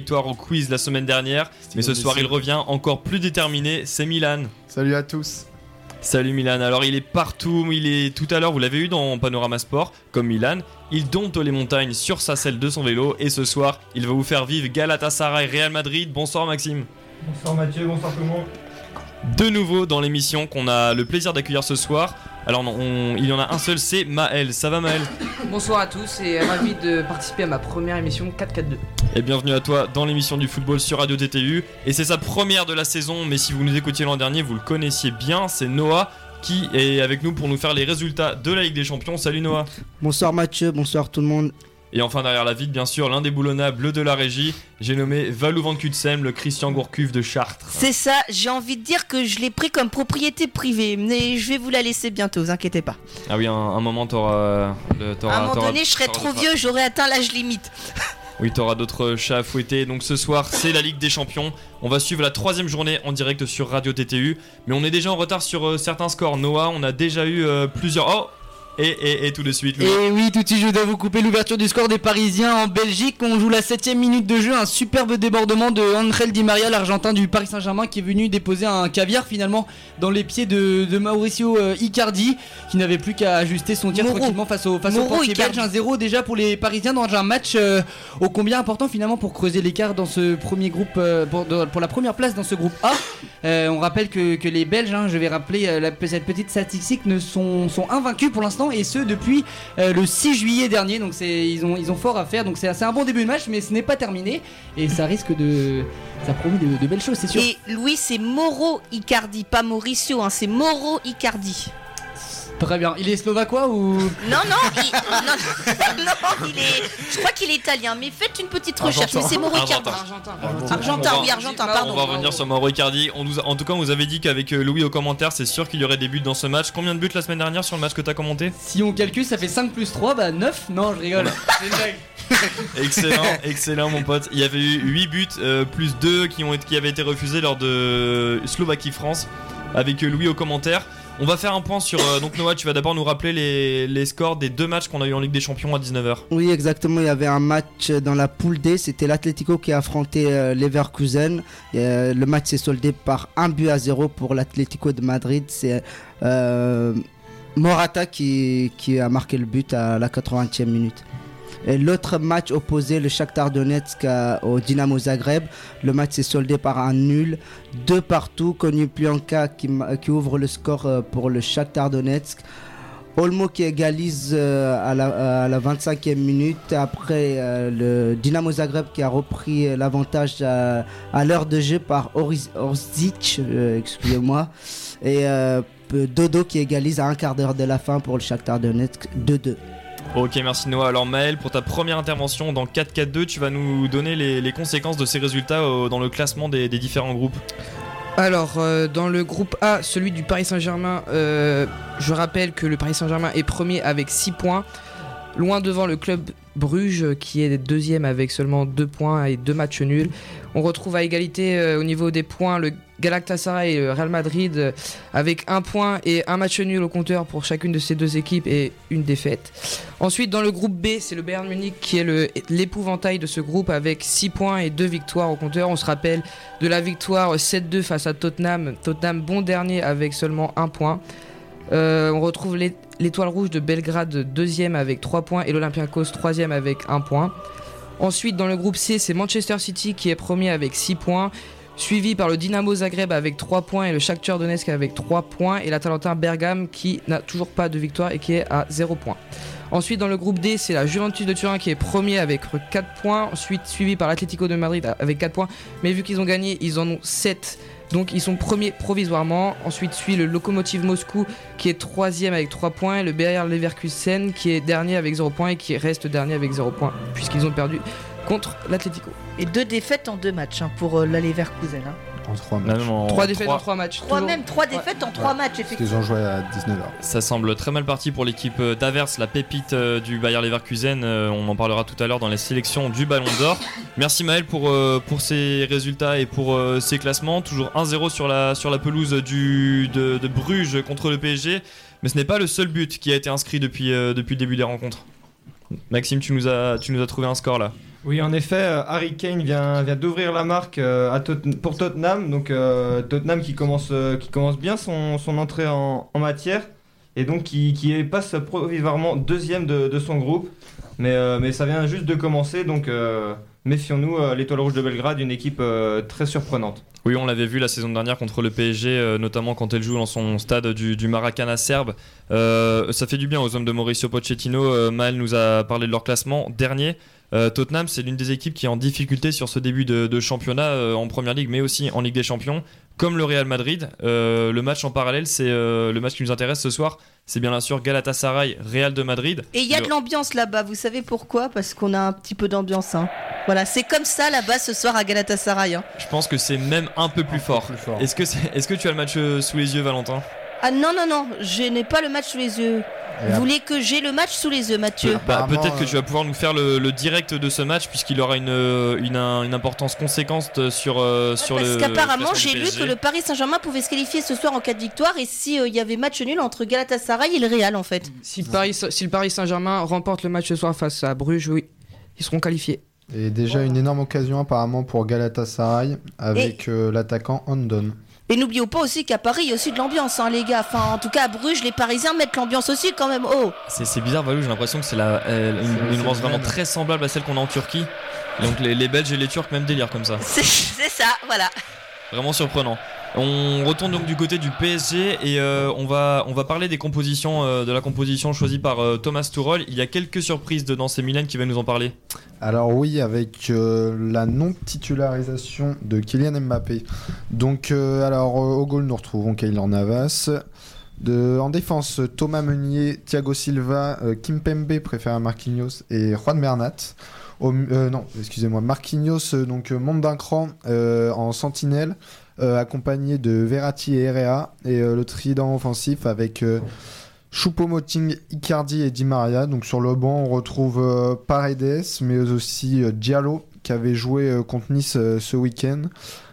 victoire au quiz la semaine dernière, mais ce soir il revient encore plus déterminé, c'est Milan. Salut à tous. Salut Milan, alors il est partout, il est tout à l'heure, vous l'avez eu dans Panorama Sport, comme Milan, il dompte les montagnes sur sa selle de son vélo et ce soir il va vous faire vivre Galatasaray Real Madrid. Bonsoir Maxime. Bonsoir Mathieu, bonsoir tout le monde. De nouveau dans l'émission qu'on a le plaisir d'accueillir ce soir. Alors non, on- il y en a un seul, c'est Maël. Ça va Maël? Bonsoir à tous et ravi de participer à ma première émission 4-4-2. Et bienvenue à toi dans l'émission du football sur Radio TTU. Et c'est sa première de la saison, mais si vous nous écoutiez l'an dernier, vous le connaissiez bien, c'est Noah qui est avec nous pour nous faire les résultats de la Ligue des Champions. Salut Noah Bonsoir Mathieu, bonsoir tout le monde. Et enfin derrière la vitre, bien sûr, l'indéboulonnable de la régie, j'ai nommé Valou Van Kutsem, le Christian Gourcuff de Chartres. C'est ça, j'ai envie de dire que je l'ai pris comme propriété privée, mais je vais vous la laisser bientôt, vous inquiétez pas. Ah oui, un, un moment t'auras... le- t'auras- à un moment donné, je serai trop vieux, j'aurai atteint l'âge limite. Oui, t'auras d'autres chats à fouetter. Donc ce soir, c'est la Ligue des Champions. On va suivre la troisième journée en direct sur Radio TTU. Mais on est déjà en retard sur euh, certains scores. Noah, on a déjà eu euh, plusieurs... Oh et, et, et tout de suite, Louis. Et oui, tout de suite, je dois vous couper l'ouverture du score des Parisiens en Belgique. On joue la 7ème minute de jeu. Un superbe débordement de Angel Di Maria, l'Argentin du Paris Saint-Germain, qui est venu déposer un caviar finalement dans les pieds de, de Mauricio euh, Icardi, qui n'avait plus qu'à ajuster son tir Moreau. tranquillement face au, face au Moreau, portier belge. Icardi. 1-0 déjà pour les Parisiens dans un match euh, ô combien important finalement pour creuser l'écart dans ce premier groupe, euh, pour, la première place dans ce groupe A. Euh, on rappelle que, que les Belges, hein, je vais rappeler euh, la, cette petite statistique, ne sont, sont invaincus pour l'instant et ce depuis euh, le 6 juillet dernier. Donc ils ont fort à faire. Donc c'est c'est un bon début de match, mais ce n'est pas terminé et ça risque de ça promet de, de belles choses, c'est sûr. Et Louis, c'est Moro Icardi, pas Mauricio, hein, c'est Moro Icardi. Très bien. Il est slovaquois ou Non, non, il, non, non, il est. Je crois qu'il est italien, mais faites une petite recherche. Mais c'est Moro Icardi. Argentin. Argentin. On oui, Argentin, On pardon. va revenir sur Mauro Icardi. On nous a- en tout cas, on vous avait dit qu'avec euh, Louis au commentaire, c'est sûr qu'il y aurait des buts dans ce match. Combien de buts la semaine dernière sur le match que t'as commenté? Si on calcule, ça fait 5 plus 3, bah 9 Non, je rigole. C'est une blague. Excellent, excellent mon pote. Il y avait eu 8 buts euh, plus 2 qui, ont été- qui avaient été refusés lors de Slovaquie-France avec euh, Louis au commentaire. On va faire un point sur. euh, donc Noah, tu vas d'abord nous rappeler les, scores des deux matchs qu'on a eu en Ligue des Champions à 19h. Oui, exactement. Il y avait un match dans la poule D. C'était l'Atlético qui a affronté euh, Leverkusen. Euh, le match s'est soldé par un but à zéro pour l'Atlético de Madrid. C'est euh, Morata qui, qui a marqué le but à la 80e minute. L'autre match opposé, le Shakhtar Donetsk à- au Dynamo Zagreb, le match s'est soldé par un nul, deux partout. Connu qui, ouvre le score euh, pour le Shakhtar Donetsk. Olmo qui égalise euh, à, la, à la 25e minute. Après, euh, le Dynamo Zagreb qui a repris euh, l'avantage à, l'heure de jeu par Orzic, euh, excusez-moi. Et euh, Dodo qui égalise à un quart d'heure de la fin pour le Shakhtar Donetsk 2-2. Ok, merci Noah. Alors Maël, pour ta première intervention dans 4-4-2, tu vas nous donner les, conséquences de ces résultats euh, dans le classement des, des différents groupes. Alors, euh, dans le groupe A, celui du Paris Saint-Germain, euh, je rappelle que le Paris Saint-Germain est premier avec 6 points, loin devant le club Bruges qui est deuxième avec seulement 2 points et 2 matchs nuls. On retrouve à égalité euh, au niveau des points le Galatasaray et le Real Madrid euh, avec un point et un match nul au compteur pour chacune de ces deux équipes et une défaite. Ensuite, dans le groupe B, c'est le Bayern Munich qui est l'épouvantail de ce groupe avec 6 points et 2 victoires au compteur. On se rappelle de la victoire 7-2 face à Tottenham. Tottenham bon dernier avec seulement un point. Euh, on retrouve l'é- l'étoile rouge de Belgrade deuxième avec 3 points et l'Olympiakos troisième avec 1 point. Ensuite dans le groupe C c'est Manchester City qui est premier avec 6 points. Suivi par le Dynamo Zagreb avec 3 points et le Shakhtar Donetsk avec 3 points et l'Atalanta Bergame qui n'a toujours pas de victoire et qui est à 0 points. Ensuite dans le groupe D c'est la Juventus de Turin qui est premier avec 4 points. Ensuite suivi par l'Atlético de Madrid avec 4 points. Mais vu qu'ils ont gagné ils en ont 7 donc ils sont premiers provisoirement. Ensuite suit le Lokomotiv Moscou qui est troisième avec 3 points. Et le Bayer Leverkusen qui est dernier avec 0 points et qui reste dernier avec 0 points puisqu'ils ont perdu contre l'Atlético. Et deux défaites en deux matchs hein, pour euh, Leverkusen. Hein. En 3 Là, matchs. même en 3 défaites trois- en 3 matchs. Trois toujours. même, trois défaites en trois matchs, Parce effectivement. qu'ils ont joué à 19h. Ça semble très mal parti pour l'équipe euh, d'Avers, la pépite euh, du Bayer Leverkusen. Euh, on en parlera tout à l'heure dans les sélections du Ballon d'Or. Merci Maël pour, euh, pour ces résultats et pour euh, ces classements. Toujours 1-0 sur la, sur la pelouse du, de, de Bruges contre le PSG. Mais ce n'est pas le seul but qui a été inscrit depuis, euh, depuis le début des rencontres. Maxime, tu nous as, tu nous as trouvé un score là. Oui, en effet, euh, Harry Kane vient, vient d'ouvrir la marque euh, pour Tottenham. Donc euh, Tottenham qui commence, qui commence bien son, son entrée en, en matière et donc qui, qui passe provisoirement deuxième de, de son groupe. Mais, mais ça vient juste de commencer, donc méfions-nous. L'Étoile Rouge de Belgrade, une équipe très surprenante. Oui, on l'avait vu la saison dernière contre le PSG, notamment quand elle joue dans son stade du, du Maracana serbe. Ça fait du bien aux hommes de Mauricio Pochettino. Maël nous a parlé de leur classement. Dernier, euh, Tottenham, c'est l'une des équipes qui est en difficulté sur ce début de, de championnat euh, en Première Ligue, mais aussi en Ligue des Champions, comme le Real Madrid. Euh, le match en parallèle, c'est euh, le match qui nous intéresse ce soir. C'est bien sûr Galatasaray, Real de Madrid. Et il y a Le- de l'ambiance là-bas, vous savez pourquoi? Parce qu'on a un petit peu d'ambiance. Hein. Voilà, c'est comme ça là-bas ce soir à Galatasaray. hein. Je pense que c'est même un peu plus fort. Est-ce que, est-ce que tu as le match sous les yeux, Valentin? Ah non, non, non, je n'ai pas le match sous les yeux. Vous voulez que j'ai le match sous les yeux, Mathieu Bah, Peut-être que euh, tu vas pouvoir nous faire le, le direct de ce match puisqu'il aura une, euh, une, un- une importance conséquente sur, euh, sur Parce le. qu'apparemment, classement j'ai lu que le Paris Saint-Germain pouvait se qualifier ce soir en cas de victoire et si euh, il y avait match nul entre Galatasaray et le Real en fait. Si, Paris, si le Paris Saint-Germain remporte le match ce soir face à Bruges, oui, ils seront qualifiés. Et déjà une énorme occasion apparemment pour Galatasaray avec euh, l'attaquant Ondon. Et n'oublions pas aussi qu'à Paris, il y a aussi de l'ambiance, hein, les gars. Enfin, en tout cas, à Bruges, les Parisiens mettent l'ambiance aussi quand même. Oh C'est bizarre, Valou, j'ai l'impression que c'est euh, une, une ambiance vraiment très semblable à celle qu'on a en Turquie. Donc les, les Belges et les Turcs, même délire comme ça. C'est ça, voilà. Vraiment surprenant. On retourne donc du côté du PSG et euh, on, va, on va parler des compositions, euh, de la composition choisie par euh, Thomas Tuchel. Il y a quelques surprises dedans, c'est Milan qui va nous en parler. Alors oui, avec euh, la non-titularisation de Kylian Mbappé. Donc euh, alors euh, au goal nous retrouvons Keylor Navas. En défense, Thomas Meunier, Thiago Silva, Kimpembe préféré à Marquinhos et Juan Bernat. Non, excusez-moi, Marquinhos donc monte d'un cran en sentinelle, accompagné de Verratti et Herrera et le trident offensif avec Choupo-Moting, Icardi et Di Maria. Donc sur le banc, on retrouve euh, Paredes, mais aussi euh, Diallo qui avait joué euh, contre Nice ce week-end,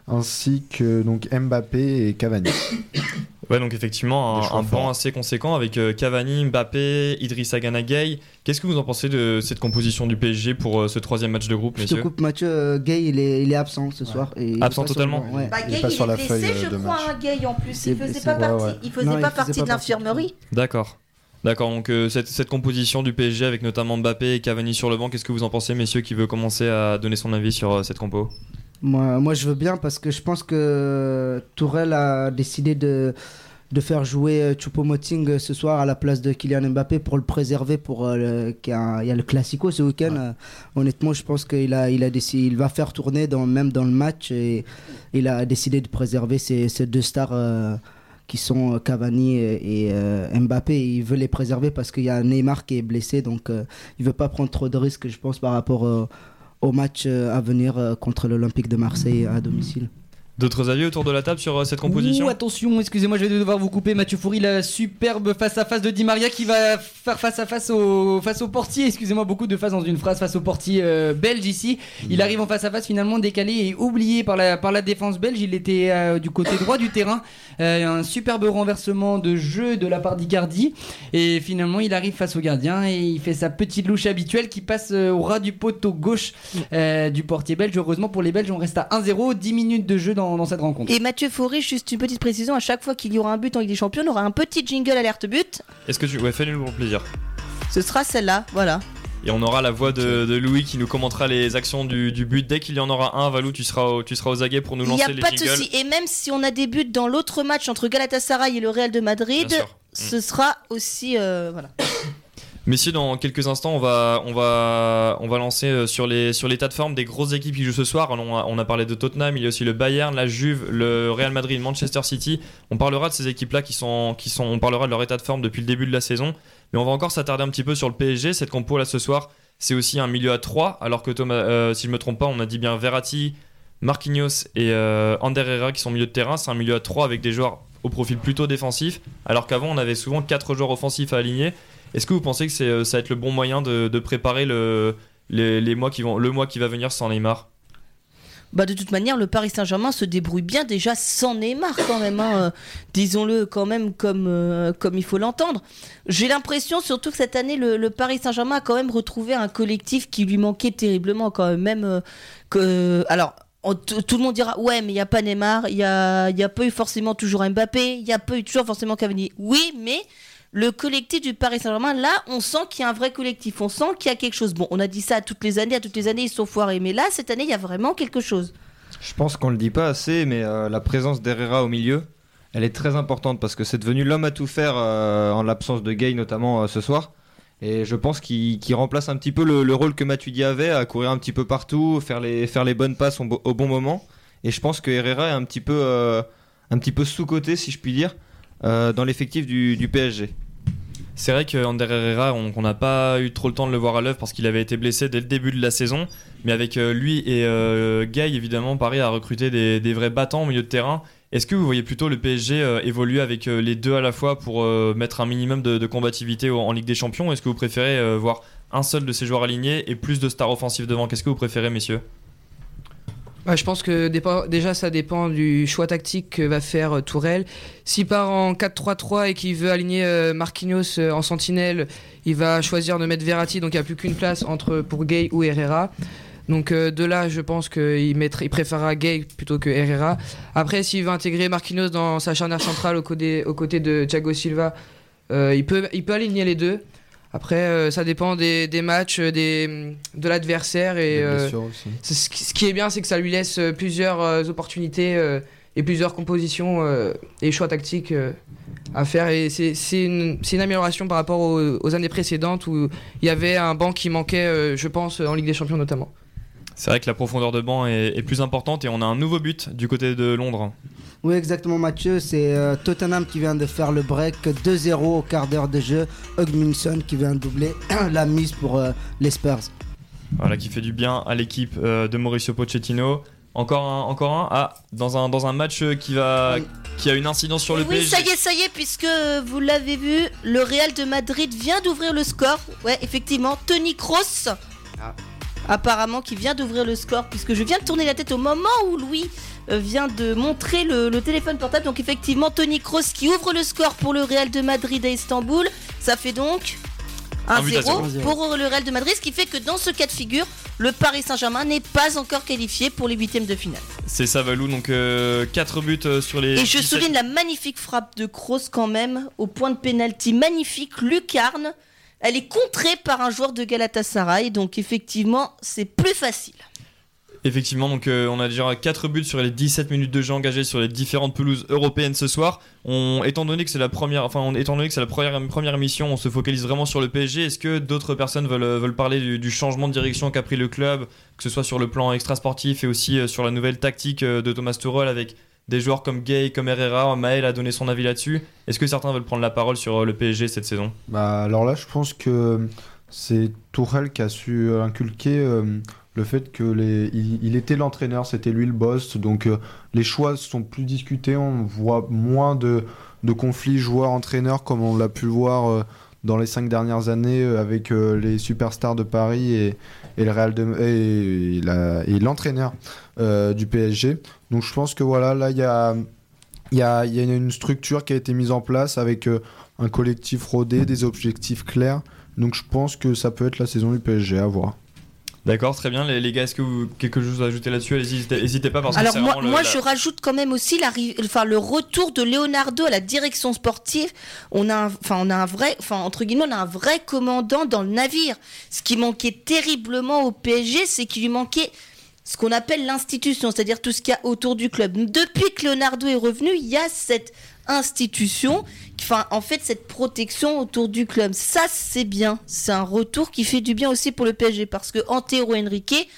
ainsi que donc Mbappé et Cavani. Ouais, donc effectivement, un, un banc assez conséquent avec euh, Cavani, Mbappé, Idrissa Gana Gueye. Qu'est-ce que vous en pensez de cette composition du PSG pour euh, ce troisième match de groupe, Je te messieurs coupe Mathieu, euh, Gay il est, il est absent ce soir. et Absent pas totalement banc, ouais. Bah, Il est Gay, pas il sur est la blessé, feuille, euh, je de crois, match. un Gay en plus. Il faisait blessé, pas partie, ouais. il faisait Non, pas partie pas de l'infirmerie. D'accord. D'accord, donc euh, cette, cette composition du PSG avec notamment Mbappé et Cavani sur le banc, qu'est-ce que vous en pensez, messieurs, qui veut commencer à donner son avis sur euh, cette compo? Moi, moi, je veux bien parce que je pense que Tourelle a décidé de, de faire jouer euh, Choupo-Moting ce soir à la place de Kylian Mbappé pour le préserver pour euh, le, il y a le Classico ce week-end. Euh, honnêtement, je pense qu'il a, il a décidé, il va faire tourner dans, même dans le match et il a décidé de préserver ces, ces deux stars. euh, qui sont euh, Cavani et, et, euh, Mbappé, il veut les préserver parce qu'il y a Neymar qui est blessé, donc euh, il veut pas prendre trop de risques, je pense, par rapport euh, au match euh, à venir euh, contre l'Olympique de Marseille à domicile. D'autres avis autour de la table sur euh, cette composition Ouh, attention, excusez-moi, je vais devoir vous couper. Mathieu Foury, la superbe face à face de Di Maria qui va faire face à face au, face au portier. Excusez-moi, beaucoup de phases dans une phrase face au portier euh, belge ici. Il arrive en face à face, finalement décalé et oublié par la, par la défense belge. Il était euh, du côté droit du terrain. Euh, un superbe renversement de jeu de la part d'Icardi. Et finalement, il arrive face au gardien et il fait sa petite louche habituelle qui passe euh, au ras du poteau gauche euh, du portier belge. Heureusement pour les Belges, on reste à 1-0. 10 minutes de jeu dans, dans cette rencontre. Et Mathieu Fauré, juste une petite précision, à chaque fois qu'il y aura un but en Ligue des Champions, on aura un petit jingle alerte but. Est-ce que tu. Ouais, fais-le pour plaisir. Ce sera celle-là, voilà. Et on aura la voix de, de Louis qui nous commentera les actions du, du but. Dès qu'il y en aura un, Valou, tu seras, au, tu seras aux aguets pour nous Il n'y a lancer les pas de jingles. souci. Et même si on a des buts dans l'autre match entre Galatasaray et le Real de Madrid, ce sera aussi. euh, voilà. Messieurs, dans quelques instants, on va, on va, on va lancer euh, sur les, sur l'état de forme des grosses équipes qui jouent ce soir. On a, parlé de Tottenham, il y a aussi le Bayern, la Juve, le Real Madrid, Manchester City. On parlera de ces équipes-là qui sont, qui sont, on parlera de leur état de forme depuis le début de la saison. Mais on va encore s'attarder un petit peu sur le PSG. Cette compo là ce soir, c'est aussi un milieu à 3, alors que Thomas, euh, si je me trompe pas, on a dit bien Verratti, Marquinhos et euh, qui sont milieu de terrain. C'est un milieu à 3 avec des joueurs au profil plutôt défensif, alors qu'avant on avait souvent 4 joueurs offensifs à aligner. Est-ce que vous pensez que c'est, euh, ça va être le bon moyen de, préparer le, les, mois qui vont, le mois qui va venir sans Neymar? Bah de toute manière, le Paris Saint-Germain se débrouille bien déjà sans Neymar quand même. hein, euh, Disons-le quand même comme, euh, comme il faut l'entendre. J'ai l'impression surtout que cette année, le, Paris Saint-Germain a quand même retrouvé un collectif qui lui manquait terriblement quand même. Que, alors, tout le monde dira ouais, mais il n'y a pas Neymar, il n'y a, y a pas eu forcément toujours Mbappé, il n'y a pas eu toujours forcément Cavani. Oui, mais le collectif du Paris Saint-Germain, là, on sent qu'il y a un vrai collectif. On sent qu'il y a quelque chose. Bon, on a dit ça toutes les années, à toutes les années, ils sont foirés. Mais là, cette année, il y a vraiment quelque chose. Je pense qu'on le dit pas assez, mais euh, la présence d'Herrera au milieu, elle est très importante parce que c'est devenu l'homme à tout faire euh, en l'absence de Gay notamment euh, ce soir. Et je pense qu'il remplace un petit peu le, le rôle que Matuidi avait à courir un petit peu partout, faire les, bonnes passes au, bo- au bon moment. Et je pense que Herrera est un petit peu, peu sous-coté, si je puis dire, dans l'effectif du, du PSG. C'est vrai qu'Ander Herrera, on n'a pas eu trop le temps de le voir à l'œuvre parce qu'il avait été blessé dès le début de la saison. Mais avec euh, lui et euh, évidemment, Paris a recruté des, vrais battants au milieu de terrain. Est-ce que vous voyez plutôt le PSG euh, évoluer avec euh, les deux à la fois pour mettre un minimum de, combativité en Ligue des Champions? Est-ce que vous préférez voir un seul de ces joueurs alignés et plus de stars offensives devant? Qu'est-ce que vous préférez, messieurs? Ouais, je pense que déjà ça dépend du choix tactique que va faire euh, Tourelle. S'il part en 4-3-3 et qu'il veut aligner euh, Marquinhos euh, en sentinelle, il va choisir de mettre Verratti, donc il n'y a plus qu'une place entre pour Gay ou Herrera. Donc de là, je pense qu'il préférera Gay plutôt que Herrera. Après, s'il veut intégrer Marquinhos dans sa charnière centrale aux côtés, de Thiago Silva, il peut aligner les deux. Après, euh, ça dépend des, des matchs, euh, des, de l'adversaire et euh, aussi. Ce qui ce qui est bien, c'est que ça lui laisse plusieurs opportunités euh, et plusieurs compositions euh, et choix tactiques euh, à faire. Et c'est c'est une, une amélioration par rapport aux, aux années précédentes où il y avait un banc qui manquait, euh, je pense, en Ligue des Champions notamment. C'est vrai que la profondeur de banc est, est plus importante et on a un nouveau but du côté de Londres. Oui, exactement, Mathieu. C'est euh, Tottenham qui vient de faire le break 2-0 au quart d'heure de jeu. Hugminson qui vient doubler la mise pour euh, les Spurs. Voilà, qui fait du bien à l'équipe euh, de Mauricio Pochettino. Encore un, encore un? Ah, dans un, dans un match qui, va, qui a une incidence sur Et le oui, PSG. ça y est, ça y est, puisque vous l'avez vu, le Real de Madrid vient d'ouvrir le score. Ouais, effectivement, Tony Kroos. Apparemment, qui vient d'ouvrir le score, puisque je viens de tourner la tête au moment où Louis vient de montrer le, le téléphone portable. Donc, effectivement, Tony Kroos qui ouvre le score pour le Real de Madrid à Istanbul. Ça fait donc Un but à 1-0 zéro. pour le Real de Madrid, ce qui fait que dans ce cas de figure, le Paris Saint-Germain n'est pas encore qualifié pour les huitièmes de finale. C'est ça, Valou. Donc 4 buts euh, sur les. Et je 17 souligne la magnifique frappe de Kroos quand même, au point de pénalty magnifique, lucarne. Elle est contrée par un joueur de Galatasaray, donc effectivement, c'est plus facile. Effectivement, donc euh, on a déjà 4 buts sur les 17 minutes de jeu engagées sur les différentes pelouses européennes ce soir. On, étant donné que c'est la première, enfin, on- étant donné que c'est la première, première émission, on se focalise vraiment sur le PSG. Est-ce que d'autres personnes veulent, veulent parler du, changement de direction qu'a pris le club, que ce soit sur le plan extrasportif et aussi euh, sur la nouvelle tactique euh, de Thomas Tuchel avec des joueurs comme Gay, comme Herrera, Maël a donné son avis là-dessus. Est-ce que certains veulent prendre la parole sur euh, le PSG cette saison? Bah, alors là, je pense que c'est Tourelle qui a su inculquer euh, le fait que il, était l'entraîneur, c'était lui le boss, donc euh, les choix sont plus discutés, on voit moins de, conflits joueurs-entraîneurs comme on l'a pu voir euh, dans les cinq dernières années euh, avec les superstars de Paris et, le Real et, l'entraîneur du PSG. Donc je pense que voilà, là il y a, une structure qui a été mise en place avec un collectif rodé, des objectifs clairs. Donc je pense que ça peut être la saison du PSG à voir. D'accord, très bien. Les, les gars, est-ce que vous quelque chose à ajouter là-dessus? N'hésitez- pas parce que Alors moi, le- la- je rajoute quand même aussi enfin, le retour de Leonardo à la direction sportive. On a, un, enfin, on a un vrai, enfin entre guillemets, on a un vrai commandant dans le navire. Ce qui manquait terriblement au PSG, c'est qu'il lui manquait ce qu'on appelle l'institution, c'est-à-dire tout ce qu'il y a autour du club. Depuis que Leonardo est revenu, il y a cette institution, enfin en fait cette protection autour du club. Ça c'est bien, c'est un retour qui fait du bien aussi pour le PSG parce que Antero Henrique,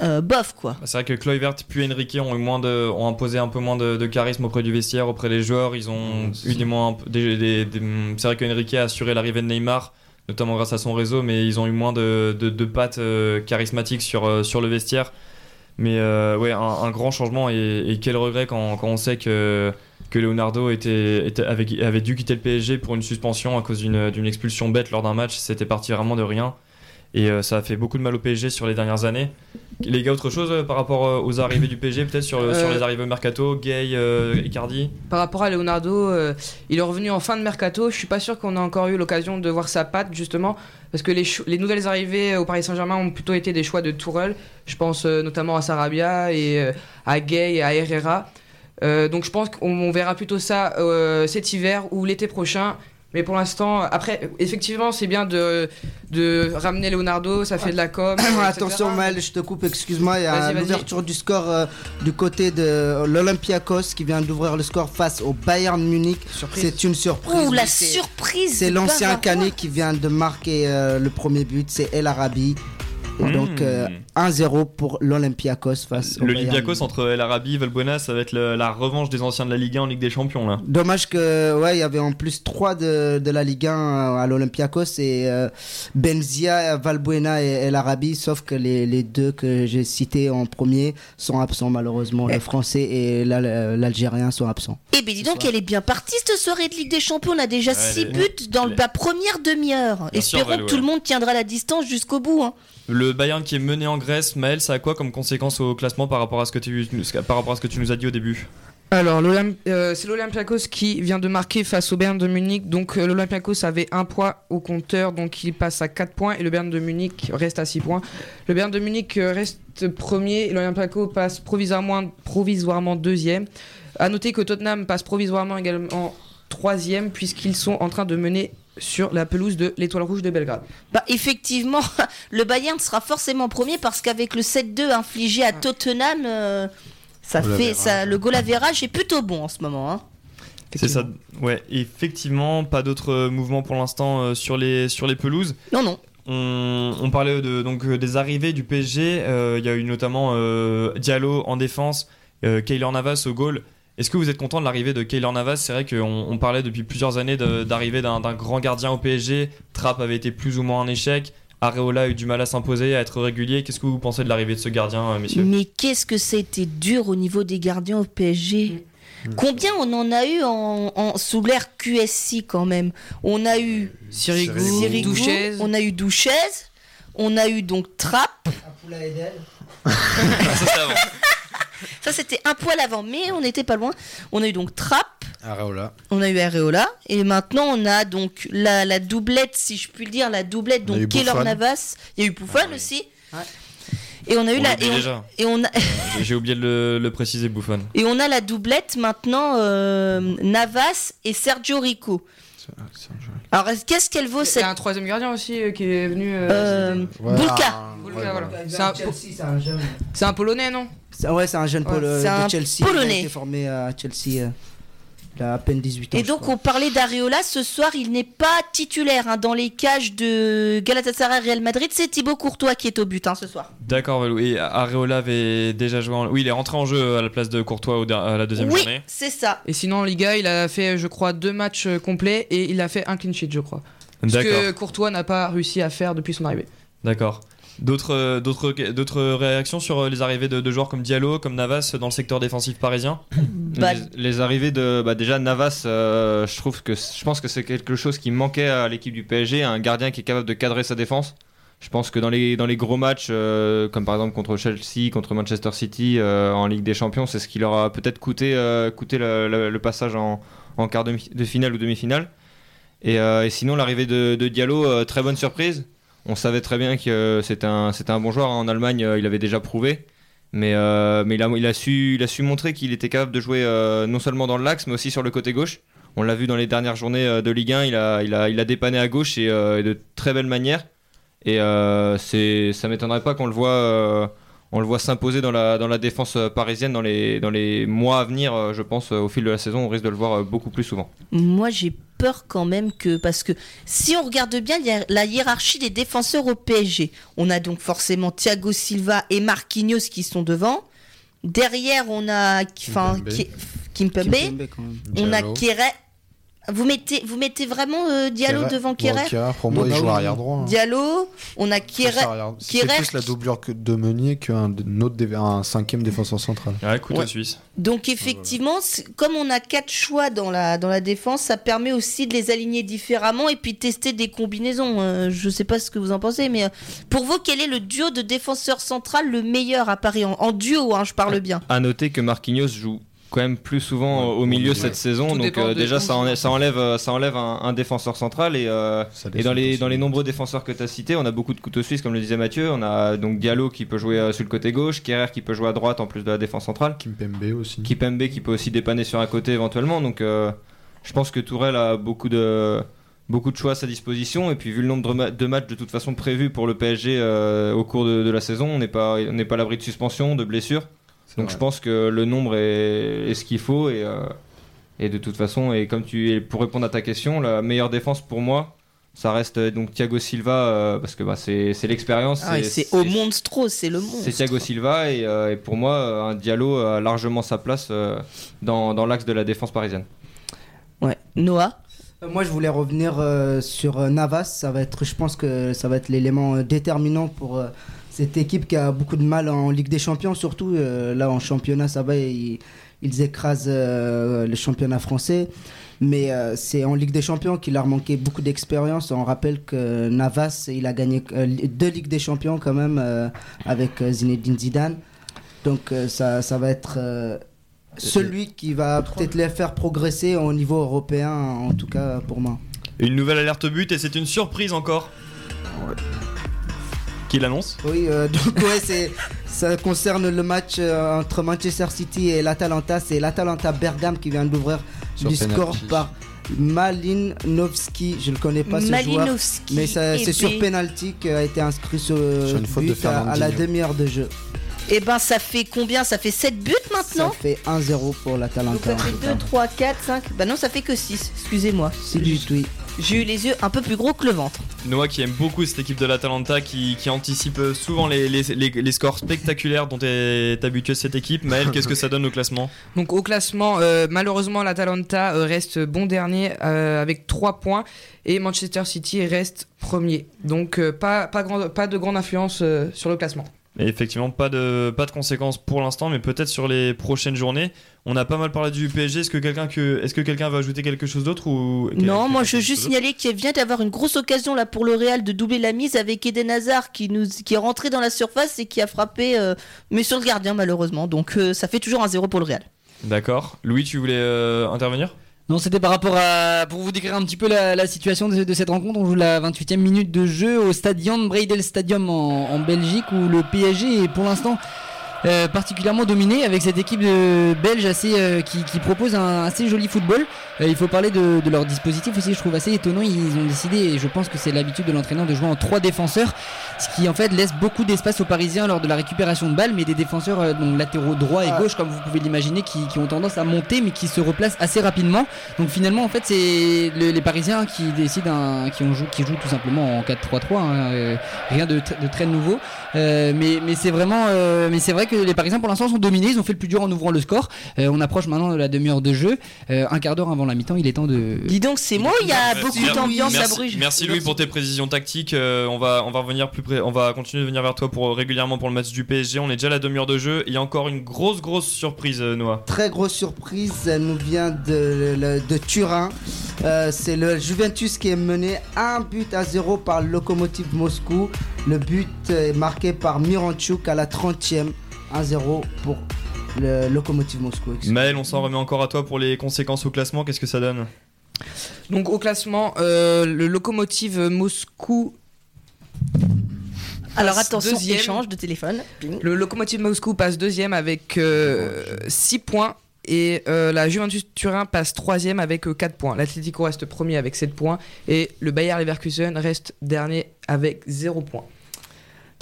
euh, bof quoi. C'est vrai que Kluivert puis Enrique ont, eu moins de, ont imposé un peu moins de, de charisme auprès du vestiaire, auprès des joueurs. Ils ont Mmh, eu des moins, un peu- des- des- des- c'est vrai que Enrique a assuré l'arrivée de Neymar, notamment grâce à son réseau, mais ils ont eu moins de, de, de pattes euh, charismatiques sur, euh, sur le vestiaire. Mais euh, ouais, un, un grand changement et, et quel regret quand, quand on sait que, que Leonardo était, était- avait, avait dû quitter le PSG pour une suspension à cause d'une expulsion bête lors d'un match. C'était parti vraiment de rien. Et euh, ça a fait beaucoup de mal au PSG sur les dernières années. Les gars, autre chose euh, par rapport euh, aux arrivées du PSG, peut-être sur, sur les arrivées au mercato, Gay, Icardi? Par rapport à Leonardo, il est revenu en fin de mercato. Je suis pas sûr qu'on a encore eu l'occasion de voir sa patte justement, parce que les, nouvelles arrivées au Paris Saint-Germain ont plutôt été des choix de Tourelle. Je pense notamment à Sarabia et à Gay et à Herrera. Euh, donc je pense qu'on on verra plutôt ça euh, cet hiver ou l'été prochain. Mais pour l'instant, après, effectivement, c'est bien de, de ramener Leonardo, ça fait de la com. Attention Maël, je te coupe, excuse-moi, il y a l'ouverture du score euh, du côté de l'Olympiakos qui vient d'ouvrir le score face au Bayern Munich. C'est une surprise. Ouh, la surprise C'est l'ancien. Canet qui vient de marquer euh, le premier but, c'est El Arabi. Mmh. Donc euh, 1-0 pour l'Olympiakos face au L'Olympiakos entre El Arabi et Valbuena, ça va être le- la revanche des anciens de la Ligue 1 en Ligue des Champions là. Dommage que ouais, il y avait en plus trois de, de la Ligue 1 à l'Olympiakos et euh, Benzia, Valbuena et El Arabi, sauf que les, les deux que j'ai cités en premier sont absents malheureusement. Le français et l'Al- l'Algérien sont absents. Eh ben dis donc, elle est bien partie cette soirée de Ligue des Champions. On a déjà Ouais, 6 elle est- buts dans la première demi-heure. Bien sûr, Espérons que tout ouais. le monde tiendra la distance jusqu'au bout. hein. Le Bayern qui est mené en Grèce, Maël, ça a quoi comme conséquence au classement par rapport à ce que tu, par rapport à ce que tu nous as dit au début Alors, euh, c'est l'Olympiakos qui vient de marquer face au Bayern de Munich. Donc, euh, l'Olympiakos avait un point au compteur, donc il passe à 4 points et le Bayern de Munich reste à 6 points. Le Bayern de Munich euh, reste premier et l'Olympiakos passe provisoirement, provisoirement deuxième. À noter que Tottenham passe provisoirement également troisième puisqu'ils sont en train de mener sur la pelouse de l'Étoile Rouge de Belgrade. Bah effectivement, le Bayern sera forcément premier parce qu'avec le 7-2 infligé à Tottenham, euh, ça Goal fait ça, le goal est plutôt bon en ce moment. hein. C'est ça. Ouais, effectivement, pas d'autres euh, mouvements pour l'instant euh, sur les sur les pelouses. Non non. On, on parlait de, donc des arrivées du PSG. euh, Il y a eu notamment euh, Diallo en défense, euh, Keylor Navas au goal. Est-ce que vous êtes content de l'arrivée de Keylor Navas? C'est vrai qu'on on parlait depuis plusieurs années d'arrivée d'un grand gardien au PSG. Trapp avait été plus ou moins un échec. Areola a eu du mal à s'imposer, à être régulier. Qu'est-ce que vous pensez de l'arrivée de ce gardien, euh, messieurs? Mais qu'est-ce que c'était dur au niveau des gardiens au PSG. Combien on en a eu en, en- sous l'ère QSI quand même? On a eu Sirigu, Sirigu, Douchez. on a eu Douchez, on a eu donc Trapp. Ah, ça, c'est avant. Ça c'était un poil avant, mais on n'était pas loin. On a eu donc Trapp, Areola. on a eu Areola, et maintenant on a donc la, la doublette, si je puis le dire, la doublette, On donc Keylor Buffon. Navas. Il y a eu Buffon Ah oui. aussi. Et on a eu On la. Et on, déjà. et on a, J'ai- oublié de le, le préciser, Bouffon. et on a la doublette maintenant euh, Navas et Sergio Rico. Alors est-ce- qu'est-ce qu'elle vaut Il y cette. a un troisième gardien aussi euh, qui est venu. euh, Euh, Bulka. Bulka, ouais, voilà. voilà. C'est un- un Polonais, non? C'est- Ouais, c'est un jeune Ouais, un de Chelsea. A Polonais. été formé à Chelsea. Il a à peine 18 ans. Et donc on parlait d'Areola ce soir, il n'est pas titulaire hein, dans les cages de Galatasaray Real Madrid, c'est Thibaut Courtois qui est au but hein, ce soir. D'accord, Valou. Et Areola avait déjà joué en... Oui, il est rentré en jeu à la place de Courtois à la deuxième oui, journée. c'est ça. Et sinon, en Liga, il a fait, je crois, deux matchs euh, complets et il a fait un clean sheet, je crois. Ce que Courtois n'a pas réussi à faire depuis son arrivée. D'accord. D'autres, euh, d'autres, d'autres réactions sur euh, les arrivées de, de joueurs comme Diallo, comme Navas dans le secteur défensif parisien Bah, Les, les arrivées de bah déjà Navas, euh, je trouve que je pense que c'est quelque chose qui manquait à l'équipe du PSG, un gardien qui est capable de cadrer sa défense. Je pense que dans les dans les gros matchs, euh, comme par exemple contre Chelsea, contre Manchester City euh, en Ligue des Champions, c'est ce qui leur a peut-être coûté euh, coûté le, le- le passage en, en quart de, de finale ou demi-finale. Et, euh, et sinon l'arrivée de, de Diallo, euh, très bonne surprise. On savait très bien que c'était un un bon joueur en Allemagne, euh, il avait déjà prouvé. Mais, euh, mais il, a, su, il a su montrer qu'il était capable de jouer euh, non seulement dans l'axe, mais aussi sur le côté gauche. On l'a vu dans les dernières journées de Ligue 1, il a, il a, il a dépanné à gauche et, et de très belle manière. Et c'est, ça m'étonnerait pas qu'on le voit, on le voit s'imposer dans la, dans la défense parisienne dans les, dans les mois à venir. je pense au fil de la saison, on risque de le voir beaucoup plus souvent. Moi, j'ai peur quand même que. Parce que si on regarde bien il y a la hiérarchie des défenseurs au PSG, on a donc forcément Thiago Silva et Marquinhos qui sont devant. Derrière, on a enfin, Kimpembe. Ki- Kimpembe. Kimpembe, quand même. On a. Kere. Vous mettez, vous mettez vraiment euh, Diallo devant Bon, Kerrer pour moi, Non, il bah joue arrière droit. hein. Diallo, on a Kerrer. C'est plus la doublure que de Meunier qu'un un autre dé- un cinquième défenseur central. Ouais, couteau Ouais. suisse. Donc effectivement, comme on a quatre choix dans la, dans la défense, ça permet aussi de les aligner différemment et puis tester des combinaisons. Euh, je sais pas ce que vous en pensez, mais euh, pour vous, quel est le duo de défenseur central le meilleur à Paris? En, en duo hein, Je parle bien. À noter que Marquinhos joue quand même plus souvent Ouais, au milieu ouais. cette saison, Tout donc euh, déjà ça, enlève, joue. ça enlève, euh, ça enlève un, un défenseur central et, euh, et dans les, dans les nombreux défenseurs que tu as cités, on a beaucoup de couteaux suisses comme le disait Mathieu, on a donc Diallo qui peut jouer euh, sur le côté gauche, Kerrer qui peut jouer à droite en plus de la défense centrale, Kimpembe aussi. Kipembe qui peut aussi dépanner sur un côté éventuellement, donc euh, je pense que Tourelle a beaucoup de beaucoup de choix à sa disposition et puis vu le nombre de, ma- de matchs de toute façon prévus pour le PSG euh, au cours de, de la saison, on n'est pas on n'est pas à l'abri de suspension, de blessures. C'est Donc vrai. je pense que le nombre est, est ce qu'il faut et, euh, et de toute façon et comme tu et pour répondre à ta question, la meilleure défense pour moi, ça reste euh, donc Thiago Silva euh, parce que bah, c'est c'est l'expérience. Ah, c'est au monstro, c'est le C'est monstre. Thiago Silva et, euh, et pour moi un Diallo a largement sa place euh, dans, dans l'axe de la défense parisienne. Ouais. Noah? Moi, je voulais revenir euh, sur Navas. Ça va être, je pense que ça va être l'élément déterminant pour euh, cette équipe qui a beaucoup de mal en Ligue des Champions, surtout euh, là en championnat, ça va, ils, ils écrasent euh, le championnat français. Mais euh, c'est en Ligue des Champions qu'il leur manqué beaucoup d'expérience. On rappelle que Navas, il a gagné euh, deux Ligues des Champions quand même euh, avec Zinedine Zidane. Donc euh, ça, ça va être euh, celui qui va peut-être les faire progresser au niveau européen, en tout cas pour moi. Une nouvelle alerte but et c'est une surprise encore. Qui l'annonce Oui, euh, donc ouais, c'est ça concerne le match euh, entre Manchester City et l'Atalanta. C'est l'Atalanta Bergame qui vient d'ouvrir Sur du penalty. score par Malinovski. Je ne connais pas ce joueur. Mais ça- c'est sur ben- penalty qui a été inscrit sur, Sur une faute de but à, à la demi-heure de jeu. Eh ben, ça fait combien? Ça fait 7 buts Ça maintenant fait 1-0 pour Donc l'Atalanta. ça fait 2, 3, 4, 5. Bah non, ça fait que 6. Excusez-moi. C'est du tweet. J'ai eu les yeux un peu plus gros que le ventre. Noah qui aime beaucoup cette équipe de l'Atalanta, qui, qui anticipe souvent les, les, les- les scores spectaculaires dont est habitué cette équipe. Maël, qu'est-ce que ça donne au classement Donc au classement, euh, malheureusement l'Atalanta euh, reste bon dernier euh, avec 3 points et Manchester City reste premier. Donc euh, pas, pas, grand- pas de grande influence euh, sur le classement. Et effectivement, pas de, pas de conséquences pour l'instant, mais peut-être sur les prochaines journées. On a pas mal parlé du PSG. Est-ce que quelqu'un que, est-ce que quelqu'un va ajouter quelque chose d'autre ou Non, moi je veux juste signaler qu'il vient d'avoir une grosse occasion là pour le Real de doubler la mise avec Eden Hazard qui, nous, qui est rentré dans la surface et qui a frappé, euh, mais sur le gardien malheureusement. Donc euh, ça fait toujours un 0 pour le Real. D'accord. Louis, tu voulais euh, intervenir? Non, c'était par rapport à. Pour vous décrire un petit peu la, situation de, de cette rencontre, on joue la 28e minute de jeu au Stadion Breidel Stadium en, en Belgique où le PSG est pour l'instant. Euh, particulièrement dominé avec cette équipe de belge assez euh, qui, qui propose un assez joli football. Euh, il faut parler de, de leur dispositif aussi, je trouve assez étonnant. Ils ont décidé, et je pense que c'est l'habitude de l'entraîneur, de jouer en trois défenseurs, ce qui en fait laisse beaucoup d'espace aux Parisiens lors de la récupération de balles, mais des défenseurs euh, donc latéraux droit et gauche, comme vous pouvez l'imaginer, qui, qui ont tendance à monter, mais qui se replacent assez rapidement. Donc finalement, en fait, c'est le- les Parisiens qui décident, un- qui, ont qui jouent tout simplement en 4-3-3, hein, euh, rien de, de très nouveau. Euh, mais mais c'est vraiment, euh, mais c'est vrai que les Parisiens pour l'instant sont dominés. Ils ont fait le plus dur en ouvrant le score. Euh, on approche maintenant de la demi-heure de jeu, Euh, un quart d'heure avant la mi-temps. Il est temps de. Dis donc, c'est moi il y a Merci, beaucoup d'ambiance à Bruges Merci Louis pour tes précisions tactiques. Euh, on va on va revenir plus près. On va continuer de venir vers toi pour régulièrement pour le match du PSG. On est déjà à la demi-heure de jeu. Il y a encore une grosse grosse surprise euh, Noah. Très grosse surprise, elle nous vient de, de Turin. Euh, c'est le Juventus qui est mené un but à 0 par le Lokomotiv Moscou. Le but est marqué par Miranchuk à la 30e. 1-0 pour le Lokomotiv Moscou. Maël, on s'en remet encore à toi pour les conséquences au classement. Qu'est-ce que ça donne? Donc au classement, euh, le locomotive Moscou. Alors passe attention, deuxième. échange de téléphone. Le locomotive Moscou passe deuxième avec 6 points. Et euh, la Juventus Turin passe troisième avec 4 points. L'Atlético reste premier avec 7 points. Et le Bayer Leverkusen reste dernier avec 0 points.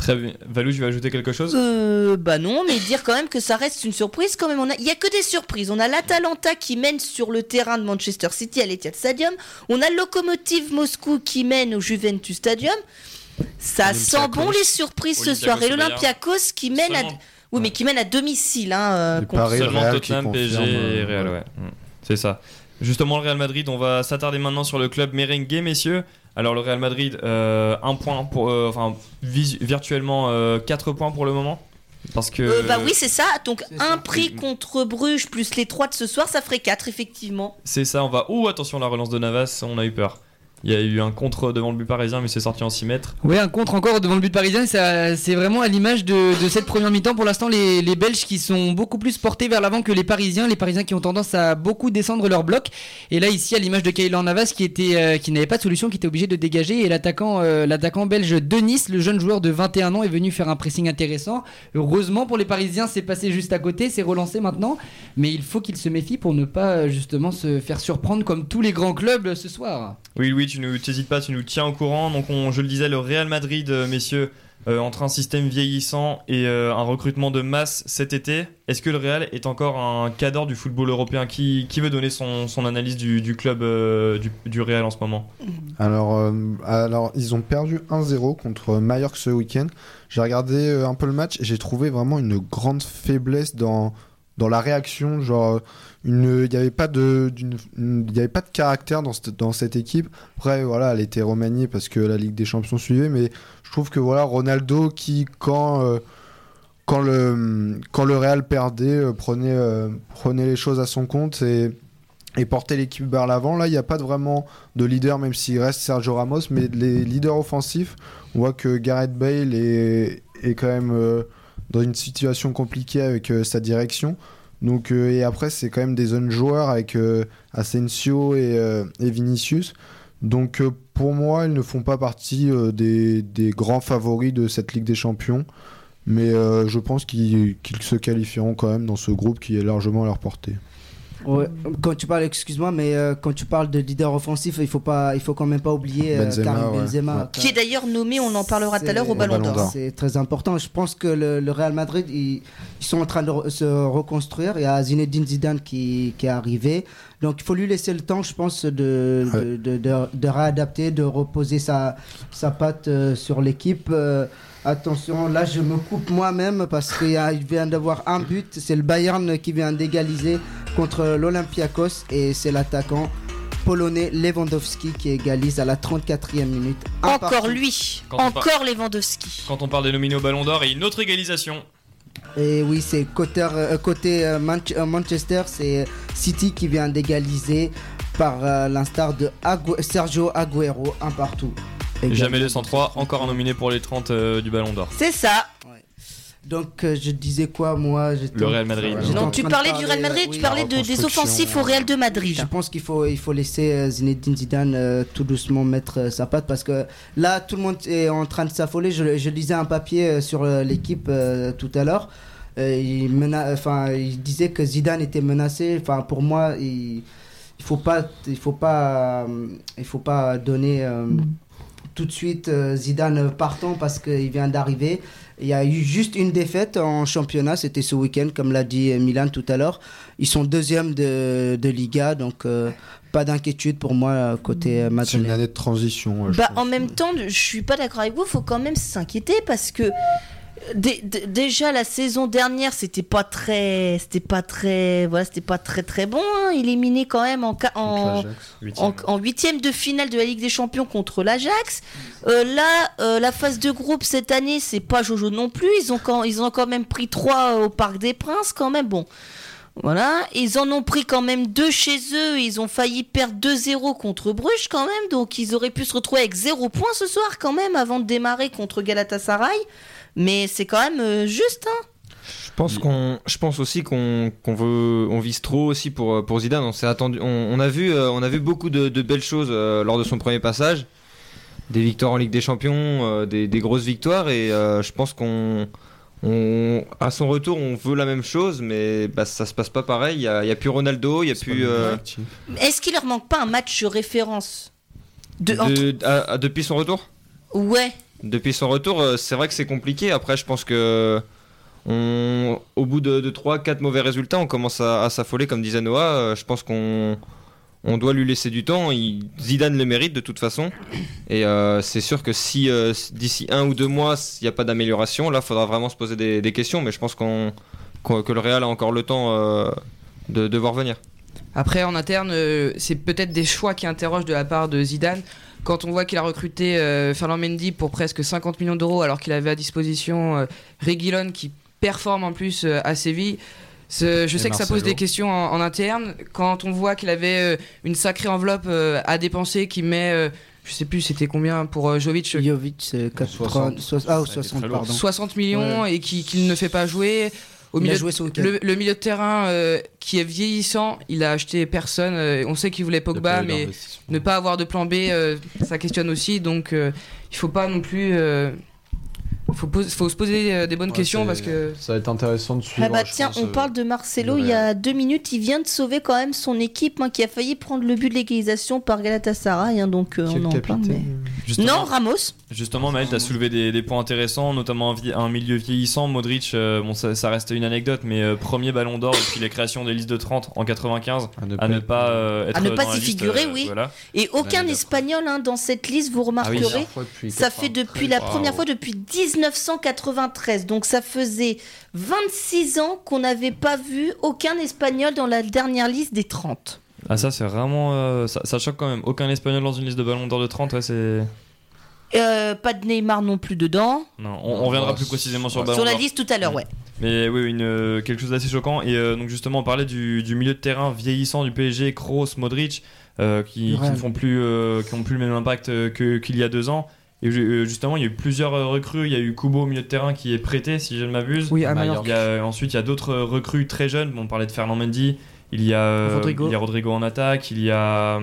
Très bien. Valou, tu veux ajouter quelque chose? Euh, bah non, mais dire quand même que ça reste une surprise quand même. On a- Il y a que des surprises. On a l'Atalanta qui mène sur le terrain de Manchester City à l'Etihad Stadium. On a le Lokomotiv Moscou qui mène au Juventus Stadium. Ça sent bon les surprises ce soir. Et l'Olympiakos qui mène à... Oui, mais qui mène à domicile. Hein, euh, contre- Paris, Seulement Real Tottenham, PSG confirme, et euh, Real, ouais. ouais. Mm. C'est ça. Justement, le Real Madrid, on va s'attarder maintenant sur le club merengue, messieurs. Alors, le Real Madrid, euh, un point pour. euh, enfin, vis- virtuellement 4 points pour le moment. Parce que. Euh, bah oui, c'est ça. Donc C'est un ça. prix contre Bruges plus les 3 de ce soir, ça ferait 4 effectivement. C'est ça, on va. Ouh, attention, la relance de Navas, on a eu peur. Il y a eu un contre devant le but parisien, mais c'est sorti en 6 mètres. Ouais, un contre encore devant le but parisien. C'est vraiment à l'image de, de cette première mi-temps. Pour l'instant, les, les Belges qui sont beaucoup plus portés vers l'avant que les Parisiens. Les Parisiens qui ont tendance à beaucoup descendre leur bloc. Et là, ici, à l'image de Kaylor Navas qui, était, euh, qui n'avait pas de solution, qui était obligé de dégager. Et l'attaquant euh, l'attaquant belge Denis, le jeune joueur de 21 ans, est venu faire un pressing intéressant. Heureusement pour les Parisiens, c'est passé juste à côté, c'est relancé maintenant. Mais il faut qu'ils se méfient pour ne pas justement se faire surprendre comme tous les grands clubs ce soir. Oui, oui, tu nous t'hésites pas, tu nous tiens au courant. Donc, on, je le disais, le Real Madrid, euh, messieurs, euh, entre un système vieillissant et euh, un recrutement de masse cet été, est-ce que le Real est encore un cadre du football européen? Qui, qui veut donner son, son analyse du, du club du, du Real en ce moment? Alors, euh, alors, ils ont perdu 1-0 contre Mallorca ce week-end. J'ai regardé un peu le match et j'ai trouvé vraiment une grande faiblesse dans, dans la réaction. Genre, il n'y avait, pas de- il avait pas de caractère dans cette, dans cette équipe. Après, voilà, elle était remaniée parce que la Ligue des Champions suivait, mais je trouve que voilà, Ronaldo qui, quand. euh, quand le, quand le Real perdait, euh, prenait, euh, prenait les choses à son compte et, et portait l'équipe vers l'avant. Là, il n'y a pas vraiment de leader, même s'il reste Sergio Ramos, mais les leaders offensifs, on voit que Gareth Bale est, est quand même dans une situation compliquée avec euh, sa direction. Donc, euh, et après, c'est quand même des jeunes joueurs avec euh, Asensio et, Vinicius. Donc, pour moi, ils ne font pas partie des, grands favoris de cette Ligue des Champions. Mais je pense qu'ils se qualifieront quand même dans ce groupe qui est largement à leur portée. Ouais, quand tu parles, excuse-moi, mais euh, quand tu parles de leader offensif, il faut pas, il faut quand même pas oublier euh, Benzema, Karim ouais. Benzema. Ouais. Qui est d'ailleurs nommé, on en parlera tout à l'heure au Ballon Ballon d'Or. C'est très important. Je pense que le, le Real Madrid, ils, ils sont en train de re- se reconstruire. Il y a Zinedine Zidane qui, qui est arrivé. Donc il faut lui laisser le temps, je pense, de, Ouais. de, de, de- de réadapter, de reposer sa, sa patte euh, sur l'équipe. Attention, là je me coupe moi-même parce qu'il vient d'avoir un but. C'est le Bayern qui vient d'égaliser contre l'Olympiakos et c'est l'attaquant polonais Lewandowski qui égalise à la 34e minute. Encore partout. lui, Quand encore Lewandowski. Quand on parle des nominés au Ballon d'Or et une autre égalisation. Et oui, c'est côté, euh, côté euh, euh, Manchester, c'est City qui vient d'égaliser par euh, l'instar de Agu- Sergio Aguero, un partout. Jamais Également. 203, encore un nominé pour les 30 euh, du Ballon d'Or. C'est ça. Donc euh, je disais quoi moi Le Real Madrid. Non, tu parlais du Real Madrid, tu parlais de- des offensifs au Real de Madrid. Je pense qu'il faut, il faut laisser euh, Zinedine Zidane euh, tout doucement mettre euh, sa patte parce que là tout le monde est en train de s'affoler. Je, je lisais un papier sur l'équipe euh, tout à l'heure. Euh, il, mena- enfin, il disait que Zidane était menacé. Enfin, pour moi, il, il faut pas, il faut pas, il faut pas donner euh, tout de suite euh, Zidane partant parce qu'il vient d'arriver. Il y a eu juste une défaite en championnat, c'était ce week-end, comme l'a dit Milan tout à l'heure. Ils sont deuxième de, de Liga, donc euh, pas d'inquiétude pour moi euh, côté euh, C'est une année de transition. je Bah, pense. en même temps, je suis pas d'accord avec vous, faut quand même s'inquiéter parce que déjà la saison dernière, c'était pas très c'était pas très voilà, c'était pas très très bon, hein. éliminé quand même en en en, en huitième de finale de la Ligue des Champions contre l'Ajax. Euh, là, euh, la phase de groupe cette année, c'est pas Jojo non plus. Ils ont quand, ils ont quand même pris trois au Parc des Princes, quand même. Bon, voilà. Ils en ont pris quand même deux chez eux. Ils ont failli perdre 2-0 contre Bruges, quand même. Donc, ils auraient pu se retrouver avec 0 points ce soir, quand même, avant de démarrer contre Galatasaray. Mais c'est quand même euh, juste, hein. Je pense qu'on, je pense aussi qu'on qu'on veut, on vise trop aussi pour euh, pour Zidane. On s'est attendu, on, on a vu, euh, on a vu beaucoup de, de belles choses lors de son premier passage, des victoires en Ligue des Champions, des, des grosses victoires, et euh, je pense qu'on, on, à son retour, on veut la même chose, mais bah, ça se passe pas pareil. Il y a, il y a plus Ronaldo, il y a C'est plus euh. Est-ce qu'il leur manque pas un match de référence? De, entre- de- à- à- depuis son retour? Ouais. Depuis son retour, euh, c'est vrai que c'est compliqué. Après, je pense que au bout de, de 3-4 mauvais résultats, on commence à, s'affoler, comme disait Noah. Euh, je pense qu'on on doit lui laisser du temps. Zidane le mérite de toute façon. Et euh, c'est sûr que si d'ici un ou deux mois, il n'y a pas d'amélioration, là, il faudra vraiment se poser des, questions. Mais je pense qu'on, que le Real a encore le temps de, de voir venir. Après, en interne, c'est peut-être des choix qui interrogent de la part de Zidane. Quand on voit qu'il a recruté euh, Fernand Mendy pour presque 50 millions d'euros, alors qu'il avait à disposition euh, Reguilon qui performe en plus euh, à Séville. Ce- Je Et sais que ça pose des questions en, en interne. Quand on voit qu'il avait euh, une sacrée enveloppe euh, à dépenser, qui met, euh, je sais plus c'était combien pour euh, Jovic, Jovic, c'est 80, 60. ah, ou Ça a été 60, très lourd. pardon. 60 millions et qui- qu'il ne fait pas jouer. Au Il a milieu, joué ce week-end. le, le milieu de terrain euh, qui est vieillissant, il a acheté personne. euh, on sait qu'il voulait Pogba, mais ne pas avoir de plan B, euh, ça questionne aussi. Donc euh, il faut pas non plus. Faut, faut se poser euh, des bonnes Ouais, questions parce que. Ça va être intéressant de suivre. Ah bah tiens, pense, on euh, parle de Marcelo il y a deux minutes. Il vient de sauver quand même son équipe hein, qui a failli prendre le but de l'égalisation par Galatasaray. hein, donc euh, on en parle. mais- Non, Ramos. Justement, Maël, tu as soulevé des, des points intéressants, notamment un, milieu vieillissant. Modric, euh, bon, ça, ça reste une anecdote, mais euh, premier ballon d'or depuis la création des listes de 30 en 95, à ne pas euh, être À ne pas s'y liste, figurer, euh, oui. voilà. Et aucun Espagnol hein, dans cette liste, vous Ah oui. remarquerez. Ça fait 93. depuis la première fois depuis 1993. Donc ça faisait 26 ans qu'on n'avait pas vu aucun Espagnol dans la dernière liste des 30. Ah, ça, c'est vraiment. euh, ça, ça choque quand même. Aucun espagnol dans une liste de ballon d'or de 30, ouais, c'est. Euh, pas de Neymar non plus dedans. Non, on, on reviendra plus précisément sur le ballon Sur la liste tout à l'heure, ouais. Mais oui, une, euh, quelque chose d'assez choquant. Et euh, donc justement, on parlait du, du milieu de terrain vieillissant du PSG, Kroos, Modric, euh, qui, qui Ouais. ne font plus, euh, qui ont plus le même impact qu'il y a deux ans. Et euh, justement, il y a eu plusieurs euh, recrues. Il y a eu Kubo au milieu de terrain qui est prêté, si je ne m'abuse. Oui, à Bah, Mallorca. Il y a, euh, ensuite, il y a d'autres recrues très jeunes. Bon, on parlait de Fernand Mendy. Il y a Rodrigo. il y a Rodrigo en attaque. Il y a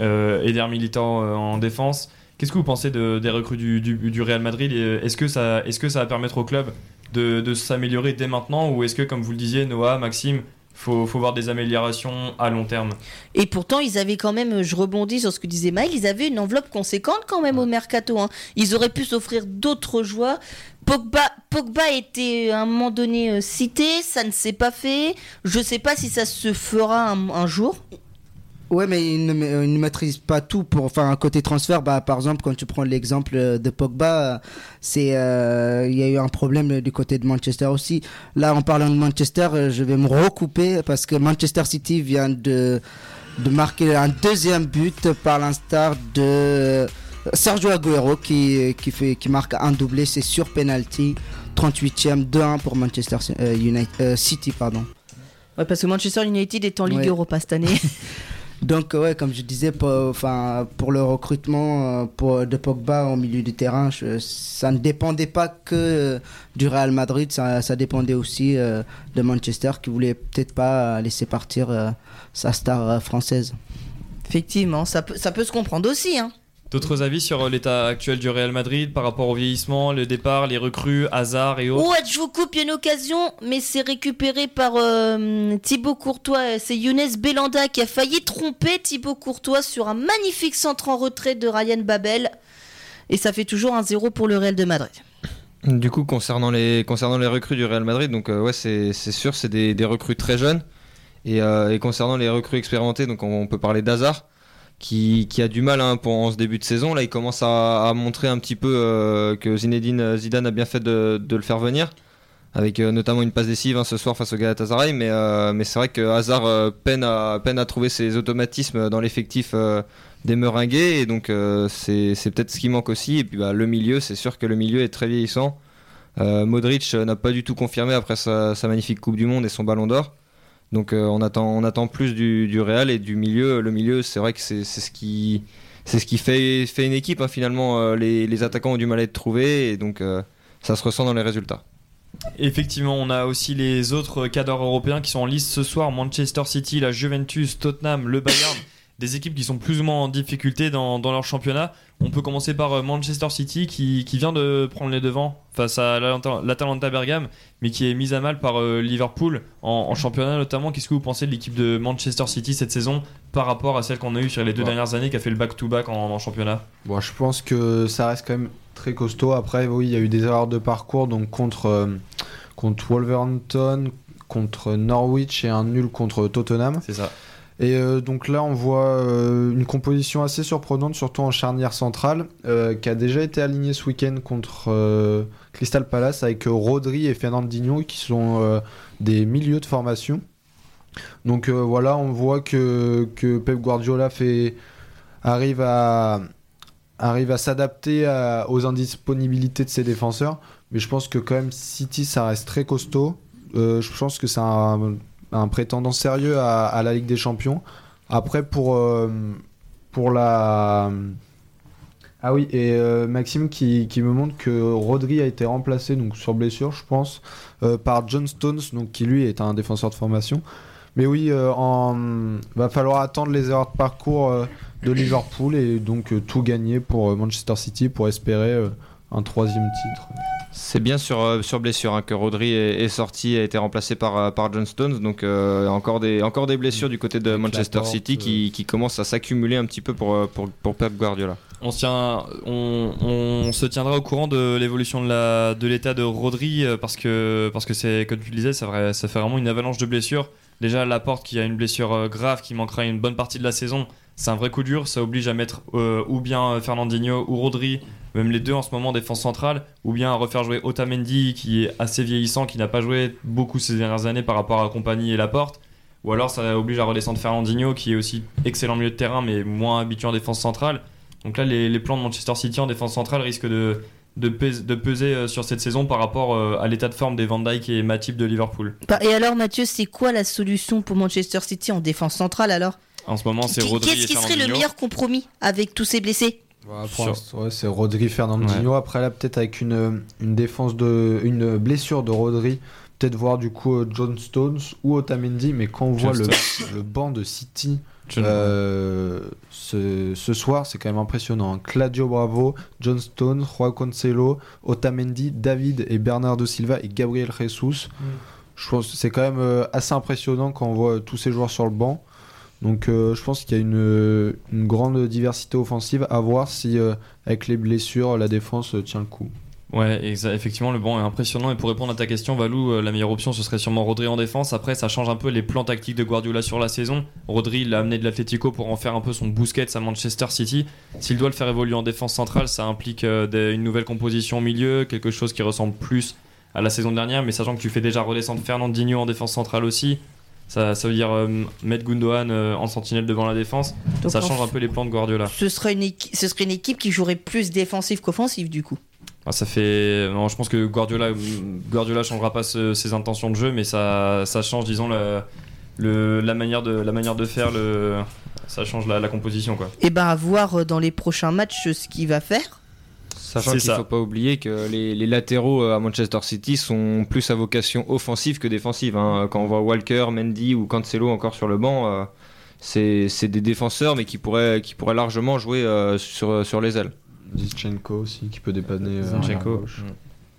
euh, Eder Militao euh, en défense. Qu'est-ce que vous pensez de- des recrues du, du, du Real Madrid? Est-ce que, ça- est-ce que ça va permettre au club de, de s'améliorer dès maintenant? Ou est-ce que, comme vous le disiez, Noah, Maxime, faut, faut voir des améliorations à long terme Et pourtant, ils avaient quand même, je rebondis sur ce que disait Maël, ils avaient une enveloppe conséquente quand même au mercato. hein. Ils auraient pu s'offrir d'autres joueurs. Pogba, Pogba était à un moment donné euh, cité, ça ne s'est pas fait. Je sais pas si ça se fera un, un jour. Ouais, mais il ne, ma- il ne maîtrise pas tout. Pour, enfin, un côté transfert, bah, par exemple, quand tu prends l'exemple de Pogba, c'est, euh, il y a eu un problème du côté de Manchester aussi. Là, en parlant de Manchester, euh, je vais me recouper parce que Manchester City vient de, de marquer un deuxième but par l'instar de Sergio Aguero qui, qui, fait, qui marque un doublé. C'est sur penalty. 38e, 2-1 pour Manchester euh, United, euh, City. Pardon. Ouais, parce que Manchester United est en Ligue Ouais. Europa cette année. Donc ouais, comme je disais, pour, pour le recrutement euh, pour, de Pogba au milieu du terrain, ça ne dépendait pas que euh, du Real Madrid, ça, ça dépendait aussi euh, de Manchester qui voulait peut-être pas laisser partir sa star française. Effectivement, ça peut, ça peut se comprendre aussi. Hein. D'autres avis sur euh, l'état actuel du Real Madrid par rapport au vieillissement, le départ, les recrues, Hazard et autres? Ouais, je vous coupe, il y a une occasion, mais c'est récupéré par euh, Thibaut Courtois. C'est Younes Belanda qui a failli tromper Thibaut Courtois sur un magnifique centre en retrait de Ryan Babel. Et ça fait toujours un 0 pour le Real de Madrid. Du coup, concernant les, concernant les recrues du Real Madrid, donc euh, ouais, c'est c'est sûr, c'est des, des recrues très jeunes. Et, euh, et concernant les recrues expérimentées, donc on, on peut parler d'Hazard, qui, a du mal hein, en ce début de saison. Là, il commence à, montrer un petit peu euh, que Zinedine Zidane a bien fait de, le faire venir, avec euh, notamment une passe décisive hein, ce soir face au Galatasaray. Mais, euh, mais c'est vrai que Hazard peine, à, trouver ses automatismes dans l'effectif des Meringues, et donc c'est peut-être ce qui manque aussi. Et puis bah, le milieu, c'est sûr que le milieu est très vieillissant. Modric n'a pas du tout confirmé après sa magnifique Coupe du Monde et son Ballon d'Or. Donc euh, on, attend, on attend plus du, du Real et du milieu. Le milieu, c'est vrai que c'est c'est ce qui, c'est ce qui fait, fait une équipe. hein, finalement, Euh, les, les attaquants ont du mal à être trouvés et donc euh, ça se ressent dans les résultats. Effectivement, on a aussi les autres cadres européens qui sont en liste ce soir Manchester City, la Juventus, Tottenham, le Bayern. Des équipes qui sont plus ou moins en difficulté dans, dans leur championnat. On peut commencer par euh, Manchester City qui, qui vient de prendre les devants face à l'Atalanta Bergame, mais qui est mise à mal par euh, Liverpool en, en championnat notamment. Qu'est-ce que vous pensez de l'équipe de Manchester City cette saison par rapport à celle qu'on a eue sur les deux Ouais. dernières années qui a fait le back-to-back en, en championnat? Bon, je pense que ça reste quand même très costaud. Après, oui, il y a eu des erreurs de parcours, donc contre, euh, contre Wolverhampton, contre Norwich et un nul contre Tottenham. C'est ça. Et euh, donc là, on voit euh, une composition assez surprenante, surtout en charnière centrale, euh, qui a déjà été alignée ce week-end contre Crystal Palace avec Rodri et Fernandinho qui sont des milieux de formation. Donc voilà, on voit que, que Pep Guardiola fait, arrive à, arrive à s'adapter aux indisponibilités de ses défenseurs. Mais je pense que quand même City, ça reste très costaud. Je pense que c'est un, un prétendant sérieux à, la Ligue des Champions. Après, pour, euh, la... Ah oui, et euh, Maxime qui, me montre que Rodri a été remplacé donc sur blessure, je pense, euh, par John Stones, donc qui lui est un défenseur de formation. Mais oui, en... va falloir attendre les erreurs de parcours de Liverpool et donc tout gagner pour Manchester City pour espérer un troisième titre. C'est bien sur, euh, sur blessure hein, que Rodri est, est sorti, a été remplacé par, euh, par John Stones. Donc euh, encore, des, encore des blessures du côté de Avec Manchester City qui, qui commencent à s'accumuler un petit peu pour, pour, pour Pep Guardiola. On, se tient, on, on se tiendra au courant de l'évolution de la- de l'état de, Rodri parce que, parce que c'est, comme tu le disais, ça, vrai- ça fait vraiment une avalanche de blessures. Déjà, Laporte qui a une blessure grave qui manquera une bonne partie de la saison, c'est un vrai coup dur. Ça oblige à mettre euh, ou bien Fernandinho ou Rodri, même les deux en ce moment en défense centrale, ou bien à refaire jouer Otamendi qui est assez vieillissant, qui n'a pas joué beaucoup ces dernières années par rapport à Compagnie et Laporte. Ou alors ça oblige à redescendre Fernandinho qui est aussi excellent milieu de terrain mais moins habitué en défense centrale. Donc là, les, les plans de Manchester City en défense centrale risquent de, de, pes- de peser euh, sur cette saison par rapport euh, à l'état de forme des Van Dijk et Matip de Liverpool. Bah, Et alors Mathieu, c'est quoi la solution pour Manchester City en défense centrale alors? En ce moment, c'est Rodri Qu'est-ce qui serait le meilleur compromis avec tous ces blessés? Ouais, c'est Rodri Fernandinho. Après là, peut-être avec une, une défense de une blessure de Rodri, peut-être voir du coup euh, John Stones ou Otamendi. Mais quand on voit le, le banc de City euh, ce, ce soir, c'est quand même impressionnant. Claudio Bravo, John Stones, Juan Cancelo, Otamendi, David et Bernardo Silva et Gabriel Jesus. Je pense que c'est quand même euh, assez impressionnant quand on voit tous ces joueurs sur le banc. Donc euh, je pense qu'il y a une, grande diversité offensive à voir si euh, avec les blessures la défense tient le coup. Ouais, effectivement, le banc est impressionnant. Et pour répondre à ta question, Valou, euh, la meilleure option, ce serait sûrement Rodri en défense. Après, ça change un peu les plans tactiques de Guardiola sur la saison. Rodri, l'a amené de l'Atlético pour en faire un peu son Busquets à Manchester City. S'il doit le faire évoluer en défense centrale, ça implique une nouvelle composition au milieu, quelque chose qui ressemble plus à la saison dernière. Mais sachant que tu fais déjà redescendre Fernandinho en défense centrale aussi, ça, ça veut dire euh, mettre Gundogan euh, en sentinelle devant la défense. Donc, ça change un peu les plans de Guardiola. ce serait, une équi- ce serait une équipe qui jouerait plus défensif qu'offensif du coup. Ah, ça fait. Non, je pense que Guardiola, Guardiola changera pas ce- ses intentions de jeu, mais ça, ça change, disons, le- la, manière de, la manière de faire. Le, ça change la, la composition, quoi. Et ben à voir euh, dans les prochains matchs ce qu'il va faire. Sachant qu'il ne faut pas oublier que les, les latéraux euh, à Manchester City sont plus à vocation offensive que défensive. hein. Quand on voit Walker, Mendy ou Cancelo encore sur le banc, euh, c'est des défenseurs mais qui pourraient, qui pourraient largement jouer euh, sur, sur les ailes. Zinchenko aussi qui peut dépanner. euh, Zinchenko. à gauche.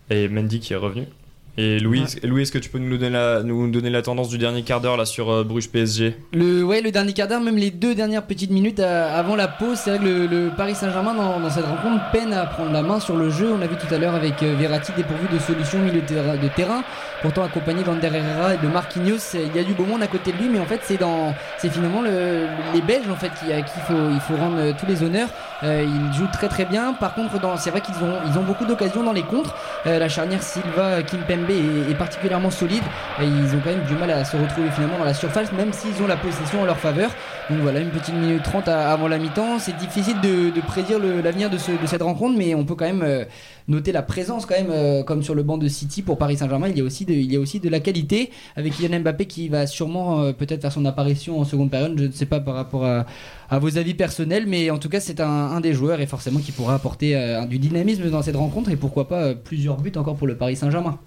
Et Mendy qui est revenu. Et Louis, Louis est-ce que tu peux nous donner la, nous donner la tendance du dernier quart d'heure là sur euh, Bruges PSG Le, ouais, le dernier quart d'heure, même les deux dernières petites minutes euh, avant la pause, c'est vrai que le, le Paris Saint-Germain dans, dans cette rencontre peine à prendre la main sur le jeu. On l'a vu tout à l'heure avec euh, Verratti dépourvu de solutions milieu de terrain, pourtant accompagné d'Ander Herrera et de Marquinhos. Il y a du beau monde à côté de lui, mais en fait c'est dans, c'est finalement le- les Belges en fait qui, à qui il faut, il faut rendre tous les honneurs. Euh, ils jouent très très bien. Par contre, dans- c'est vrai qu'ils ont, ils ont beaucoup d'occasions dans les contres. Euh, la charnière Silva Kimpembe est, particulièrement solide. Et ils ont quand même du mal à se retrouver finalement dans la surface, même s'ils ont la possession en leur faveur. Donc voilà, une petite minute 30 à- avant la mi-temps. C'est difficile de, prédire l'avenir de, ce- de cette rencontre, mais on peut quand même euh, noter la présence quand même, euh, comme sur le banc de City pour Paris Saint-Germain. Il y a aussi de, il y a aussi de la qualité avec Kylian Mbappé qui va sûrement euh, peut-être faire son apparition en seconde période. Je ne sais pas par rapport à, vos avis personnels, mais en tout cas c'est un, des joueurs et forcément qui pourra apporter du dynamisme dans cette rencontre et pourquoi pas plusieurs buts encore pour le Paris Saint-Germain.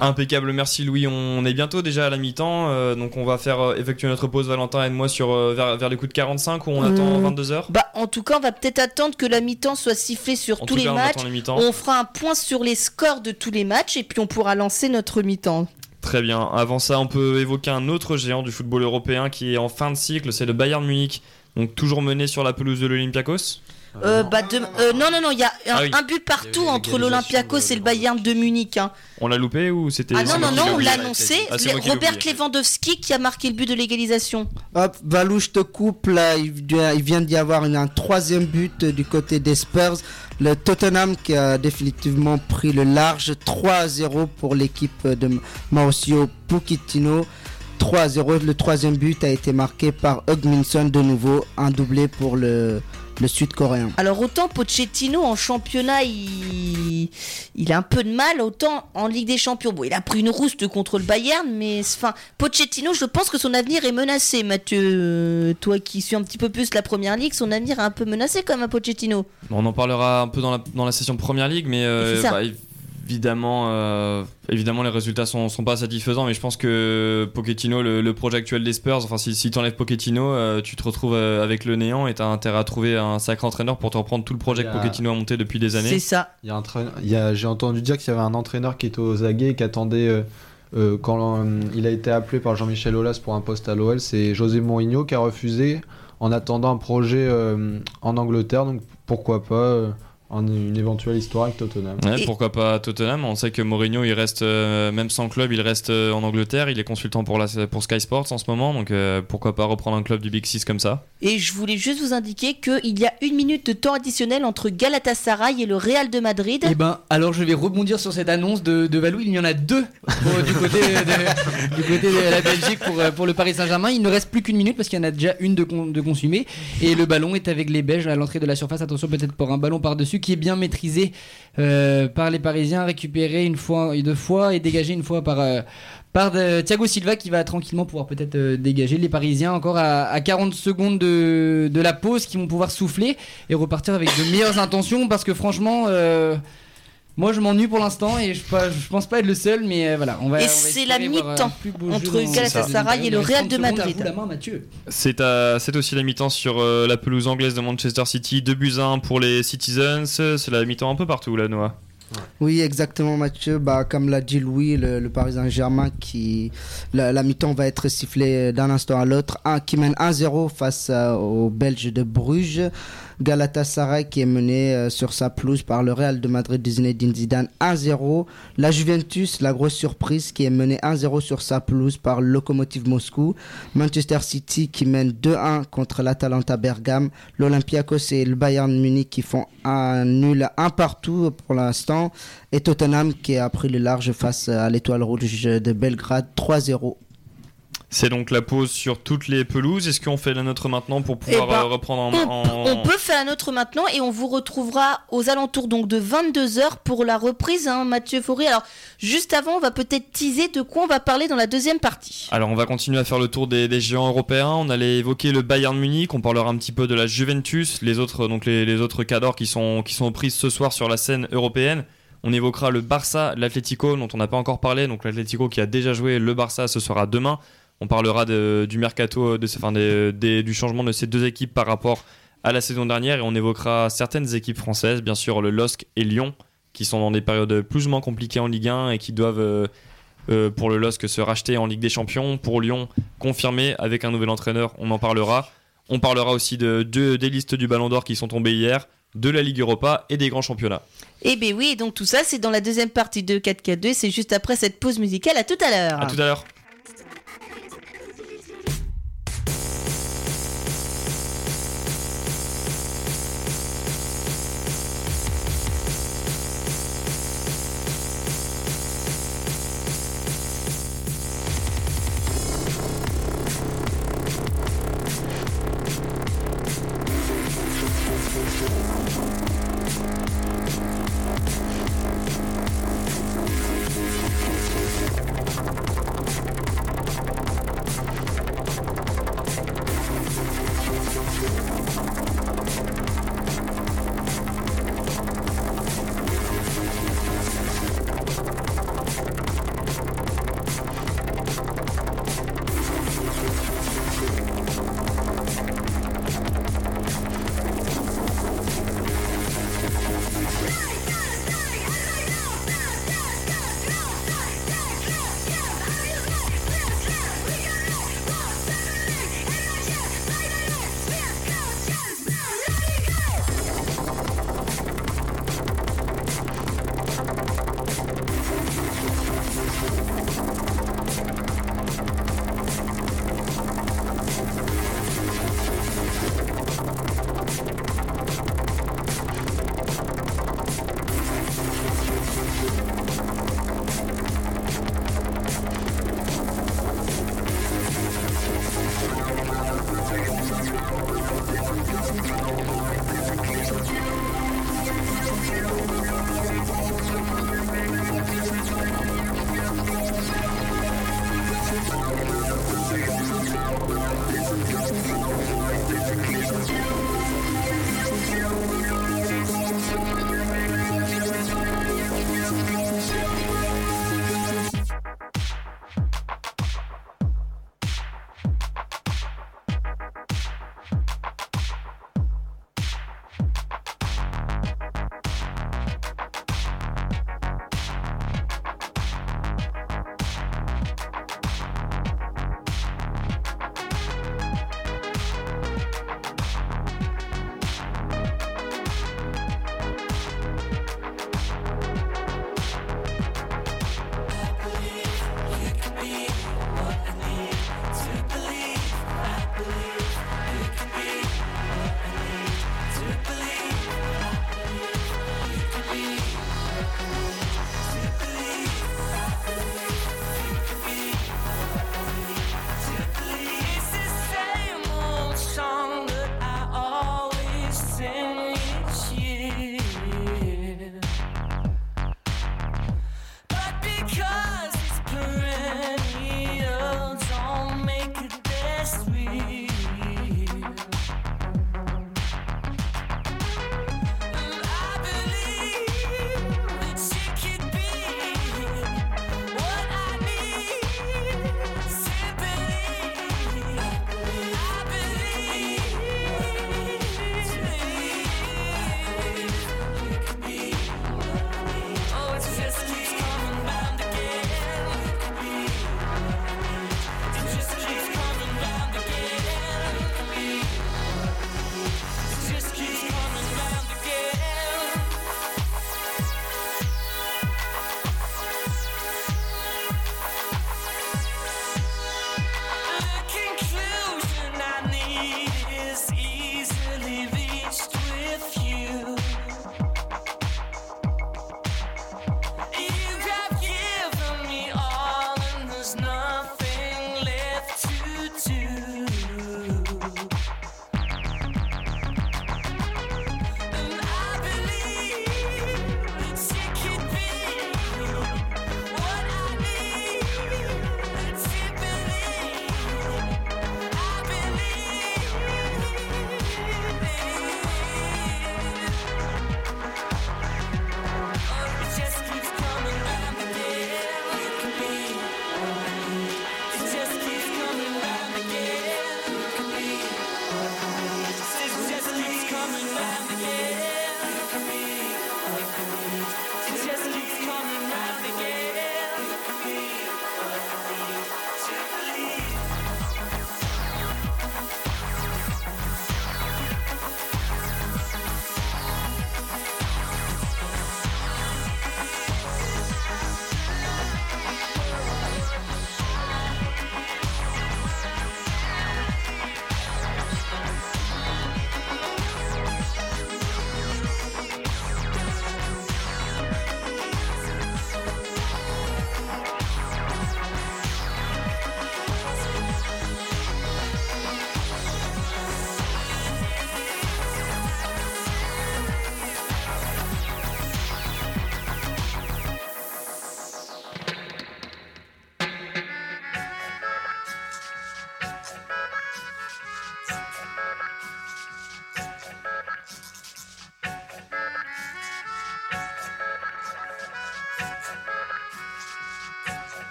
Impeccable, merci Louis. On est bientôt déjà à la mi-temps, euh, donc on va faire euh, effectuer notre pause Valentin et moi sur euh, vers, vers les coups de 45 ou on attend Mmh. 22h. Bah, en tout cas, on va peut-être attendre que la mi-temps soit sifflée sur En tous les cas, on matchs. les mi-temps. On fera un point sur les scores de tous les matchs et puis on pourra lancer notre mi-temps. Très bien. Avant ça, on peut évoquer un autre géant du football européen qui est en fin de cycle, c'est le Bayern Munich. Donc toujours mené sur la pelouse de l'Olympiakos. Euh, bah, de- euh, non, non, non, il y a un, Ah oui. un but partout entre l'Olympiakos et le Bayern de Munich. hein. On l'a loupé ou c'était Ah non, non, non, on l'a annoncé. Ah, Robert. Lewandowski qui a marqué le but de l'égalisation. Hop, Valou, je te coupe. Là, il vient, d'y avoir une- un troisième but euh, du côté des Spurs. Le Tottenham qui a définitivement pris le large 3 à 0 pour l'équipe de Mauricio Pochettino. 3 à 0. Le troisième but a été marqué par Hugminson de nouveau, un doublé pour le, le sud-coréen. Alors autant Pochettino en championnat, il... il a un peu de mal, autant en Ligue des Champions. Bon, il a pris une rouste contre le Bayern, mais enfin, Pochettino, je pense que son avenir est menacé, Mathieu. Euh, Toi qui suis un petit peu plus la Première Ligue, son avenir est un peu menacé quand même à Pochettino. On en parlera un peu dans la, dans la session Première Ligue, mais euh. Évidemment, euh, évidemment, les résultats sont, sont pas satisfaisants. Mais je pense que Pochettino, le, le projet actuel des Spurs, enfin, si, si tu enlèves Pochettino, euh, tu te retrouves euh, avec le néant et tu as intérêt à trouver un sacré entraîneur pour te reprendre tout le projet que a- Pochettino a monté depuis des années. C'est ça. Il y a un traîne- il y a- J'ai entendu dire qu'il y avait un entraîneur qui était aux aguets et qui attendait. euh, euh, quand euh, il a été appelé par Jean-Michel Aulas pour un poste à l'OL, c'est José Mourinho qui a refusé en attendant un projet euh, en Angleterre. Donc pourquoi pas euh, une éventuelle histoire avec Tottenham. Ouais, Et- pourquoi pas Tottenham On sait que Mourinho, il reste euh, même sans club, il reste euh, en Angleterre. Il est consultant pour la pour Sky Sports en ce moment, donc euh, pourquoi pas reprendre un club du Big Six comme ça Et je voulais juste vous indiquer qu'il y a une minute de temps additionnel entre Galatasaray et le Real de Madrid. Eh ben, alors je vais rebondir sur cette annonce de, de Valou. Il y en a deux pour- du, côté de, du côté de la Belgique pour, pour le Paris Saint-Germain. Il ne reste plus qu'une minute parce qu'il y en a déjà une de, con- de consumée. Et le ballon est avec les Belges à l'entrée de la surface. Attention peut-être pour un ballon par-dessus qui est bien maîtrisé euh, par les Parisiens, récupéré une fois et deux fois et dégagé une fois par... euh, par de- Thiago Silva qui va tranquillement pouvoir peut-être euh, dégager. Les Parisiens encore à, à 40 secondes de, de la pause qui vont pouvoir souffler et repartir avec de meilleures intentions parce que franchement euh, moi je m'ennuie pour l'instant et je, pas- je pense pas être le seul mais euh, voilà on va Et c'est la euh, mi-temps jeu entre Galatasaray et le Real de. Madrid. C'est aussi la mi-temps sur euh, la pelouse anglaise de Manchester City, 2 buts à 1 pour les Citizens. C'est la mi-temps un peu partout là, Noah. Oui, exactement, Mathieu. Bah, comme l'a dit Louis, le, le Paris Saint-Germain, qui la, la mi-temps va être sifflée d'un instant à l'autre, un, qui mène 1-0 face euh, aux Belges de Bruges. Galatasaray qui est mené euh, sur sa pelouse par le Real de Madrid de Zinedine Zidane 1-0. La Juventus, la grosse surprise, qui est menée 1-0 sur sa pelouse par Lokomotiv Moscou. Manchester City qui mène 2-1 contre l'Atalanta Bergame. L'Olympiakos et le Bayern Munich qui font un nul un partout pour l'instant. Et Tottenham qui a pris le large face à l'Étoile Rouge de Belgrade 3-0. C'est donc la pause sur toutes les pelouses. Est-ce qu'on fait la nôtre maintenant pour pouvoir Eh ben, euh, reprendre en, On, en- on peut faire la nôtre maintenant et on vous retrouvera aux alentours donc de 22h pour la reprise, hein, Mathieu Fauré. Alors, juste avant, on va peut-être teaser de quoi on va parler dans la deuxième partie. Alors on va continuer à faire le tour des, des géants européens. On allait évoquer le Bayern Munich. On parlera un petit peu de la Juventus, les autres donc les, les autres cadors qui sont qui sont prises ce soir sur la scène européenne. On évoquera le Barça, l'Atlético dont on n'a pas encore parlé. Donc l'Atlético qui a déjà joué le Barça, ce sera demain. On parlera de- du mercato, de, ce- enfin, des- des- du changement de ces deux équipes par rapport à la saison dernière et on évoquera certaines équipes françaises, bien sûr le LOSC et Lyon, qui sont dans des périodes plus ou moins compliquées en Ligue 1 et qui doivent euh, euh, pour le LOSC se racheter en Ligue des Champions, pour Lyon confirmer avec un nouvel entraîneur, on en parlera. On parlera aussi de, de- des listes du Ballon d'Or qui sont tombées hier, de la Ligue Europa et des grands championnats. Eh bien oui, donc tout ça, c'est dans la deuxième partie de 4K2. C'est juste après cette pause musicale. À tout à l'heure. À tout à l'heure.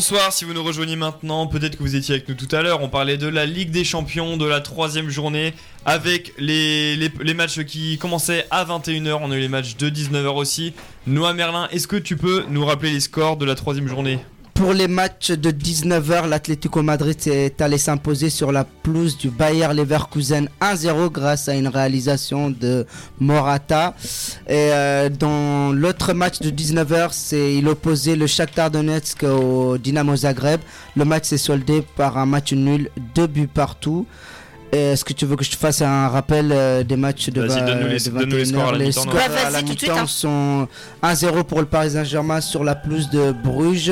Bonsoir, si vous nous rejoignez maintenant, peut-être que vous étiez avec nous tout à l'heure, on parlait de la Ligue des Champions, de la troisième journée, avec les, matchs qui commençaient à 21h, on a eu les matchs de 19h aussi. Noah Merlin, est-ce que tu peux nous rappeler les scores de la troisième journée? Pour les matchs de 19h, l'Atlético Madrid est allé s'imposer sur la pelouse du Bayer Leverkusen 1-0 grâce à une réalisation de Morata. Et euh, dans l'autre match de 19h, c'est il opposait le Shakhtar Donetsk au Dynamo Zagreb. Le match s'est soldé par un match nul, deux buts partout. Est-ce que tu veux que je te fasse un rappel euh, des matchs de, Vas-y, va- donne-nous les- de les 21 scores à la Les mi-temps, scores Ouais, à vas-y, la tout de suite, mi-temps hein. sont 1-0 pour le Paris Saint-Germain sur la pelouse de Bruges.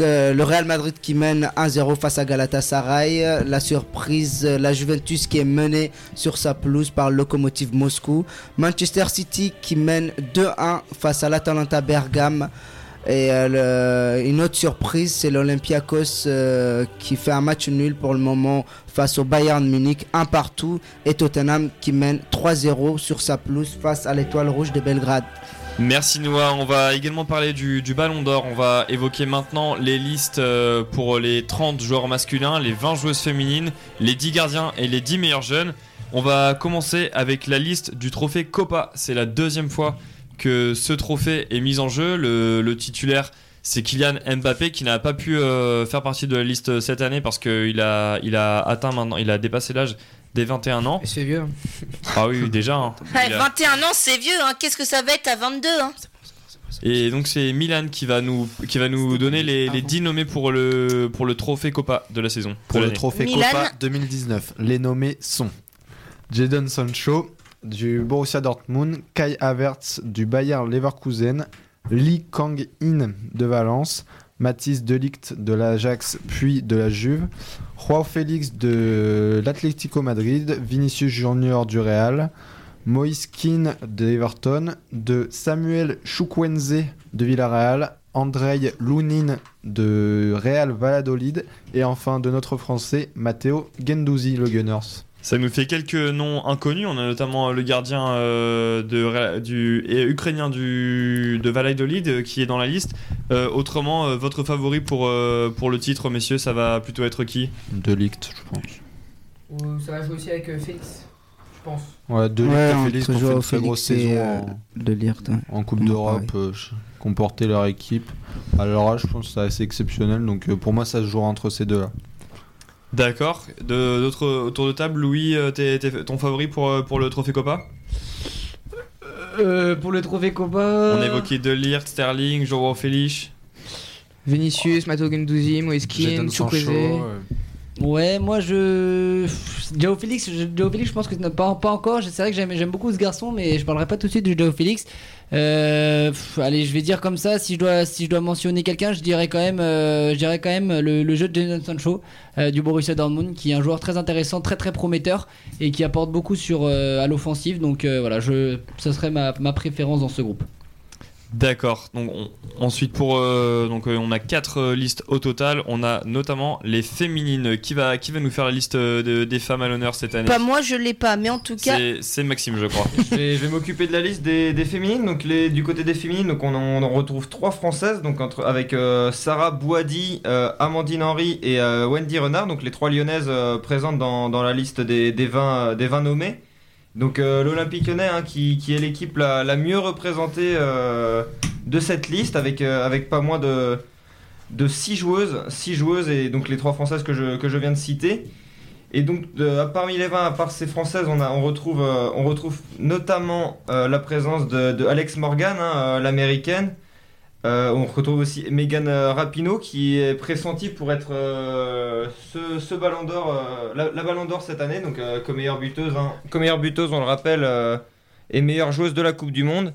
Euh, le Real Madrid qui mène 1-0 face à Galatasaray. La surprise, euh, la Juventus qui est menée sur sa pelouse par Lokomotiv Moscou. Manchester City qui mène 2-1 face à l'Atalanta Bergame. Et euh, une autre surprise, c'est l'Olympiakos qui fait un match nul pour le moment face au Bayern Munich, un partout. Et Tottenham qui mène 3-0 sur sa pelouse face à l'Étoile Rouge de Belgrade. Merci Noah, on va également parler du, Ballon d'Or, on va évoquer maintenant les listes euh, pour les 30 joueurs masculins, les 20 joueuses féminines, les 10 gardiens et les 10 meilleurs jeunes. On va commencer avec la liste du trophée Copa, c'est la deuxième fois que ce trophée est mis en jeu, le, titulaire c'est Kylian Mbappé qui n'a pas pu euh, faire partie de la liste cette année parce qu'il atteint maintenant, a dépassé l'âge des 21 ans. Et c'est vieux. hein. Ah oui, oui, déjà. hein. Ouais, Il a- 21 ans, c'est vieux, hein. qu'est-ce que ça va être à 22 hein Et donc c'est Milan qui va nous, qui va nous donner les, les 10 nommés pour le, pour le trophée Copa de la saison. Pour le trophée Milan. Copa 2019, les nommés sont Jadon Sancho du Borussia Dortmund, Kai Havertz du Bayer Leverkusen, Lee Kang-in de Valence, Mathis Delict de l'Ajax puis de la Juve, Joao Félix de l'Atlético Madrid, Vinicius Junior du Real, Moïse Keane de Everton, de Samuel Chukwueze de Villarreal, Andrei Lounine de Real Valladolid et enfin de notre français Matteo Gendouzi le Gunners. Ça nous fait quelques noms inconnus. On a notamment le gardien euh, de, du, et ukrainien du, de Valladolid euh, qui est dans la liste. Euh, autrement, euh, votre favori pour, euh, pour le titre, messieurs, ça va plutôt être qui? De Ligt, je pense. Ou ça va jouer aussi avec euh, Félix, je pense. Ouais, De Ligt Ouais, Félix qui ont fait une très grosse saison euh, De ouais. en, en Coupe d'Europe, euh, porté leur équipe. Alors là, je pense que c'est assez exceptionnel. Donc euh, pour moi, ça se jouera entre ces deux-là. D'accord. De- D'autres autour de table, Louis, euh, t'es- t'es- ton favori pour, euh, pour le trophée Copa? Euh, pour le trophée Copa. On a évoqué De Ligt, Sterling, Joao Félix. Vinicius, Mato Gendouzi, Sancho, Chukwueze. Ouais, moi je. Joao Félix, je... Félix, je pense que pas, pas encore. C'est vrai que j'aime j'aime beaucoup ce garçon, mais je parlerai pas tout de suite de Joao Félix. Euh, allez, je vais dire comme ça. Si je dois, si je dois mentionner quelqu'un, je dirais quand même, euh, le, jeu de Jadon Sancho euh, du Borussia Dortmund, qui est un joueur très intéressant, très très prometteur et qui apporte beaucoup sur euh, à l'offensive. Donc voilà, je, ce serait ma préférence dans ce groupe. D'accord. Donc on- ensuite pour euh, donc euh, on a quatre euh, listes au total. On a notamment les féminines. Qui va qui va nous faire la liste euh, de- des femmes à l'honneur cette année? Pas moi, je l'ai pas, mais en tout cas, C'est c'est Maxime, je crois. je vais, je vais m'occuper de la liste des, des féminines. Donc les, du côté des féminines, donc on, en, on en retrouve trois françaises, donc entre, avec euh, Sarah Bouadi, euh, Amandine Henry et euh, Wendy Renard, donc les trois lyonnaises euh, présentes dans, dans la liste des, des, 20, euh, des 20 nommés. Donc euh, l'Olympique lyonnais hein, qui, qui est l'équipe la, mieux représentée euh, de cette liste avec, euh, avec pas moins de, de 6 joueuses, six joueuses et donc les trois françaises que je, que je viens de citer. Et donc parmi les 20, à part ces françaises, on, a, on, retrouve, euh, on retrouve notamment la présence de, Alex Morgan, hein, l'américaine. Euh, on retrouve aussi Megan euh, Rapinoe qui est pressentie pour être euh, ce, ballon d'or, la, ballon d'or cette année, donc comme meilleure buteuse. hein. Comme meilleure buteuse, on le rappelle, et meilleure joueuse de la Coupe du Monde.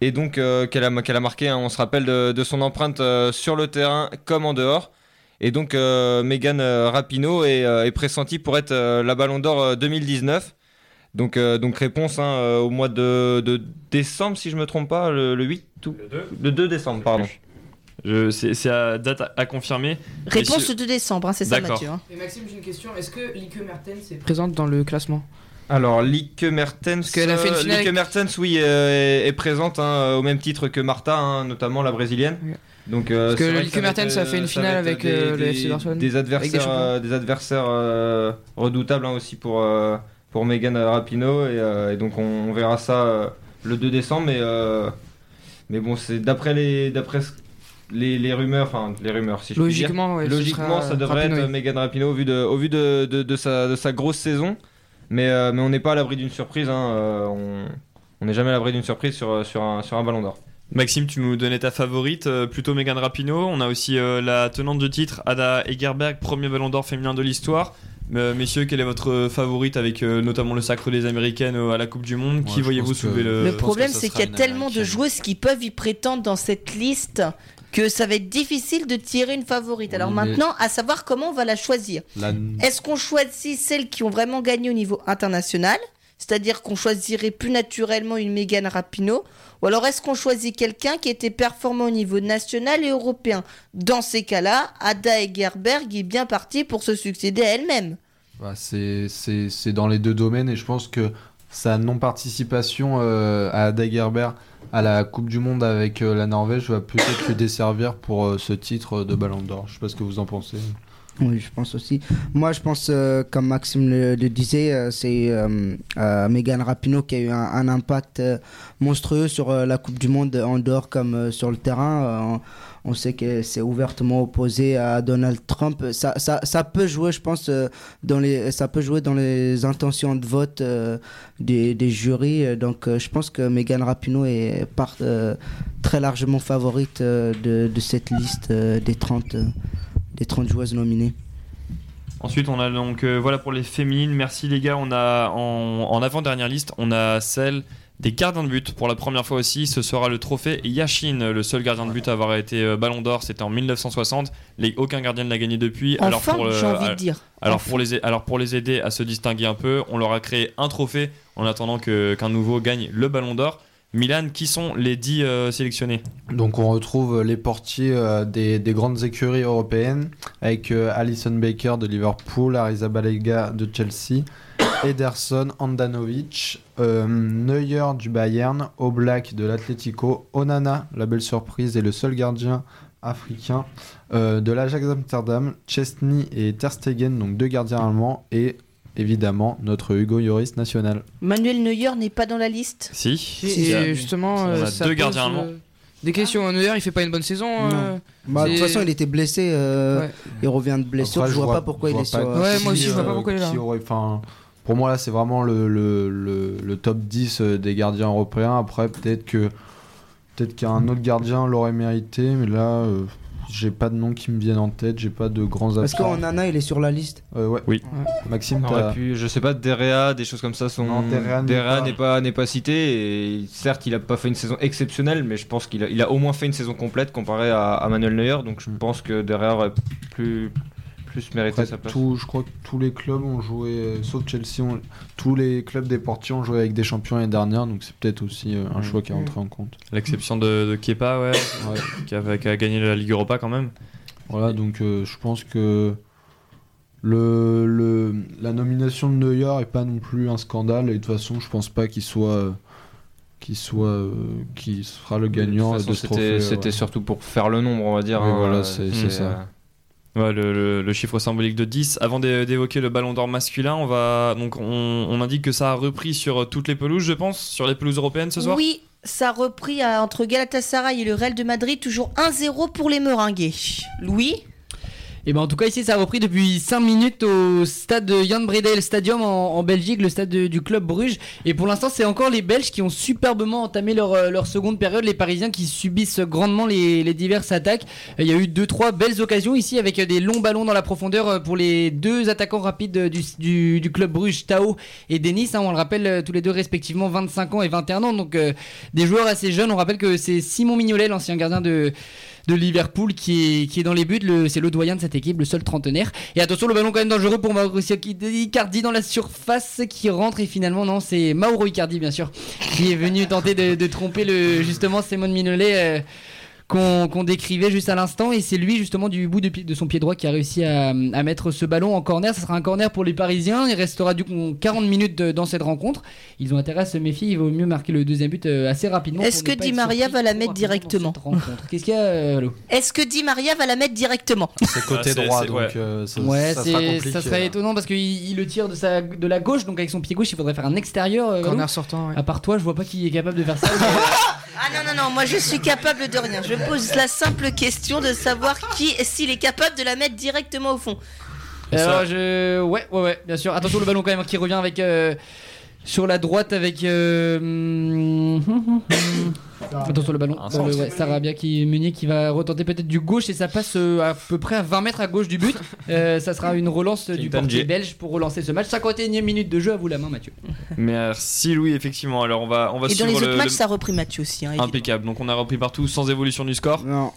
Et donc qu'elle a, marqué, hein, on se rappelle de, son empreinte sur le terrain comme en dehors. Et donc Megan Rapinoe est, pressentie pour être la ballon d'or euh, 2019. Donc, euh, donc réponse hein, euh, au mois de, de décembre, si je me trompe pas, le, le 8 ou le 2 décembre, pardon. C'est à date à, à confirmer. réponse le 2 décembre, hein, c'est ça. Mathieu. hein. Et Maxime, j'ai une question. Est-ce que Lieke Mertens est présente dans le classement Alors, Lieke Mertens, Parce qu'elle a fait une euh, Lieke avec- Mertens, oui, euh, est, est présente hein, au même titre que Martha, hein, notamment la brésilienne. Ouais. Donc, euh, Parce que Lieke Mertens a fait une finale avec, des- euh, le FC Barcelone, Des adversaires, champions. euh, des adversaires euh, redoutables hein, aussi pour, euh, pour Megan Rapinoe. Et, euh, et donc, on, on verra ça euh, le 2 décembre. Mais, euh, mais bon, c'est d'après les, d'après les, les rumeurs, enfin, les rumeurs, si je puis dire. Logiquement, ouais, Logiquement, ça devrait Rapinoe. être Megan Rapinoe au vu de, au vu de, de, de sa, de sa grosse saison. Mais, euh, mais on n'est pas à l'abri d'une surprise. hein, euh, on on n'est jamais à l'abri d'une surprise sur, sur, un, sur un ballon d'or. Maxime, tu nous donnais ta favorite, euh, plutôt Megan Rapinoe. On a aussi euh, la tenante de titre, Ada Egerberg, premier ballon d'or féminin de l'histoire. Euh, messieurs, quelle est votre favorite avec euh, notamment le sacre des Américaines euh, à la Coupe du Monde? Ouais, Qui voyez-vous que- soulever le. Le problème, c'est qu'il y a tellement de joueuses qui peuvent y prétendre dans cette liste que ça va être difficile de tirer une favorite. Alors Oui, maintenant, à savoir comment on va la choisir. La- Est-ce qu'on choisit celles qui ont vraiment gagné au niveau international C'est-à-dire qu'on choisirait plus naturellement une Megan Rapinoe Ou alors est-ce qu'on choisit quelqu'un qui était performant au niveau national et européen? Dans ces cas-là, Ada Egerberg est bien partie pour se succéder à elle-même. Bah, c'est dans les deux domaines et je pense que sa non-participation euh, à Daguerre à la Coupe du Monde avec euh, la Norvège va peut-être lui desservir pour euh, ce titre de Ballon d'Or. Je sais pas ce que vous en pensez. Oui, je pense aussi. Moi, je pense, euh, comme Maxime le, disait, euh, c'est euh, euh, Megan Rapinoe qui a eu un, impact monstrueux sur la Coupe du Monde en dehors comme sur le terrain. On, sait que c'est ouvertement opposé à Donald Trump. Ça, ça, ça peut jouer, je pense, dans les, ça peut jouer dans les intentions de vote des, jurys. Donc, je pense que Megan Rapinoe est très largement favorite de, cette liste des 30. Des 30 joueuses nominées. Ensuite, on a donc euh, voilà pour les féminines. Merci les gars. On a en, en avant-dernière liste, on a celle des gardiens de but pour la première fois aussi. Ce sera le trophée Yashin, le seul gardien de but à avoir été euh, Ballon d'Or. C'était en 1960. Les, aucun gardien ne l'a gagné depuis. alors pour le- j'ai envie à- de dire. alors Enfin. pour, les, alors pour les aider à se distinguer un peu, on leur a créé un trophée en attendant que- qu'un nouveau gagne le Ballon d'Or. Milan, qui sont les 10 euh, sélectionnés? Donc on retrouve les portiers euh, des, des grandes écuries européennes avec euh, Alison Baker de Liverpool, Arrizabalaga de Chelsea, Ederson, Andanovic, Neuer du Bayern, Oblak de l'Atlético, Onana, la belle surprise et le seul gardien africain de l'Ajax Amsterdam, Chesney et Ter Stegen, donc deux gardiens allemands et évidemment notre Hugo Lloris national. Manuel Neuer n'est pas dans la liste. Si. Et Il y a- justement, on euh, a ça deux gardiens euh, allemands. Des questions, Neuer, il fait pas une bonne saison. euh, Bah, de toute façon, il était blessé. euh, Ouais. Il revient de blessure. Après, je vois pas pourquoi il vois est sur. pas euh, Ouais, moi aussi, je vois pas euh, pourquoi il est là. aurait- pour moi, là, c'est vraiment le, le, le, le top 10 euh, des gardiens européens. Après, peut-être que peut-être qu'un autre gardien l'aurait mérité, mais là, euh, j'ai pas de nom qui me viennent en tête. J'ai pas de grands Parce absents. qu'en Nana, il est sur la liste. Euh, ouais. Oui. Maxime, On t'as- aurait pu, je sais pas, Derea, des choses comme ça sont. Non, Derea n'est pas- n'est pas, n'est pas cité. Et certes, il a pas fait une saison exceptionnelle, mais je pense qu'il a, il a au moins fait une saison complète comparé à, à Manuel Neuer. Donc je Mm. pense que Derea aurait plus, plus mérité Après, sa place. tout, je crois que tous les clubs ont joué, euh, sauf Chelsea, ont- tous les clubs des portiers ont joué avec des champions l'année dernière, donc c'est peut-être aussi euh, un Mm. choix qui est rentré en compte. L'exception de, de Kepa, ouais, Ouais. qui, a, qui a gagné la Ligue Europa quand même. Voilà, donc euh, je pense que le, le, la nomination de Neuer est pas non plus un scandale, et de toute façon, je pense pas qu'il soit. euh, qu'il soit euh, qui sera le gagnant De de, toute façon, ce c'était, trophée. c'était ouais. surtout pour faire le nombre, on va dire. Oui, hein, voilà, c'est ça. Le, chiffre symbolique de 10. Avant d'é- d'évoquer le ballon d'or masculin, on va donc on, on indique que ça a repris sur toutes les pelouses, je pense, sur les pelouses européennes ce soir? Oui, ça a repris à- entre Galatasaray et le Real de Madrid, toujours 1-0 pour les Meringues. Louis? Et ben en tout cas ici ça a repris depuis 5 minutes au stade de Jan Bredel Stadium en, Belgique, le stade de- du club Bruges. Et pour l'instant c'est encore les Belges qui ont superbement entamé leur, euh, leur seconde période, les Parisiens qui subissent grandement les, diverses attaques. Euh, Il y a eu 2-3 belles occasions ici avec des longs ballons dans la profondeur euh, pour les deux attaquants rapides du, du, club Bruges, Tao et Denis. hein, on le rappelle tous les deux respectivement 25 ans et 21 ans. Donc des joueurs assez jeunes. On rappelle que c'est Simon Mignolet, l'ancien gardien de de Liverpool qui est, qui est dans les buts. Le- C'est le doyen de cette équipe, le seul trentenaire. Et attention, le ballon quand même dangereux pour Mauricio Icardi dans la surface qui rentre. Et finalement, non, c'est Mauro Icardi, bien sûr, qui est venu tenter de, de tromper le, justement Simone Minolet. euh, qu'on décrivait juste à l'instant et c'est lui justement du bout de, son pied droit qui a réussi à, à mettre ce ballon en corner ce sera un corner pour les Parisiens il restera du coup 40 minutes de- dans cette rencontre ils ont intérêt à se méfier il vaut mieux marquer le deuxième but euh, assez rapidement Est-ce que Di Maria va la mettre directement qu'est-ce qu'il y a euh, Est-ce que Di Maria va la mettre directement C'est côté Ah, droit, donc ouais. euh, ça, Ouais, ça sera c'est- compliqué. ça serait là. étonnant parce qu'il il le tire de, sa, de la gauche, donc avec son pied gauche, il faudrait faire un extérieur. euh. Corner sortant, ouais. À part toi, je vois pas qui est capable de faire ça. Ah non, non, non, moi je suis capable de rien. Je pose la simple question de savoir qui, s'il est capable de la mettre directement au fond. Alors, je. Ouais, ouais, ouais, bien sûr. Attention, le ballon quand même qui revient avec. euh, sur la droite avec. euh, Attention le ballon. Dans le- centre. ouais, Sarabia qui Meunier qui va retenter peut-être du gauche et ça passe euh, à peu près à 20 mètres à gauche du but. Euh, ça sera une relance du portier belge pour relancer ce match. 51e minute de jeu à vous la main Mathieu. Merci Louis, effectivement. Alors on va on va Et dans suivre les autres le, matchs, le- ça a repris Mathieu aussi. hein, impeccable. Donc on a repris partout sans évolution du score. Non.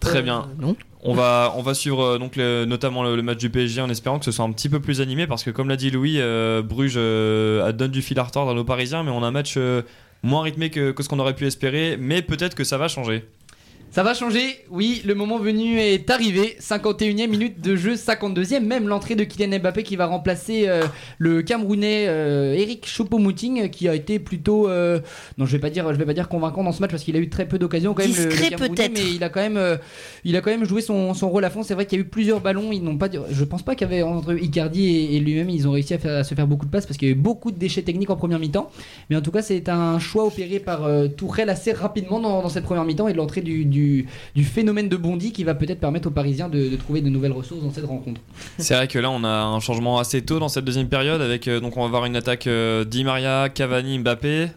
Très Euh, bien. Non. On va, on va suivre euh, donc le- notamment le, le match du PSG en espérant que ce soit un petit peu plus animé parce que comme l'a dit Louis, euh, Bruges euh, donne du fil à retordre à nos Parisiens, mais on a un match euh, moins rythmé que, ce qu'on aurait pu espérer, mais peut-être que ça va changer. Ça va changer, oui, le moment venu est arrivé. 51e minute de jeu, 52e, même l'entrée de Kylian Mbappé qui va remplacer euh, le Camerounais euh, Eric Choupo-Moting qui a été plutôt, euh, non je vais pas dire, je vais pas dire convaincant dans ce match parce qu'il a eu très peu d'occasions quand même. le- le Discret peut-être. mais il a quand même, euh, il a quand même joué son, son rôle à fond. C'est vrai qu'il y a eu plusieurs ballons, ils n'ont pas, je pense pas qu'il y avait entre Icardi et, et lui-même ils ont réussi à, faire- à se faire beaucoup de passes parce qu'il y a eu beaucoup de déchets techniques en première mi-temps. Mais en tout cas, c'est un choix opéré par euh, Tourelle assez rapidement dans, dans cette première mi-temps et de l'entrée du, du, du phénomène de Bondy qui va peut-être permettre aux Parisiens de, de trouver de nouvelles ressources dans cette rencontre. C'est vrai que là on a un changement assez tôt dans cette deuxième période avec euh, donc on va avoir une attaque euh, Di Maria, Cavani, Mbappé.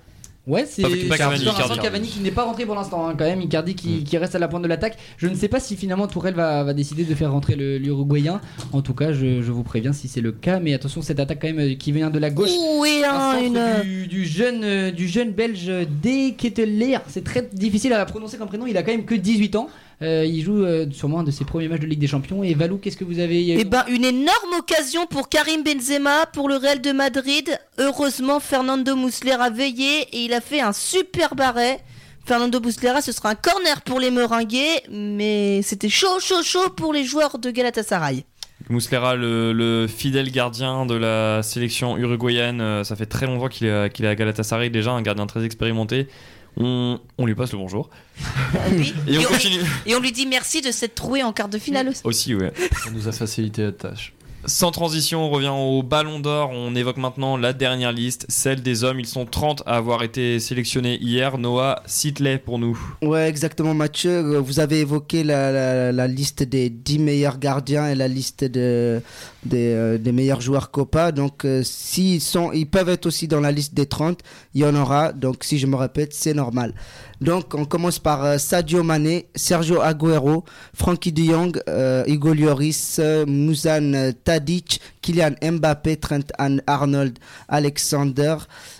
Ouais, c'est c'est Cavani, un qui n'est pas rentré pour l'instant, hein, quand même. Icardi qui, qui reste à la pointe de l'attaque. Je ne sais pas si finalement Tourelle va, va décider de faire rentrer le- l'Uruguayen. En tout cas, je, je vous préviens si c'est le cas. Mais attention, cette attaque quand même euh, qui vient de la gauche. Oui, Un hein, une. du, du jeune, euh, du jeune belge D. Ketteler. C'est très difficile à prononcer comme prénom. Il a quand même que 18 ans. Euh, il joue euh, sûrement un de ses premiers matchs de Ligue des Champions. Et Valou, qu'est-ce que vous avez il y a eu- Eh ben, une énorme occasion pour Karim Benzema, pour le Real de Madrid. Heureusement, Fernando Muslera a veillé et il a fait un super barret. Fernando Muslera, ce sera un corner pour les Meringues, mais c'était chaud, chaud, chaud pour les joueurs de Galatasaray. Muslera, le, le fidèle gardien de la sélection uruguayenne, euh, ça fait très longtemps qu'il est, qu'il est à Galatasaray déjà, un gardien très expérimenté. On, on lui passe le bonjour. Oui. Et on Et on- continue. Et on lui dit merci de s'être troué en quart de finale. Aussi, ouais. Ça nous a facilité la tâche. Sans transition, on revient au Ballon d'Or. On évoque maintenant la dernière liste, celle des hommes. Ils sont 30 à avoir été sélectionnés hier. Noah, cite-les pour nous. Ouais, exactement, Mathieu. Euh, Vous avez évoqué la, liste des 10 meilleurs gardiens et la liste euh, des meilleurs joueurs Copa. Donc, euh, s'ils sont, ils peuvent être aussi dans la liste des 30. Il y en aura. Donc, si je me répète, c'est normal. Donc, on commence par euh, Sadio Mané, Sergio Aguero, Frankie de Jong, euh, Hugo Lloris, euh, Muzan Tadic, Kylian Mbappé, Trent Arnold, Alexander,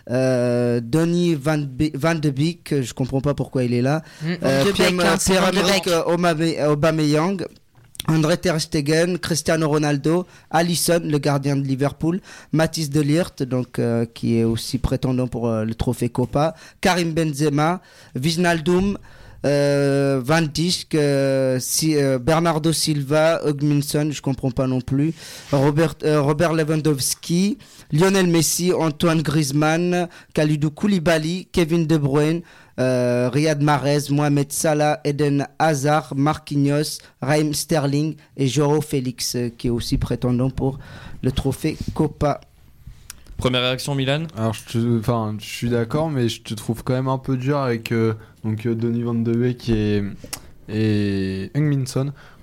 euh, Donny Van, de Beek, je comprends pas pourquoi il est là. Van Euh, Pierre- hein, Aubameyang, André Ter Stegen, Cristiano Ronaldo, Alisson, le gardien de Liverpool, Mathis Delirte, donc euh, qui est aussi prétendant pour euh, le trophée Copa, Karim Benzema, Wijnaldum, euh, Van Dijk, euh, Bernardo Silva, Hugminson, je comprends pas non plus, Robert, Robert Lewandowski, Lionel Messi, Antoine Griezmann, Kalidou Koulibaly, Kevin De Bruyne, euh, Riyad Mahrez, Mohamed Salah, Eden Hazard, Marquinhos, Raheem Sterling et Joao Félix, euh, qui est aussi prétendant pour le trophée Copa. Première réaction, Milan? Alors, je, te- enfin, je suis d'accord, mais je te trouve quand même un peu dur avec euh, donc, euh, Donny Van de Beek et, et Heung-Min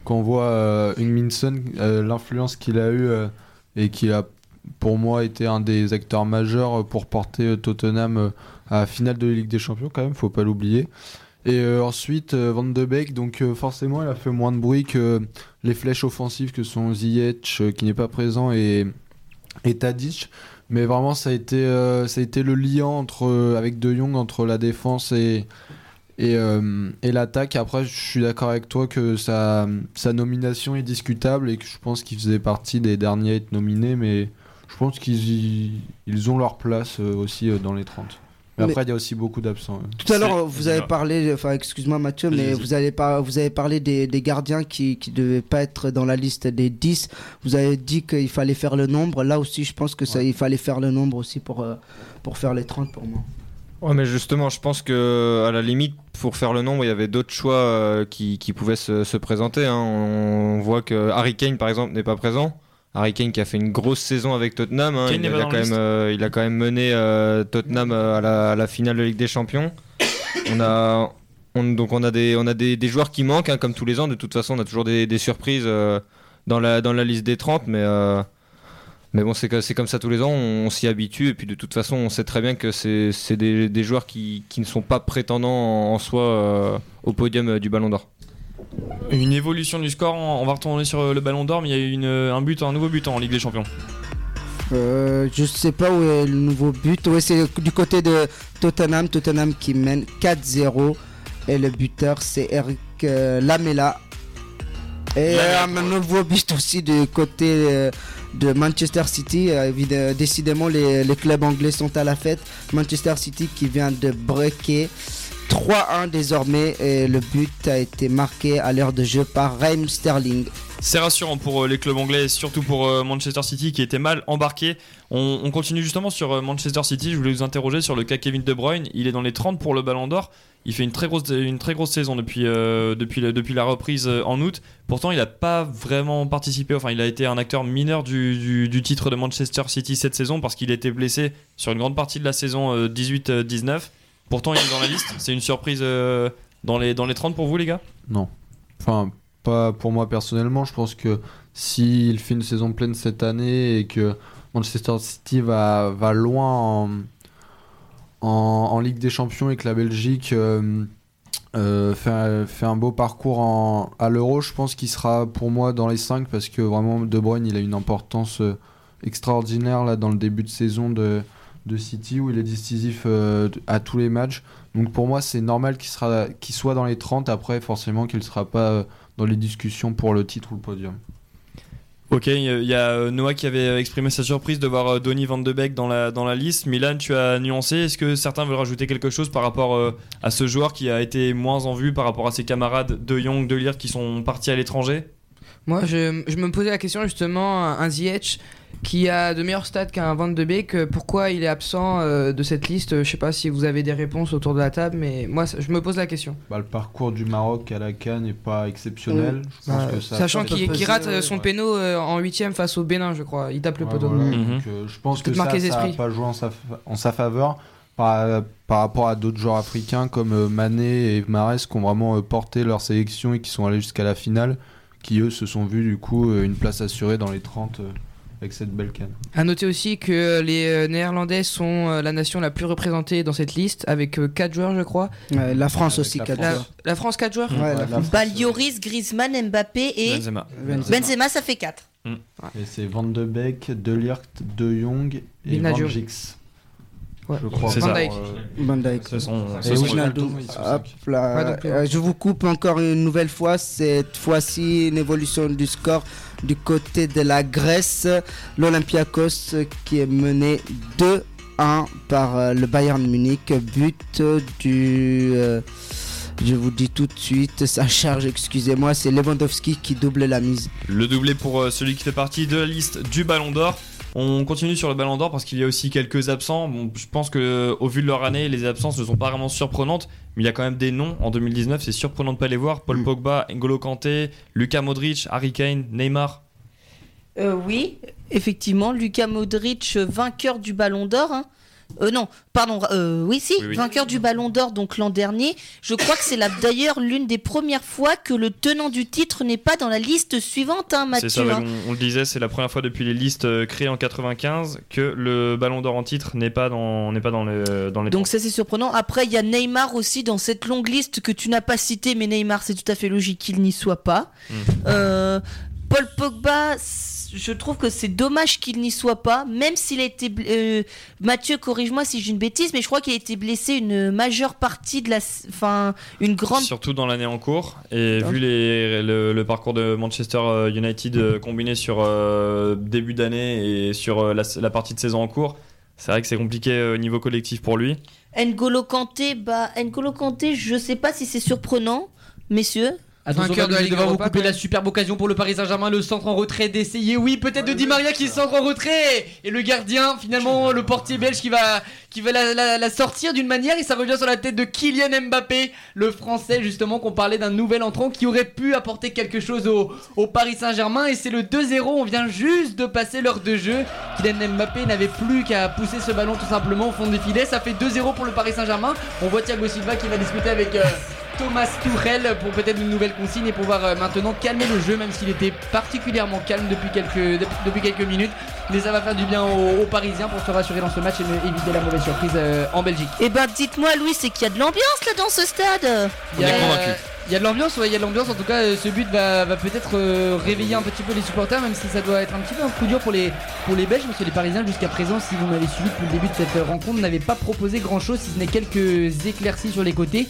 Quand on voit euh, Heung-Min euh, l'influence qu'il a eu euh, et qu'il a, pour moi, été un des acteurs majeurs pour porter euh, Tottenham euh, à finale de Ligue des Champions, quand même, faut pas l'oublier. Et euh, ensuite, euh, Van de Beek, donc euh, forcément, il a fait moins de bruit que les flèches offensives que sont Ziyech, qui n'est pas présent, et, et Tadic. Mais vraiment, ça a été, ça a été le lien entre, avec De Jong entre la défense et, et, et l'attaque. Après, je suis d'accord avec toi que sa, nomination est discutable et que je pense qu'il faisait partie des derniers à être nominés. Mais je pense qu'ils ils ont leur place aussi dans les 30. Mais Mais- après, il y a aussi beaucoup d'absents. euh. Tout à l'heure, vous avez parlé, enfin, excuse-moi Mathieu, mais vous avez, par- vous avez parlé des, des gardiens qui ne devaient pas être dans la liste des 10. Vous avez dit qu'il fallait faire le nombre. Là aussi, je pense que ça, il fallait faire le nombre aussi pour, euh, pour faire les 30 pour moi. Ouais, mais justement, je pense que à la limite, pour faire le nombre, il y avait d'autres choix euh, qui, qui pouvaient se, se présenter. hein. On voit que Harry Kane, par exemple, n'est pas présent. Harry Kane qui a fait une grosse saison avec Tottenham. hein. Il, il a quand la même, euh, il a quand même mené euh, Tottenham euh, à la, à la finale de Ligue des Champions. On a, on- donc on a des, on a des, des joueurs qui manquent, hein, comme tous les ans. De toute façon, on a toujours des, des surprises euh, dans, la, dans la liste des 30, mais. mais bon, c'est comme ça tous les ans, on, s'y habitue, et puis de toute façon, on sait très bien que c'est des, des joueurs qui, qui ne sont pas prétendants en, en soi euh, au podium du Ballon d'Or. Une évolution du score, on va retourner sur euh, le Ballon d'Or, mais il y a eu une, un but, un nouveau but en Ligue des Champions. Euh, je sais pas où est le nouveau but. Ouais, c'est du côté de Tottenham. Tottenham qui mène 4-0. Et le buteur, c'est Eric euh, Lamela. Et Lamela, un nouveau but aussi du côté euh, de Manchester City. Euh, décidément, les, les clubs anglais sont à la fête. Manchester City qui vient de breaker 3-1 désormais. Et le but a été marqué à l'heure de jeu par Raheem Sterling. C'est rassurant pour euh, les clubs anglais, surtout pour euh, Manchester City qui était mal embarqué. On, on continue justement sur euh, Manchester City. Je voulais vous interroger sur le cas Kevin De Bruyne. Il est dans les 30 pour le Ballon d'Or. Il fait une très grosse, une très grosse saison depuis, depuis, la, depuis la reprise en août. Pourtant, il n'a pas vraiment participé. Enfin, il a été un acteur mineur du, du- du titre de Manchester City cette saison parce qu'il était blessé sur une grande partie de la saison euh, 18-19. Pourtant, il est dans la liste. C'est une surprise euh, dans, les, dans les 30 pour vous, les gars? Non. Enfin, pas pour moi personnellement. Je pense que s'il fait une saison pleine cette année et que Manchester City va, va loin en, en, Ligue des Champions et que la Belgique euh, euh, fait, un- fait un beau parcours en, à l'Euro, je pense qu'il sera pour moi dans les 5 parce que vraiment De Bruyne il a une importance extraordinaire là dans le début de saison de, de City où il est décisif euh, à tous les matchs. Donc pour moi, c'est normal qu'il sera, qu'il soit dans les 30. Après, forcément, qu'il ne sera pas euh, dans les discussions pour le titre ou le podium. Ok, il y a euh, Noah qui avait exprimé sa surprise de voir Donny Van de Beek dans la, dans la liste. Milan, tu as nuancé. Est-ce que certains veulent rajouter quelque chose par rapport à ce joueur qui a été moins en vue par rapport à ses camarades de Young, de Lear qui sont partis à l'étranger? Moi, je, je me posais la question justement, un Ziyech qui a de meilleurs stats qu'un Van de Beek, euh, pourquoi il est absent euh, de cette liste? Je sais pas si vous avez des réponses autour de la table, mais moi, ça- je me pose la question. Bah, le parcours du Maroc à la Cannes n'est pas exceptionnel. Je pense Ouais. que ça Sachant qu'il rate euh, ouais. son Ouais. péno euh, en huitième face au Bénin, je crois. Il tape le Ouais, poteau. voilà. Mhm. Donc, euh, je pense que ça, marquer les ça a esprits. pas joué en sa, fa- en sa faveur par, par rapport à d'autres joueurs africains comme Mané et Mares qui ont vraiment porté leur sélection et qui sont allés jusqu'à la finale, qui eux se sont vus du coup une place assurée dans les 30 euh, avec cette belle canne. À noter aussi que les euh, Néerlandais sont euh, la nation la plus représentée dans cette liste, avec 4 joueurs, je crois. Ouais, la France Avec aussi, la quatre La, joueurs. la France, 4 joueurs Ouais, la la France. Lloris, Griezmann, Mbappé et Benzema. Benzema. Benzema, ça fait 4. Et c'est Van de Beek, De Ligt, De Jong et. Van Gix. Ouais. Je crois. C'est Van ça. Dijk. Van Dijk. Ce sont, Et ce oui, sont- Wijnaldum. Wijnaldum, ils sont Hop cinq. là. Ouais, donc, Euh, je vous coupe encore une nouvelle fois. Cette fois-ci, une évolution du score du côté de la Grèce. L'Olympiakos qui est mené 2-1 par euh, le Bayern Munich. But du. euh, je vous dis tout de suite, ça charge, excusez-moi, c'est Lewandowski qui double la mise. Le doublé pour euh, celui qui fait partie de la liste du Ballon d'Or. On continue sur le Ballon d'Or parce qu'il y a aussi quelques absents. Bon, je pense que au vu de leur année, les absences ne sont pas vraiment surprenantes, mais il y a quand même des noms en 2019. C'est surprenant de pas les voir. Paul Mm. Pogba, N'Golo Kanté, Luka Modric, Harry Kane, Neymar. Euh, oui, effectivement, Luka Modric, vainqueur du Ballon d'Or. hein. Euh, non, pardon, euh, oui, si, Oui, oui. vainqueur du Ballon d'Or donc l'an dernier. Je crois que c'est d'ailleurs l'une des premières fois que le tenant du titre n'est pas dans la liste suivante, hein, C'est ça, Mathieu. hein. on, on le disait, c'est la première fois depuis les listes euh, créées en 95 que le Ballon d'Or en titre n'est pas dans n'est pas dans le dans les Donc ça c'est surprenant. Après il y a Neymar aussi dans cette longue liste que tu n'as pas citée, mais Neymar c'est tout à fait logique qu'il n'y soit pas. Euh, Paul Pogba, je trouve que c'est dommage qu'il n'y soit pas, même s'il a été... euh, Mathieu, corrige-moi si j'ai une bêtise, mais je crois qu'il a été blessé une majeure partie de la... Enfin, une grande... Surtout dans l'année en cours. Et vu les, le, le parcours de Manchester euh, United euh, combiné sur euh, début d'année et sur la, la partie de saison en cours, c'est vrai que c'est compliqué au niveau collectif pour lui. N'Golo Kanté, bah... N'Golo Kanté, je sais pas si c'est surprenant, messieurs. Attention, Vainqueur de la Ligue vous couper la superbe occasion pour le Paris Saint-Germain, le centre en retrait d'essayer. Oui, peut-être de Di Maria qui centre en retrait. Et le gardien, finalement, le portier belge qui va, qui va la, la- la sortir d'une manière. Et ça revient sur la tête de Kylian Mbappé, le français, justement, qu'on parlait d'un nouvel entrant qui aurait pu apporter quelque chose au, au Paris Saint-Germain. Et c'est le 2-0. On vient juste de passer l'heure de jeu. Kylian Mbappé n'avait plus qu'à pousser ce ballon tout simplement au fond des filets. Ça fait 2-0 pour le Paris Saint-Germain. On voit Thiago Silva qui va discuter avec. euh, Thomas Tuchel pour peut-être une nouvelle consigne et pouvoir euh, maintenant calmer le jeu même s'il était particulièrement calme depuis quelques, depuis, depuis quelques minutes mais ça va faire du bien aux, aux Parisiens pour se rassurer dans ce match et éviter la mauvaise surprise euh, en Belgique. Eh ben dites-moi Louis, c'est qu'il y a de l'ambiance là dans ce stade? On est convaincus. Il y a de l'ambiance, ouais, il y a de l'ambiance. En tout cas, euh, ce but va, peut-être euh, réveiller un petit peu les supporters, même si ça doit être un petit peu un coup dur pour les, pour les Belges, parce que les Parisiens, jusqu'à présent, si vous m'avez suivi depuis le début de cette euh, rencontre, n'avaient pas proposé grand-chose, si ce n'est quelques éclaircies sur les côtés.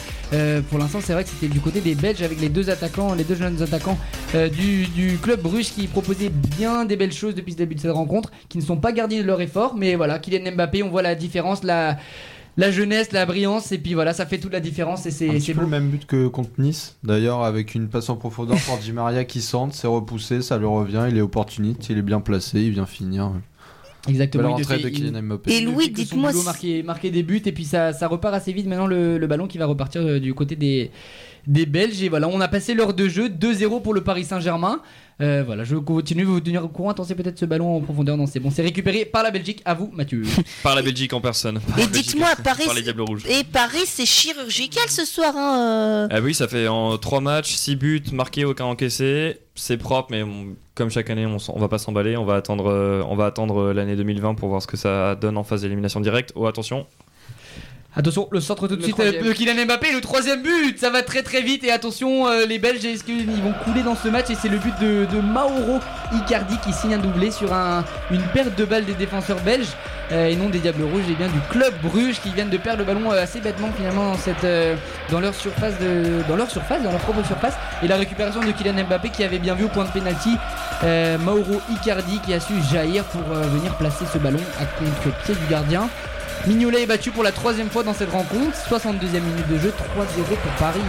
Pour l'instant, c'est vrai que c'était du côté des Belges avec les deux attaquants, les deux jeunes attaquants du, du club russe qui proposaient bien des belles choses depuis ce début de cette rencontre, qui ne sont pas gardés de leur effort. Mais voilà, Kylian Mbappé, on voit la différence, la, la jeunesse, la brillance, et puis voilà, ça fait toute la différence et c'est c'est le même but que contre Nice, d'ailleurs, avec une passe en profondeur pour Di Maria qui centre, c'est repoussé, ça lui revient, il est opportuniste, il est bien placé, il vient finir. Exactement. Il fait- de il- Kylian Mbappé. Et Louis, dites-moi marquer, marquer des buts et puis ça, ça repart assez vite maintenant le, le ballon qui va repartir euh, du côté des, des Belges et voilà on a passé l'heure de jeu 2-0 pour le Paris Saint-Germain Euh, voilà je continue de vous tenir au courant attendez peut-être ce ballon en profondeur non c'est bon c'est récupéré par la Belgique à vous Mathieu Par la Belgique en personne. Par Et dites-moi, Paris, Par les Diables Rouges. Et Paris, c'est chirurgical ce soir. Hein, euh. Ah oui, ça fait en 3 matchs, 6 buts marqués, aucun encaissé. C'est propre, mais on- comme chaque année, on, va pas s'emballer. On va attendre, euh, on va attendre l'année 2020 pour voir ce que ça donne en phase d'élimination directe. Oh, attention. Attention, le centre tout de Le suite troisième. euh, de Kylian Mbappé, le troisième but, ça va très très vite et attention euh, les Belges, est-ce qu'ils vont couler dans ce match? Et c'est le but de, de Mauro Icardi qui signe un doublé sur un- une perte de balle des défenseurs belges euh, et non des Diables Rouges et bien du club Bruges qui viennent de perdre le ballon euh, assez bêtement finalement dans, cette, euh, dans leur surface de, dans leur surface, dans leur propre surface et la récupération de Kylian Mbappé qui avait bien vu au point de pénalty euh, Mauro Icardi qui a su jaillir pour euh, venir placer ce ballon à contre-pied du gardien. Mignolet est battu pour la troisième fois dans cette rencontre. 62e minute de jeu, 3-0 pour Paris.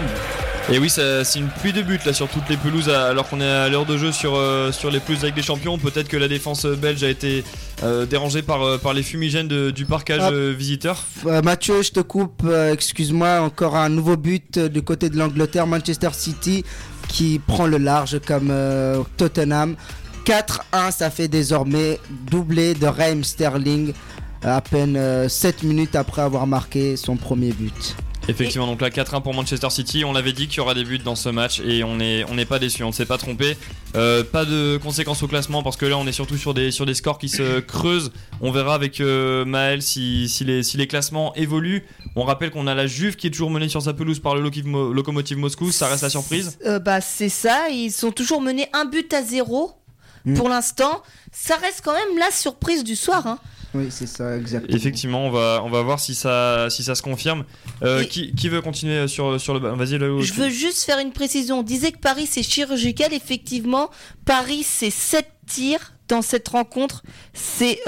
Et oui, ça- c'est une pluie de buts là sur toutes les pelouses alors qu'on est à l'heure de jeu sur, euh, sur les pelouses avec des champions. Peut-être que la défense belge a été euh, dérangée par, euh, par les fumigènes de- du parquage Ah. visiteur. Mathieu, je te coupe, euh, excuse-moi, encore un nouveau but euh, du côté de l'Angleterre, Manchester City qui prend le large comme euh, Tottenham. 4-1, ça fait désormais doublé de Raheem Sterling à peine 7 minutes après avoir marqué son premier but. Effectivement, donc là 4-1 pour Manchester City. On l'avait dit qu'il y aura des buts dans ce match et on n'est on n'est pas déçu, on ne s'est pas trompé. Euh, pas de conséquences au classement parce que là on est surtout sur des, sur des scores qui se creusent. On verra avec euh, Maël si, si, les, si les classements évoluent. On rappelle qu'on a la Juve qui est toujours menée sur sa pelouse par le Mo- Lokomotiv Moscou. Ça reste la surprise. Euh, bah c'est ça, ils sont toujours menés un but à zéro Mm. pour l'instant. Ça reste quand même la surprise du soir. Hein. Oui, c'est ça, exactement. Effectivement, on va, on va voir si ça, si ça se confirme. Euh, qui, qui veut continuer sur, sur le. Vas-y, Lalo. Je veux juste faire une précision. On disait que Paris c'est chirurgical. Effectivement, Paris c'est 7 tirs dans cette rencontre. C'est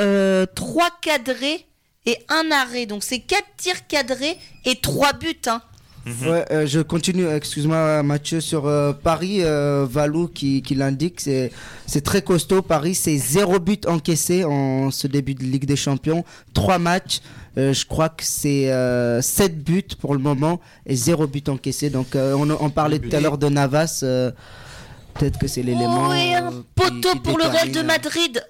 3 cadrés et un arrêt. Donc c'est 4 tirs cadrés et 3 buts. Hein. Mhm. Ouais, euh, je continue, excuse-moi Mathieu, sur euh, Paris, euh, Valou qui, qui l'indique, c'est, c'est très costaud. Paris, c'est zéro but encaissé en ce début de Ligue des Champions. Trois matchs, euh, je crois que c'est euh, 7 buts pour le moment et zéro but encaissé. Donc euh, on, on parlait tout à l'heure de Navas, euh, peut-être que c'est l'élément. Oh, et un euh, qui- poteau qui pour le Real de euh, Madrid.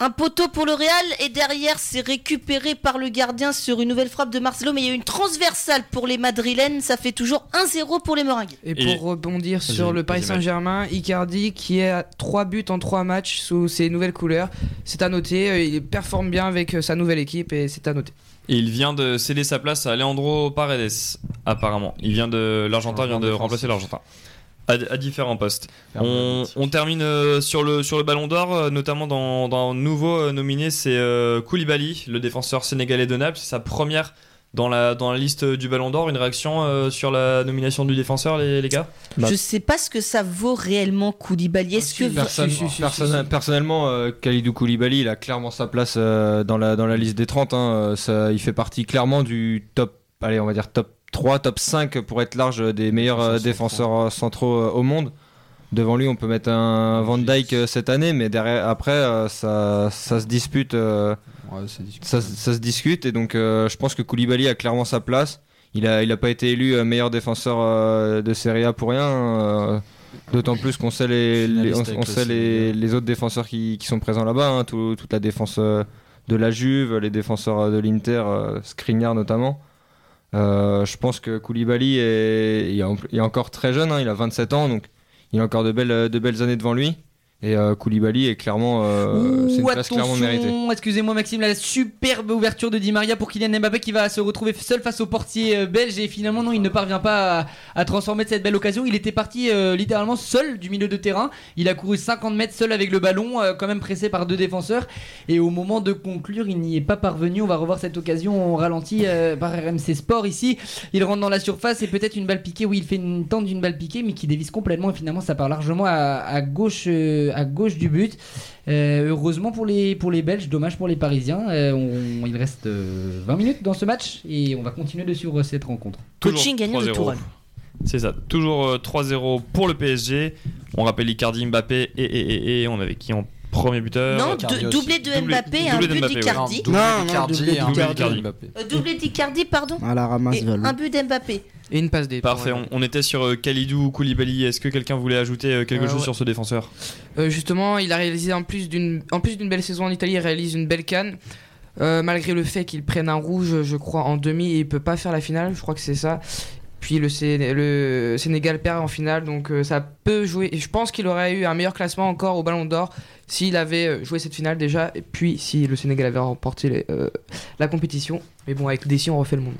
Un poteau pour le Real et derrière c'est récupéré par le gardien sur une nouvelle frappe de Marcelo mais il y a une transversale pour les Madrilènes ça fait toujours 1-0 pour les Meringues. Et Et- pour rebondir sur le Paris. Saint-Germain, Icardi qui est à 3 buts en 3 matchs sous ses nouvelles couleurs. C'est à noter, euh, il performe bien avec euh, sa nouvelle équipe et c'est à noter. Et il vient de céder sa place à Leandro Paredes, apparemment. Il vient de l'Argentin, vient de remplacer l'Argentin. À, à différents postes. On, on termine euh, sur, le, sur le Ballon d'Or, euh, notamment dans, dans un nouveau euh, nominé, c'est euh, Koulibaly, le défenseur sénégalais de Naples. C'est sa première dans la, dans la liste du Ballon d'Or. Une réaction euh, sur la nomination du défenseur, les, les gars? Bah. Je sais pas ce que ça vaut réellement Koulibaly. Est-ce que Personne-. Personnellement, euh, Khalidou Koulibaly, il a clairement sa place euh, dans, la, dans la liste des 30. hein. Ça, il fait partie clairement du top, allez, on va dire top 3, top 5 pour être large euh, des meilleurs euh, défenseurs euh, centraux au monde. Devant lui, on peut mettre un Van Dyke cette année, mais derrière, après, ça, ça se dispute. euh, Ouais, ça, ça se discute et donc euh, je pense que Koulibaly a clairement sa place. Il a, il a pas été élu meilleur défenseur euh, de Serie A pour rien. D'autant plus qu'on sait les, on, sait les, les autres défenseurs qui, qui sont présents là-bas. hein, tout- toute la défense de la Juve, les défenseurs de l'Inter, Skriniar notamment. Euh, je pense que Koulibaly est, encore très jeune, hein, il a 27 ans, donc il a encore de belles années devant lui. Et euh, Koulibaly est clairement, euh, c'est une Ouh, place clairement méritée. attention, excusez-moi Maxime, la superbe ouverture de Di Maria pour Kylian Mbappé qui va se retrouver seul face au portier euh, belge et finalement non il ne parvient pas à, à transformer cette belle occasion. Il était parti euh, littéralement seul du milieu de terrain. Il a couru 50 mètres seul avec le ballon, quand même pressé par deux défenseurs. Et au moment de conclure, il n'y est pas parvenu. On va revoir cette occasion au ralenti par RMC Sport ici. Il rentre dans la surface et peut-être une balle piquée. Oui, il fait une tente d'une balle piquée, mais qui dévisse complètement et finalement ça part largement à, à gauche, à gauche du but. Euh, heureusement pour les, pour les Belges, dommage pour les Parisiens. Euh, on- il reste euh, 20 minutes dans ce match et on va continuer de suivre cette rencontre. Coaching gagnant de 3-0. Tourelle. C'est ça, toujours euh, 3-0 pour le PSG. On rappelle Icardi, Mbappé et, et, et, et on avait qui en premier buteur Non, aussi. doublé de Doublé- Mbappé et un doublé de but Mbappé, ouais. d'Icardi. doublé Non, non, d'Icardi doublé un d'Icardi. d'Mbappé. Euh, Doublé d'Icardi, pardon. À la ramasse Et un but d'Mbappé. Et une passe des. Parfait, on, on était sur euh, Khalidou Koulibaly. Est-ce que quelqu'un voulait ajouter euh, quelque Euh, chose ouais. sur ce défenseur? Euh, justement, il a réalisé en plus d'une en plus d'une belle saison en Italie, il réalise une belle canne. Euh, malgré le fait qu'il prenne un rouge, je crois, en demi, et il peut pas faire la finale, je crois que c'est ça. Puis le, Sé- le Sénégal perd en finale, donc euh, ça peut jouer. Et je pense qu'il aurait eu un meilleur classement encore au Ballon d'Or s'il avait euh, joué cette finale déjà, et puis si le Sénégal avait remporté les- euh, la compétition. Mais bon, avec Dessy, on refait le monde.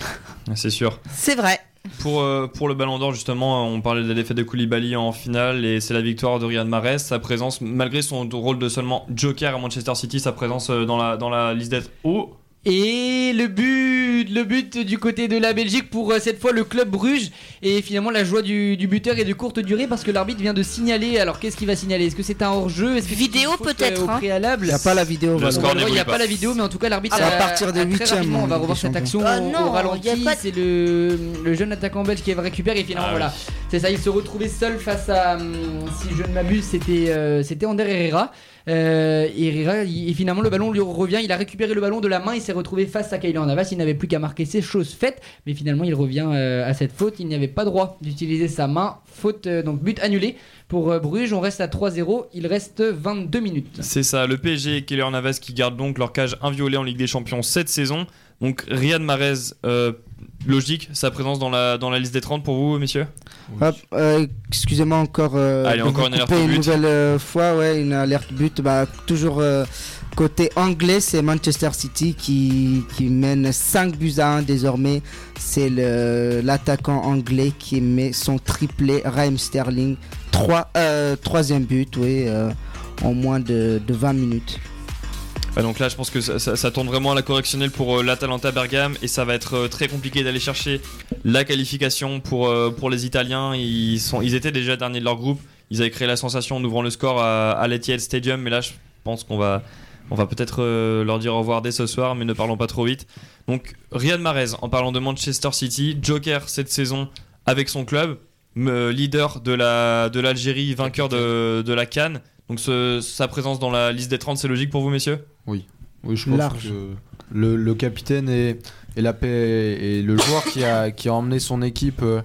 hein. C'est sûr. C'est vrai. Pour, euh, pour le Ballon d'Or, justement, on parlait de la défaite de Koulibaly en finale et c'est la victoire de Riyad Mahrez. Sa présence, malgré son rôle de seulement joker à Manchester City, sa présence dans la, dans la liste d'être haut Et le but, le but du côté de la Belgique pour euh, cette fois le club Bruges et finalement la joie du, du buteur est de courte durée parce que l'arbitre vient de signaler. Alors qu'est-ce qu'il va signaler? Est-ce que c'est un hors-jeu? Est-ce que c'est Vidéo, faute, peut-être, euh, au hein. préalable? Il n'y a pas la vidéo. Le voilà. score il n'y a pas pas. la vidéo, mais en tout cas, l'arbitre Ah, a- à partir de a très huitième, rapidement, On va en revoir des cette action Champions. au- Ah non, au ralenti. de- C'est le, le jeune attaquant belge qui récupère et finalement, Ah voilà. C'est ça, il se retrouvait seul face à, hum, si je ne m'abuse, c'était euh, c'était Ander Herrera. Euh, et finalement, le ballon lui revient. Il a récupéré le ballon de la main. Il s'est retrouvé face à Kylian Navas. Il n'avait plus qu'à marquer ses choses faites. Mais finalement, il revient euh, à cette faute. Il n'y avait pas droit d'utiliser sa main. Faute, euh, donc but annulé pour Bruges. On reste à 3-0. Il reste 22 minutes. C'est ça, le PSG et Navas qui gardent donc leur cage inviolée en Ligue des Champions cette saison. Donc Riyad Mahrez, logique, sa présence dans la, dans la liste des 30 pour vous, messieurs? Hop, euh, Excusez-moi encore. euh, Allez, encore une alerte but. Une nouvelle euh, fois, ouais, une alerte but. Bah, toujours côté anglais, c'est Manchester City qui, qui mène 5 buts à 1 désormais. C'est l'attaquant anglais qui met son triplé, Raheem Sterling. Trois, euh, troisième but, oui, en moins de, de 20 minutes. Ah, donc là, je pense que ça, tourne vraiment à la correctionnelle pour euh, l'Atalanta Bergame et ça va être euh, très compliqué d'aller chercher la qualification pour, euh, pour les Italiens. Ils, sont, ils étaient déjà derniers de leur groupe. Ils avaient créé la sensation en ouvrant le score à, à l'Etihad Stadium, mais là, je pense qu'on va, on va peut-être leur dire au revoir dès ce soir, mais ne parlons pas trop vite. Donc, Riyad Mahrez, en parlant de Manchester City, Joker cette saison avec son club, leader de la de l'Algérie, vainqueur de, de la Cannes. Donc, ce- sa présence dans la liste des 30, c'est logique pour vous, messieurs? Oui, je pense Large. que le, le capitaine et, et, la paix, et le joueur qui a, qui a emmené son équipe euh,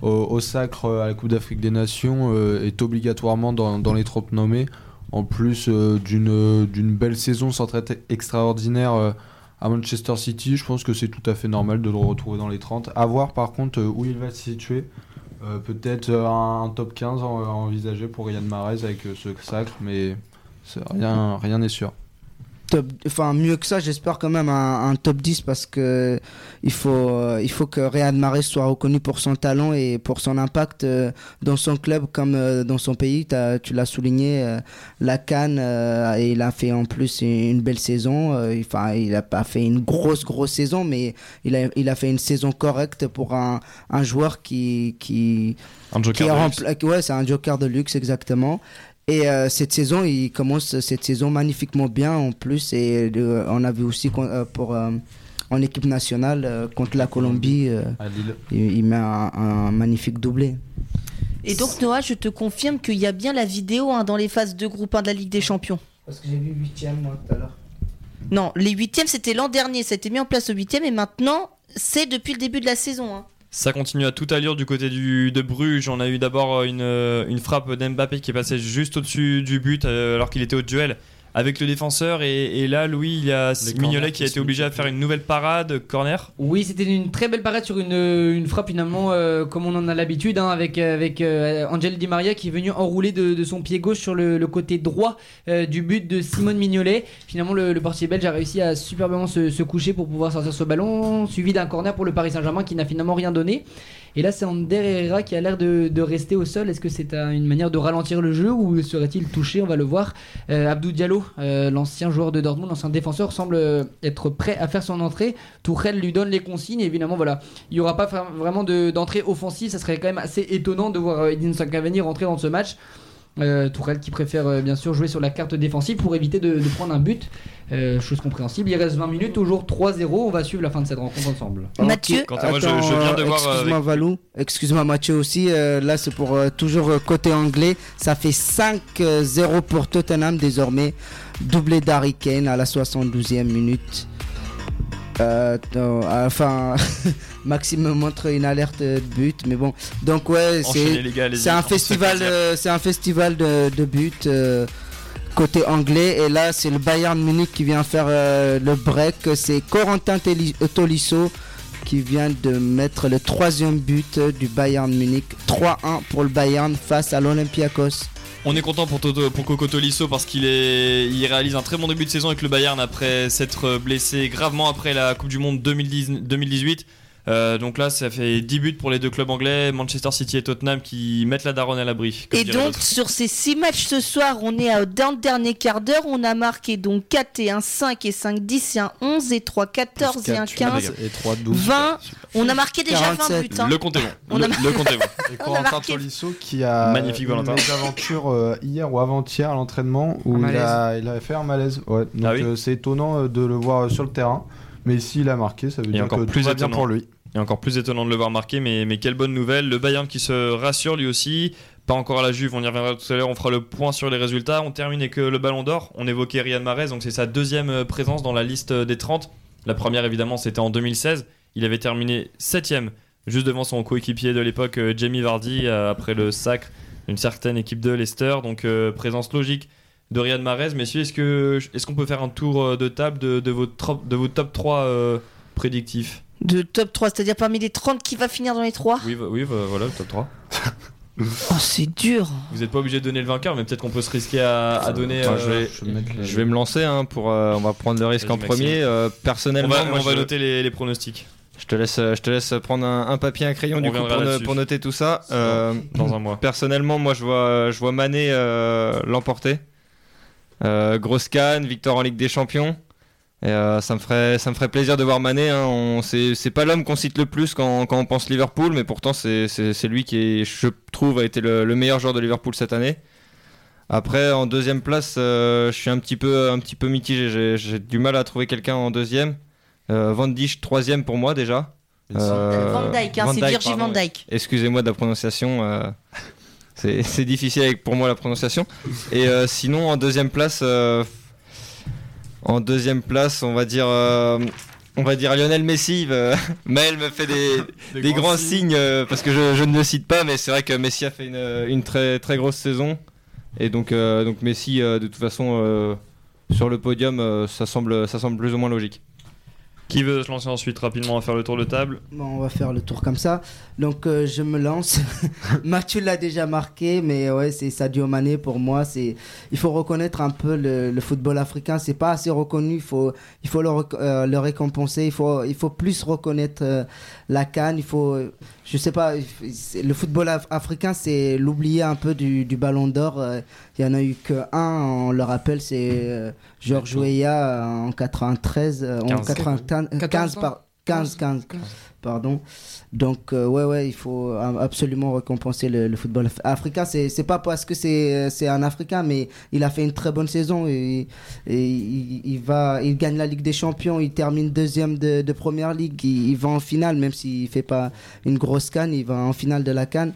au, au sacre euh, à la Coupe d'Afrique des Nations euh, est obligatoirement dans, dans les 30 nommés. En plus euh, d'une d'une belle saison sans traite extraordinaire à Manchester City, je pense que c'est tout à fait normal de le retrouver dans les 30. À voir par contre où il va se situer. Euh, Peut-être euh, un, top 15 en- envisagé pour Riyad Mahrez avec euh, ce sacre, mais rien n'est sûr. Top, enfin mieux que ça, j'espère quand même un, un top 10 parce que il faut, euh, il faut que Riyad Mahrez soit reconnu pour son talent et pour son impact euh, dans son club comme euh, dans son pays. Tu l'as souligné, la Cannes, et il a fait en plus une, belle saison. Enfin, il a pas fait une grosse grosse saison, mais il a, il a fait une saison correcte pour un, un joueur qui, qui, Un qui Joker est de luxe. ouais, c'est un joker de luxe exactement. Et euh, cette saison, il commence cette saison magnifiquement bien en plus. Et euh, on a vu aussi euh, pour euh, en équipe nationale euh, contre la Colombie, euh, il, il met un, un magnifique doublé. Et donc Noah, je te confirme qu'il y a bien la vidéo hein, dans les phases de groupe 1 de la Ligue des Champions. Parce que j'ai vu huitième moi tout à l'heure. Non, les huitièmes c'était l'an dernier, ça a été mis en place au huitième et maintenant c'est depuis le début de la saison. hein. Ça continue à toute allure du côté du, de Bruges. On a eu d'abord une, euh, une frappe d'Mbappé qui est passée juste au-dessus du but euh, alors qu'il était au duel avec le défenseur. Et, et là, Louis, il y a Les Mignolet qui a été obligé à faire une nouvelle parade, corner. Oui, c'était une très belle parade sur une, une frappe finalement euh, comme on en a l'habitude hein, avec, avec euh, Angel Di Maria qui est venu enrouler de, de son pied gauche sur le, le côté droit euh, du but de Simone Mignolet. Finalement, le, le portier belge a réussi à superbement se, se coucher pour pouvoir sortir ce ballon, suivi d'un corner pour le Paris Saint-Germain qui n'a finalement rien donné. Et là, c'est Ander Herrera qui a l'air de, rester au sol. Est-ce que c'est un- une manière de ralentir le jeu ou serait-il touché? On va le voir. Euh, Abdou Diallo, euh, l'ancien joueur de Dortmund, l'ancien défenseur, semble euh, être prêt à faire son entrée. Tourelle lui donne les consignes. Évidemment, voilà, il n'y aura pas vraiment de- d'entrée offensive. Ça serait quand même assez étonnant de voir Edinson Cavani rentrer dans ce match. Euh, Tourelle qui préfère euh, bien sûr jouer sur la carte défensive pour éviter de, de prendre un but. Euh, chose compréhensible. Il reste 20 minutes, toujours 3-0. On va suivre la fin de cette rencontre ensemble. Mathieu, Quant à moi, je, Attends, je viens de voir. Excuse-moi avec- Valou, excuse-moi Mathieu aussi. euh, là, c'est pour euh, toujours côté anglais. Ça fait 5-0 pour Tottenham désormais. Doublé d'Harry Kane à la 72e minute. Euh, enfin, Maxime me montre une alerte de but, mais bon. Donc ouais, c'est un festival, euh, c'est un festival de, de buts euh, côté anglais. Et là, c'est le Bayern Munich qui vient faire euh, le break. C'est Corentin euh, Tolisso qui vient de mettre le troisième but du Bayern Munich. 3-1 pour le Bayern face à l'Olympiakos. On est content pour, Toto, pour Coco Tolisso parce qu'il est, il réalise un très bon début de saison avec le Bayern après s'être blessé gravement après la Coupe du Monde 2010 2018. Euh, donc là, ça fait 10 buts pour les deux clubs anglais, Manchester City et Tottenham, qui mettent la daronne à l'abri. Et donc, sur ces 6 matchs ce soir, on est à- dans le dernier quart d'heure. On a marqué donc 4 et 1, 5 et 5, 10 et 1, 11 et 3, 14 et 1, 15, et 3, 12. 20. On a marqué déjà 20 47. buts. hein. le comptez bon. On Le, a- le comptez bon. Et On a Corentin marqué- Tolisso qui a Magnifique, une Valentin. mésaventure euh, hier ou avant-hier à l'entraînement où il a, il a fait un malaise. Ouais. Donc Ah oui euh, c'est étonnant de le voir sur le terrain. Mais s'il a marqué, ça veut Et dire que plus tout va bien pour lui. Encore plus étonnant de le voir marquer, mais, quelle bonne nouvelle. Le Bayern qui se rassure lui aussi. Pas encore à la Juve, on y reviendra tout à l'heure, on fera le point sur les résultats. On termine avec euh, le Ballon d'Or. On évoquait Riyad Mahrez, donc c'est sa deuxième euh, présence dans la liste euh, des 30. La première, évidemment, c'était en 2016. Il avait terminé 7 juste devant son coéquipier de l'époque, Jamie Vardy, après le sacre d'une certaine équipe de Leicester. Donc, présence logique de Riyad Mahrez. Messieurs, est-ce que- est-ce qu'on peut faire un tour de table de, vos, top 3 euh, prédictifs? De top 3, c'est-à-dire parmi les 30 qui va finir dans les 3 Oui, oui voilà, le top 3. Oh, c'est dur. Vous n'êtes pas obligé de donner le vainqueur, mais peut-être qu'on peut se risquer à, à donner. Enfin, euh, je vais- Je vais mettre les- Je vais me lancer hein, pour. euh, on va prendre le risque en premier. Euh, on personnellement, va, moi, on va je, noter les, les pronostics je te laisse, je te laisse prendre un, un papier, un crayon On du coup pour, noter tout ça. Euh, dans un mois. personnellement, moi, je vois, je vois Mané euh, l'emporter. Euh, grosse canne, victoire en Ligue des Champions. Et, euh, ça me ferait, ça me ferait plaisir de voir Mané. Hein. C'est, pas l'homme qu'on cite le plus quand, quand on pense Liverpool, mais pourtant c'est, lui qui, est, je trouve, a été le, le meilleur joueur de Liverpool cette année. Après, en deuxième place, euh, je suis un petit peu, un petit peu mitigé. J'ai, du mal à trouver quelqu'un en deuxième. Euh, Van Dijk, troisième pour moi déjà. Euh, Van Dyke, hein, Van c'est Dijk, Virgil Van. Dyke. Excusez-moi de la prononciation. euh, c'est c'est difficile avec, pour moi la prononciation. Et euh, sinon, en deuxième place, euh, en deuxième place, on va dire, euh, on va dire Lionel Messi. euh, Maël me fait des, des grands signes euh, parce que je, je ne le cite pas, mais c'est vrai que Messi a fait une, une très très grosse saison. Et donc, euh, donc Messi, euh, de toute façon, euh, sur le podium, euh, ça semble, ça semble plus ou moins logique. Qui veut se lancer ensuite rapidement à faire le tour de table Bon, on va faire le tour comme ça. Donc euh, je me lance. Mathieu l'a déjà marqué, mais ouais, c'est Sadio Mané pour moi. C'est, il faut reconnaître un peu le, football africain. C'est pas assez reconnu. Il faut, il faut le, euh, le récompenser. Il faut, il faut plus reconnaître euh, la canne. Il faut, je sais pas, le football af- africain, c'est l'oublier un peu du Ballon d'Or. Euh, Il y en a eu que un. On le rappelle, c'est euh, Georges Weah euh, en 93, euh, en 15. 95, 15, 14 par- 15, 15, pardon. Donc, euh, ouais, ouais, il faut euh, absolument récompenser le, le football af- africain. C'est c'est pas parce que c'est euh, c'est un Africain, mais il a fait une très bonne saison et, et il, il va, il gagne la Ligue des Champions, il termine deuxième de, de première ligue, il, il va en finale, même s'il fait pas une grosse canne, il va en finale de la canne.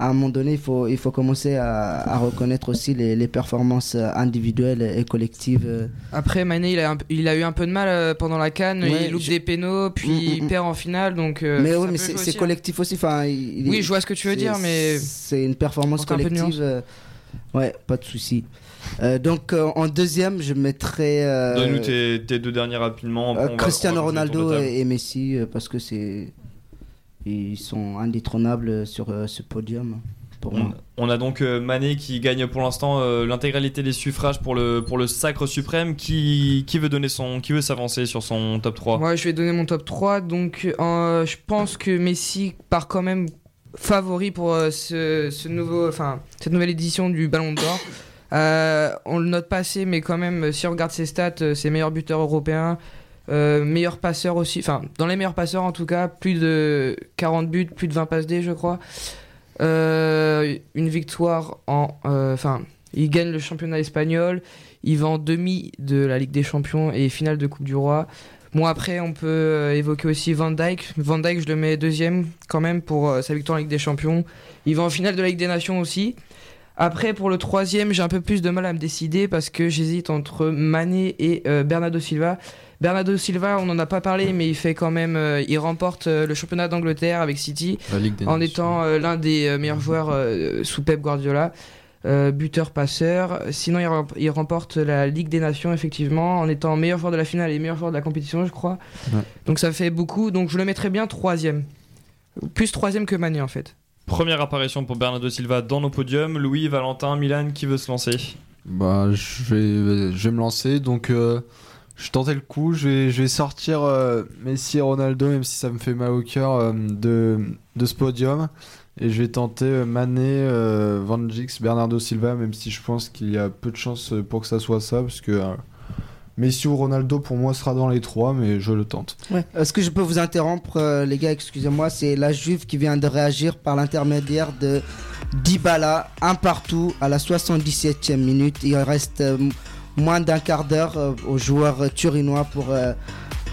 À un moment donné, il faut, il faut commencer à, à reconnaître aussi les, les performances individuelles et collectives. Après, Mané, il a, un- il a eu un peu de mal euh, pendant la canne. Ouais, il loupe je- des pénaux, puis Mm, mm, il mm. perd en finale. Donc, euh, mais oui, mais c'est hein. collectif aussi. Enfin, il- il- Oui, je vois ce que tu veux dire, mais C'est une performance Manque un peu de collective. euh, ouais, pas de souci. Euh, donc euh, en deuxième, je mettrais euh, Donne-nous tes, tes deux derniers rapidement. après euh, on va- Cristiano on va Ronaldo et, et Messi euh, parce que c'est ils sont indétrônables sur euh, ce podium pour moi. On, on a donc euh, Mané qui gagne pour l'instant euh, l'intégralité des suffrages pour le, pour le sacre suprême. Qui, qui veut donner son, qui veut s'avancer sur son top 3 Moi, je vais donner mon top 3. Donc, euh, je pense que Messi part quand même favori pour euh, ce, ce nouveau, enfin, cette nouvelle édition du Ballon d'Or. Euh, on le note pas assez, mais quand même, si on regarde ses stats, euh, c'est meilleur buteur européen, euh, meilleur passeur aussi, enfin, dans les meilleurs passeurs en tout cas, plus de 40 buts, plus de 20 passes D, je crois. Euh, une victoire en. euh, Enfin, il gagne le championnat espagnol, il va en demi de la Ligue des Champions et finale de Coupe du Roi. Bon, après, on peut évoquer aussi Van Dyke. Van Dyke, je le mets deuxième quand même pour sa victoire en Ligue des Champions. Il va en finale de la Ligue des Nations aussi. Après, pour le troisième, j'ai un peu plus de mal à me décider parce que j'hésite entre Mané et Bernardo Silva. Bernardo Silva, on n'en a pas parlé, mais il fait quand même, euh, il remporte euh, le championnat d'Angleterre avec City en étant euh, l'un des euh, meilleurs joueurs euh, sous Pep Guardiola. Euh, buteur passeur. Sinon, il, rem- il remporte la Ligue des Nations, effectivement, en étant meilleur joueur de la finale et meilleur joueur de la compétition, je crois. Ouais. Donc ça fait beaucoup. Donc je le mettrais bien troisième. Plus troisième que Mané, en fait. Première apparition pour Bernardo Silva dans nos podiums. Louis, Valentin, Milan, qui veut se lancer? Bah, je vais, je vais me lancer. Donc, euh, Je tentais le coup, je vais, sortir euh, Messi et Ronaldo, même si ça me fait mal au cœur euh, de, de ce podium. Et je vais tenter euh, Mané, euh, Van Dijk, Bernardo Silva, même si je pense qu'il y a peu de chances pour que ça soit ça, parce que Messi ou Ronaldo pour moi sera dans les trois, mais je le tente. Est-ce que je peux vous interrompre, les gars? Excusez-moi, c'est la Juve qui vient de réagir par l'intermédiaire de Dybala, un partout à la 77e minute. Il reste moins d'un quart d'heure euh, aux joueurs euh, turinois pour euh,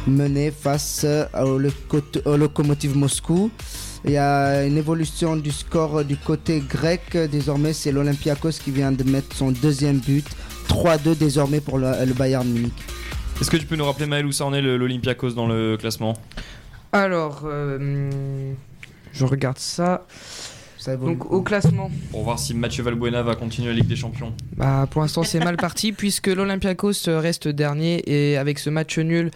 mener face euh, au, Loco- au Lokomotiv Moscou. Il y a une évolution du score du côté grec. Désormais, c'est l'Olympiakos qui vient de mettre son deuxième but. 3-2 désormais pour le, le Bayern Munich. Est-ce que tu peux nous rappeler, Maël, où ça en est l'Olympiakos dans le classement? Alors, euh, je regarde ça. Ça évolue. Donc au classement, Pour voir si Mathieu Valbuena va continuer la Ligue des Champions. bah, pour l'instant c'est mal parti puisque l'Olympiakos reste dernier et avec ce match nul.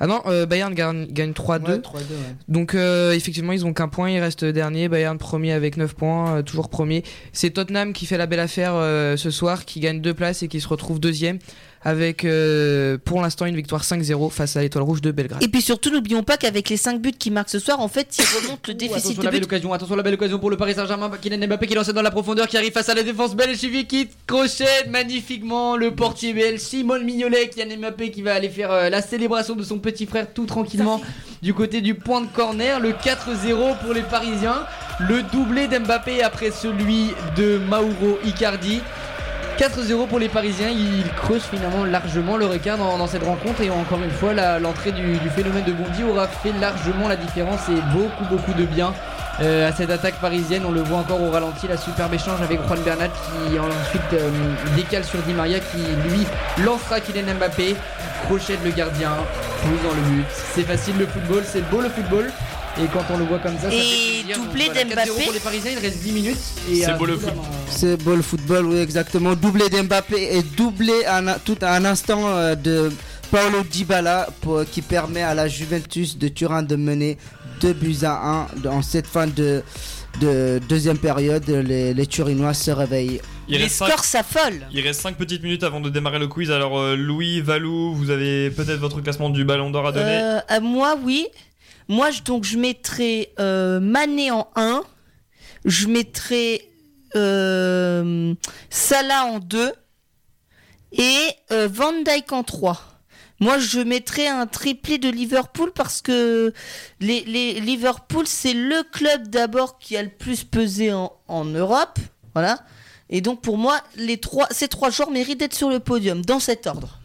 Ah non, euh, Bayern gagne, gagne 3-2. Ouais, 3-2, ouais. Donc euh, effectivement ils ont qu'un point, ils restent dernier. Bayern premier avec 9 points, euh, toujours premier. C'est Tottenham qui fait la belle affaire euh, ce soir, qui gagne deux places et qui se retrouve deuxième avec euh, pour l'instant une victoire 5-0 face à l'Étoile Rouge de Belgrade. Et puis surtout, n'oublions pas qu'avec les 5 buts qui marquent ce soir, en fait, ils remontent le déficit attention de la belle buts. occasion, attention la belle occasion pour le Paris Saint-Germain. Kylian Mbappé qui lance dans la profondeur, qui arrive face à la défense belge, qui crochette magnifiquement le portier belge Simon Mignolet. Kylian Mbappé qui va aller faire euh, la célébration de son petit frère tout tranquillement du côté du point de corner. Le 4-0 pour les Parisiens. Le doublé d'Mbappé après celui de Mauro Icardi. 4-0 pour les Parisiens, ils creusent finalement largement le requin dans, cette rencontre et encore une fois l'entrée du, du phénomène de Bondy aura fait largement la différence et beaucoup beaucoup de bien euh, à cette attaque parisienne. On le voit encore au ralenti, la superbe échange avec Juan Bernat qui ensuite euh, décale sur Di Maria qui lui lancera Kylian Mbappé, crochette le gardien, pousse dans le but. C'est facile le football, c'est beau le football. Et quand on le voit comme ça, Et doublé voilà, 4-0 d'Mbappé. pour les Parisiens, il reste 10 minutes. C'est à beau le tout foot. dans- C'est beau le football, oui, exactement. Doublé d'Mbappé et doublé un, tout à un instant euh, de Paulo Dybala pour- qui permet à la Juventus de Turin de mener 2 buts à 1 dans cette fin de, de deuxième période. Les, les Turinois se réveillent. Il Les scores s'affolent. il reste cinq petites minutes avant de démarrer le quiz. Alors, euh, Louis, Valou, vous avez peut-être votre classement du Ballon d'Or à donner. Euh, à moi, oui. Moi, je- donc, je mettrais euh, Mané en 1. Je mettrais euh, Salah en 2. Et euh, Van Dyke en 3. Moi, je mettrais un triplé de Liverpool parce que les, les- Liverpool, c'est le club d'abord qui a le plus pesé en, en Europe. Voilà. Et donc, pour moi, les trois, ces trois joueurs méritent d'être sur le podium, dans cet ordre.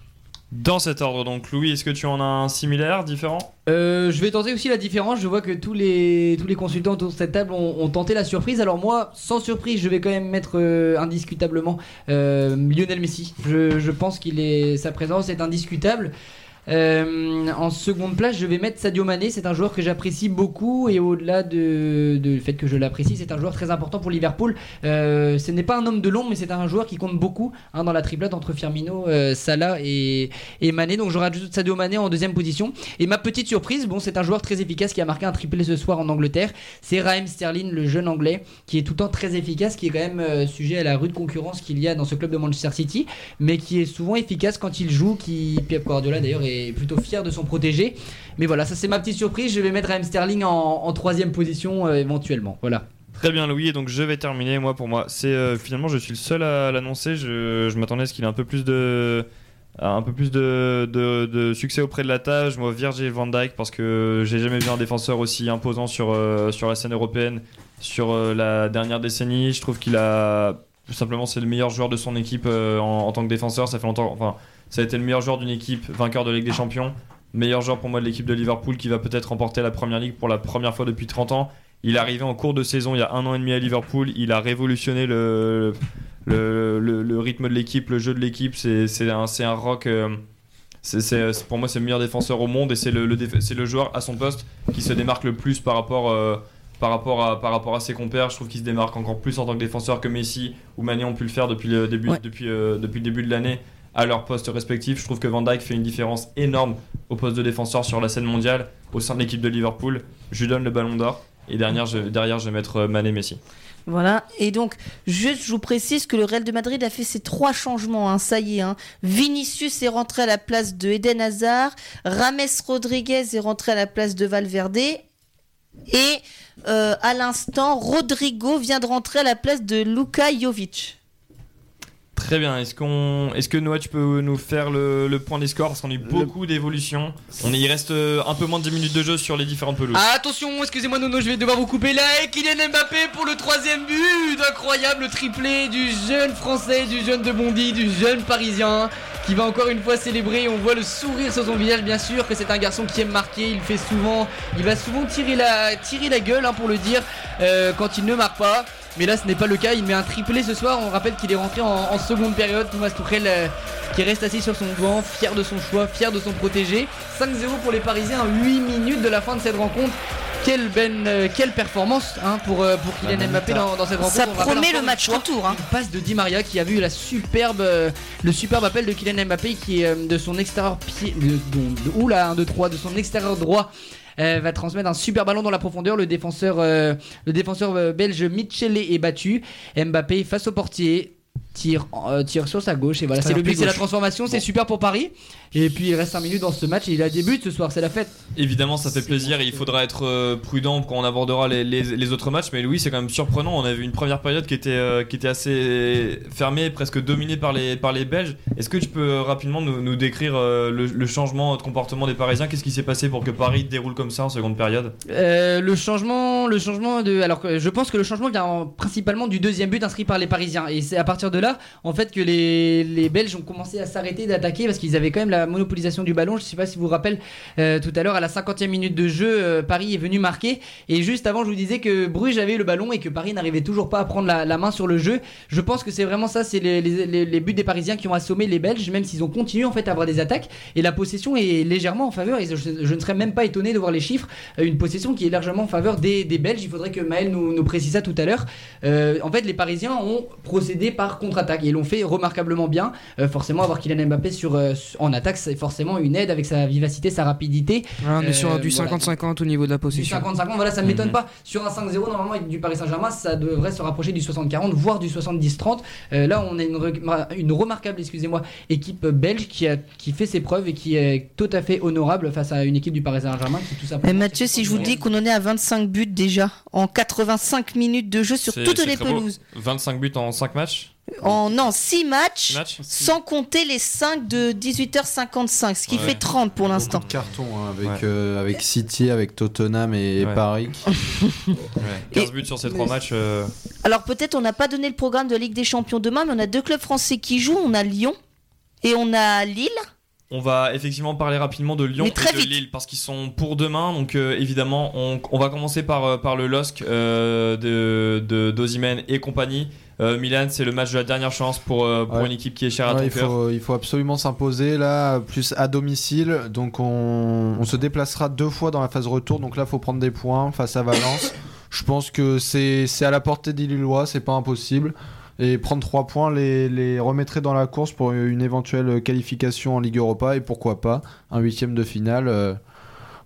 Dans cet ordre, donc, Louis, est-ce que tu en as un similaire, différent? Euh, je vais tenter aussi la différence. Je vois que tous les, tous les consultants autour de cette table ont, tenté la surprise. Alors moi, sans surprise, je vais quand même mettre euh, indiscutablement euh, Lionel Messi. Je, je pense qu'il est sa présence est indiscutable. Euh, en seconde place, je vais mettre Sadio Mané. C'est un joueur que j'apprécie beaucoup et au-delà de, de le fait que je l'apprécie, c'est un joueur très important pour Liverpool. Euh, ce n'est pas un homme de l'ombre, mais c'est un joueur qui compte beaucoup hein, dans la triplette entre Firmino, euh, Salah et, et Mané. Donc je rajoute Sadio Mané en deuxième position. Et ma petite surprise, bon, c'est un joueur très efficace qui a marqué un triplé ce soir en Angleterre. C'est Raheem Sterling, le jeune anglais, qui est tout le temps très efficace, qui est quand même sujet à la rude concurrence qu'il y a dans ce club de Manchester City, mais qui est souvent efficace quand il joue. Qui Pep Guardiola d'ailleurs est plutôt fier de son protégé. Mais voilà, ça c'est ma petite surprise. Je vais mettre Raheem Sterling en, troisième position euh, éventuellement. Voilà. Très bien, Louis. Donc, je vais terminer. Moi, pour moi, c'est euh, finalement, je suis le seul à l'annoncer. Je, m'attendais à ce qu'il ait un peu plus de. Un peu plus de, succès auprès de la tâche. Moi, Virgil van Dijk, parce que j'ai jamais vu un défenseur aussi imposant sur, euh, sur la scène européenne sur la dernière décennie. Je trouve qu'il a. Tout simplement, c'est le meilleur joueur de son équipe en, en tant que défenseur. Ça fait longtemps. Enfin, ça a été le meilleur joueur d'une équipe vainqueur de Ligue des Champions. Meilleur joueur pour moi de l'équipe de Liverpool qui va peut-être remporter la première ligue pour la première fois depuis 30 ans. Il est arrivé en cours de saison il y a un an et demi à Liverpool. Il a révolutionné le, le, le- le rythme de l'équipe, le jeu de l'équipe. C'est c'est un, c'est un rock. euh, c'est- c'est- c'est- pour moi, c'est le meilleur défenseur au monde et c'est le, le le joueur à son poste qui se démarque le plus par rapport, euh, par rapport, à, par rapport à ses compères. Je trouve qu'il se démarque encore plus en tant que défenseur que Messi ou Mané ont pu le faire depuis le début, Ouais. depuis, euh, depuis le début de l'année à leur poste respectif. Je trouve que Van Dijk fait une différence énorme au poste de défenseur sur la scène mondiale au sein de l'équipe de Liverpool. Je lui donne le ballon d'or et derrière je, derrière, je vais mettre euh, Mané Messi. Voilà, et donc, juste, je vous précise que le Real de Madrid a fait ses trois changements, hein, ça y est. Hein. Vinicius est rentré à la place de Eden Hazard, Rames Rodriguez est rentré à la place de Valverde, et euh, à l'instant, Rodrigo vient de rentrer à la place de Luka Jovic. Très bien. Est-ce qu'on, est-ce que Noah, tu peux nous faire le, le point des scores? Parce qu'on a eu beaucoup d'évolutions. On il reste euh, un peu moins de 10 minutes de jeu sur les différentes pelouses. Ah, attention, excusez-moi Nono, je vais devoir vous couper là. Et Kylian Mbappé pour le troisième but, incroyable triplé du jeune français, du jeune de Bondy, du jeune parisien qui va encore une fois célébrer. On voit le sourire sur son visage, bien sûr que c'est un garçon qui aime marquer. Il fait souvent, il va souvent tirer la, tirer la gueule, hein, pour le dire, euh, quand il ne marque pas. Mais là, ce n'est pas le cas. Il met un triplé ce soir. On rappelle qu'il est rentré en, seconde période. Thomas Tuchel euh, qui reste assis sur son banc, fier de son choix, fier de son protégé. 5-0 pour les Parisiens, 8 minutes de la fin de cette rencontre. Quelle, ben, euh, quelle performance hein, pour, euh, pour Kylian Mbappé dans, cette rencontre. Ça promet le match retour. Hein. passe de Di Maria qui a vu la superbe, le superbe appel de Kylian Mbappé qui est de son extérieur pied. De, de, oula, 1, 2, 3, de son extérieur droit va transmettre un super ballon dans la profondeur. Le défenseur, euh, le défenseur euh, belge Michele est battu. Mbappé face au portier. Tire, euh, tire sur sa gauche et voilà c'est le but c'est la transformation c'est super pour Paris et puis il reste 5 minutes dans ce match et il a des buts ce soir, c'est la fête. Évidemment, ça fait plaisir et il faudra être euh, prudent quand on abordera les, les, autres matchs. Mais Louis, c'est quand même surprenant. On a vu une première période qui était, euh, qui était assez fermée, presque dominée par les, par les Belges. Est-ce que tu peux euh, rapidement nous, nous décrire le, changement de comportement des Parisiens? Qu'est-ce qui s'est passé pour que Paris déroule comme ça en seconde période? Le changement, le changement de. Alors, je pense que le changement vient principalement du deuxième but inscrit par les Parisiens. Et c'est à partir de là, en fait, que les, les Belges ont commencé à s'arrêter d'attaquer parce qu'ils avaient quand même la monopolisation du ballon. Je ne sais pas si vous vous rappelez euh, tout à l'heure à la 50e minute de jeu, euh, Paris est venu marquer. Et juste avant, je vous disais que Bruges avait le ballon et que Paris n'arrivait toujours pas à prendre la, main sur le jeu. Je pense que c'est vraiment ça, c'est les, buts des Parisiens qui ont assommé les Belges, même s'ils ont continué en fait à avoir des attaques. Et la possession est légèrement en faveur. Et je, ne serais même pas étonné de voir les chiffres. Euh, une possession qui est largement en faveur des, Belges. Il faudrait que Maël nous, précise ça tout à l'heure. en fait, les Parisiens ont procédé par contre-attaque et l'ont fait remarquablement bien. forcément, avoir Kylian Mbappé sur, en attaque, c'est forcément une aide avec sa vivacité, sa rapidité. on est sur du 50-50 au niveau de la possession. Du 50-50, voilà, ça ne m'étonne mhm. pas. Sur un 5-0, normalement, du Paris Saint-Germain, ça devrait se rapprocher du 60-40, voire du 70-30. Euh, là, on a une, une remarquable, excusez-moi, équipe belge qui, a, qui fait ses preuves et qui est tout à fait honorable face à une équipe du Paris Saint-Germain qui tout simplement. Mais Mathieu, si je vous dis qu'on en est à 25 buts déjà en 85 minutes de jeu sur toutes les pelouses. 25 buts en 5 matchs? En non, 6 matchs, sans compter les 5 de 18h55, ce qui fait 30 pour l'instant. de cartons hein, avec, euh, avec City, avec Tottenham et, Paris. 15 buts sur ces 3 matchs. Euh. Alors peut-être on n'a pas donné le programme de Ligue des Champions demain, mais on a deux clubs français qui jouent. On a Lyon et on a Lille. On va effectivement parler rapidement de Lyon et de Lille parce qu'ils sont pour demain. Donc euh, évidemment, on, va commencer par, par le LOSC de, de Dozimen et compagnie. Euh, Milan, c'est le match de la dernière chance pour, euh, pour une équipe qui est chère à ton il Faut, il faut absolument s'imposer là, plus à domicile. Donc on, se déplacera deux fois dans la phase retour. Donc là, il faut prendre des points face à Valence. Je pense que c'est à la portée des Lillois, c'est pas impossible. Et prendre trois points les, les remettrait dans la course pour une éventuelle qualification en Ligue Europa et pourquoi pas un huitième de finale. Euh,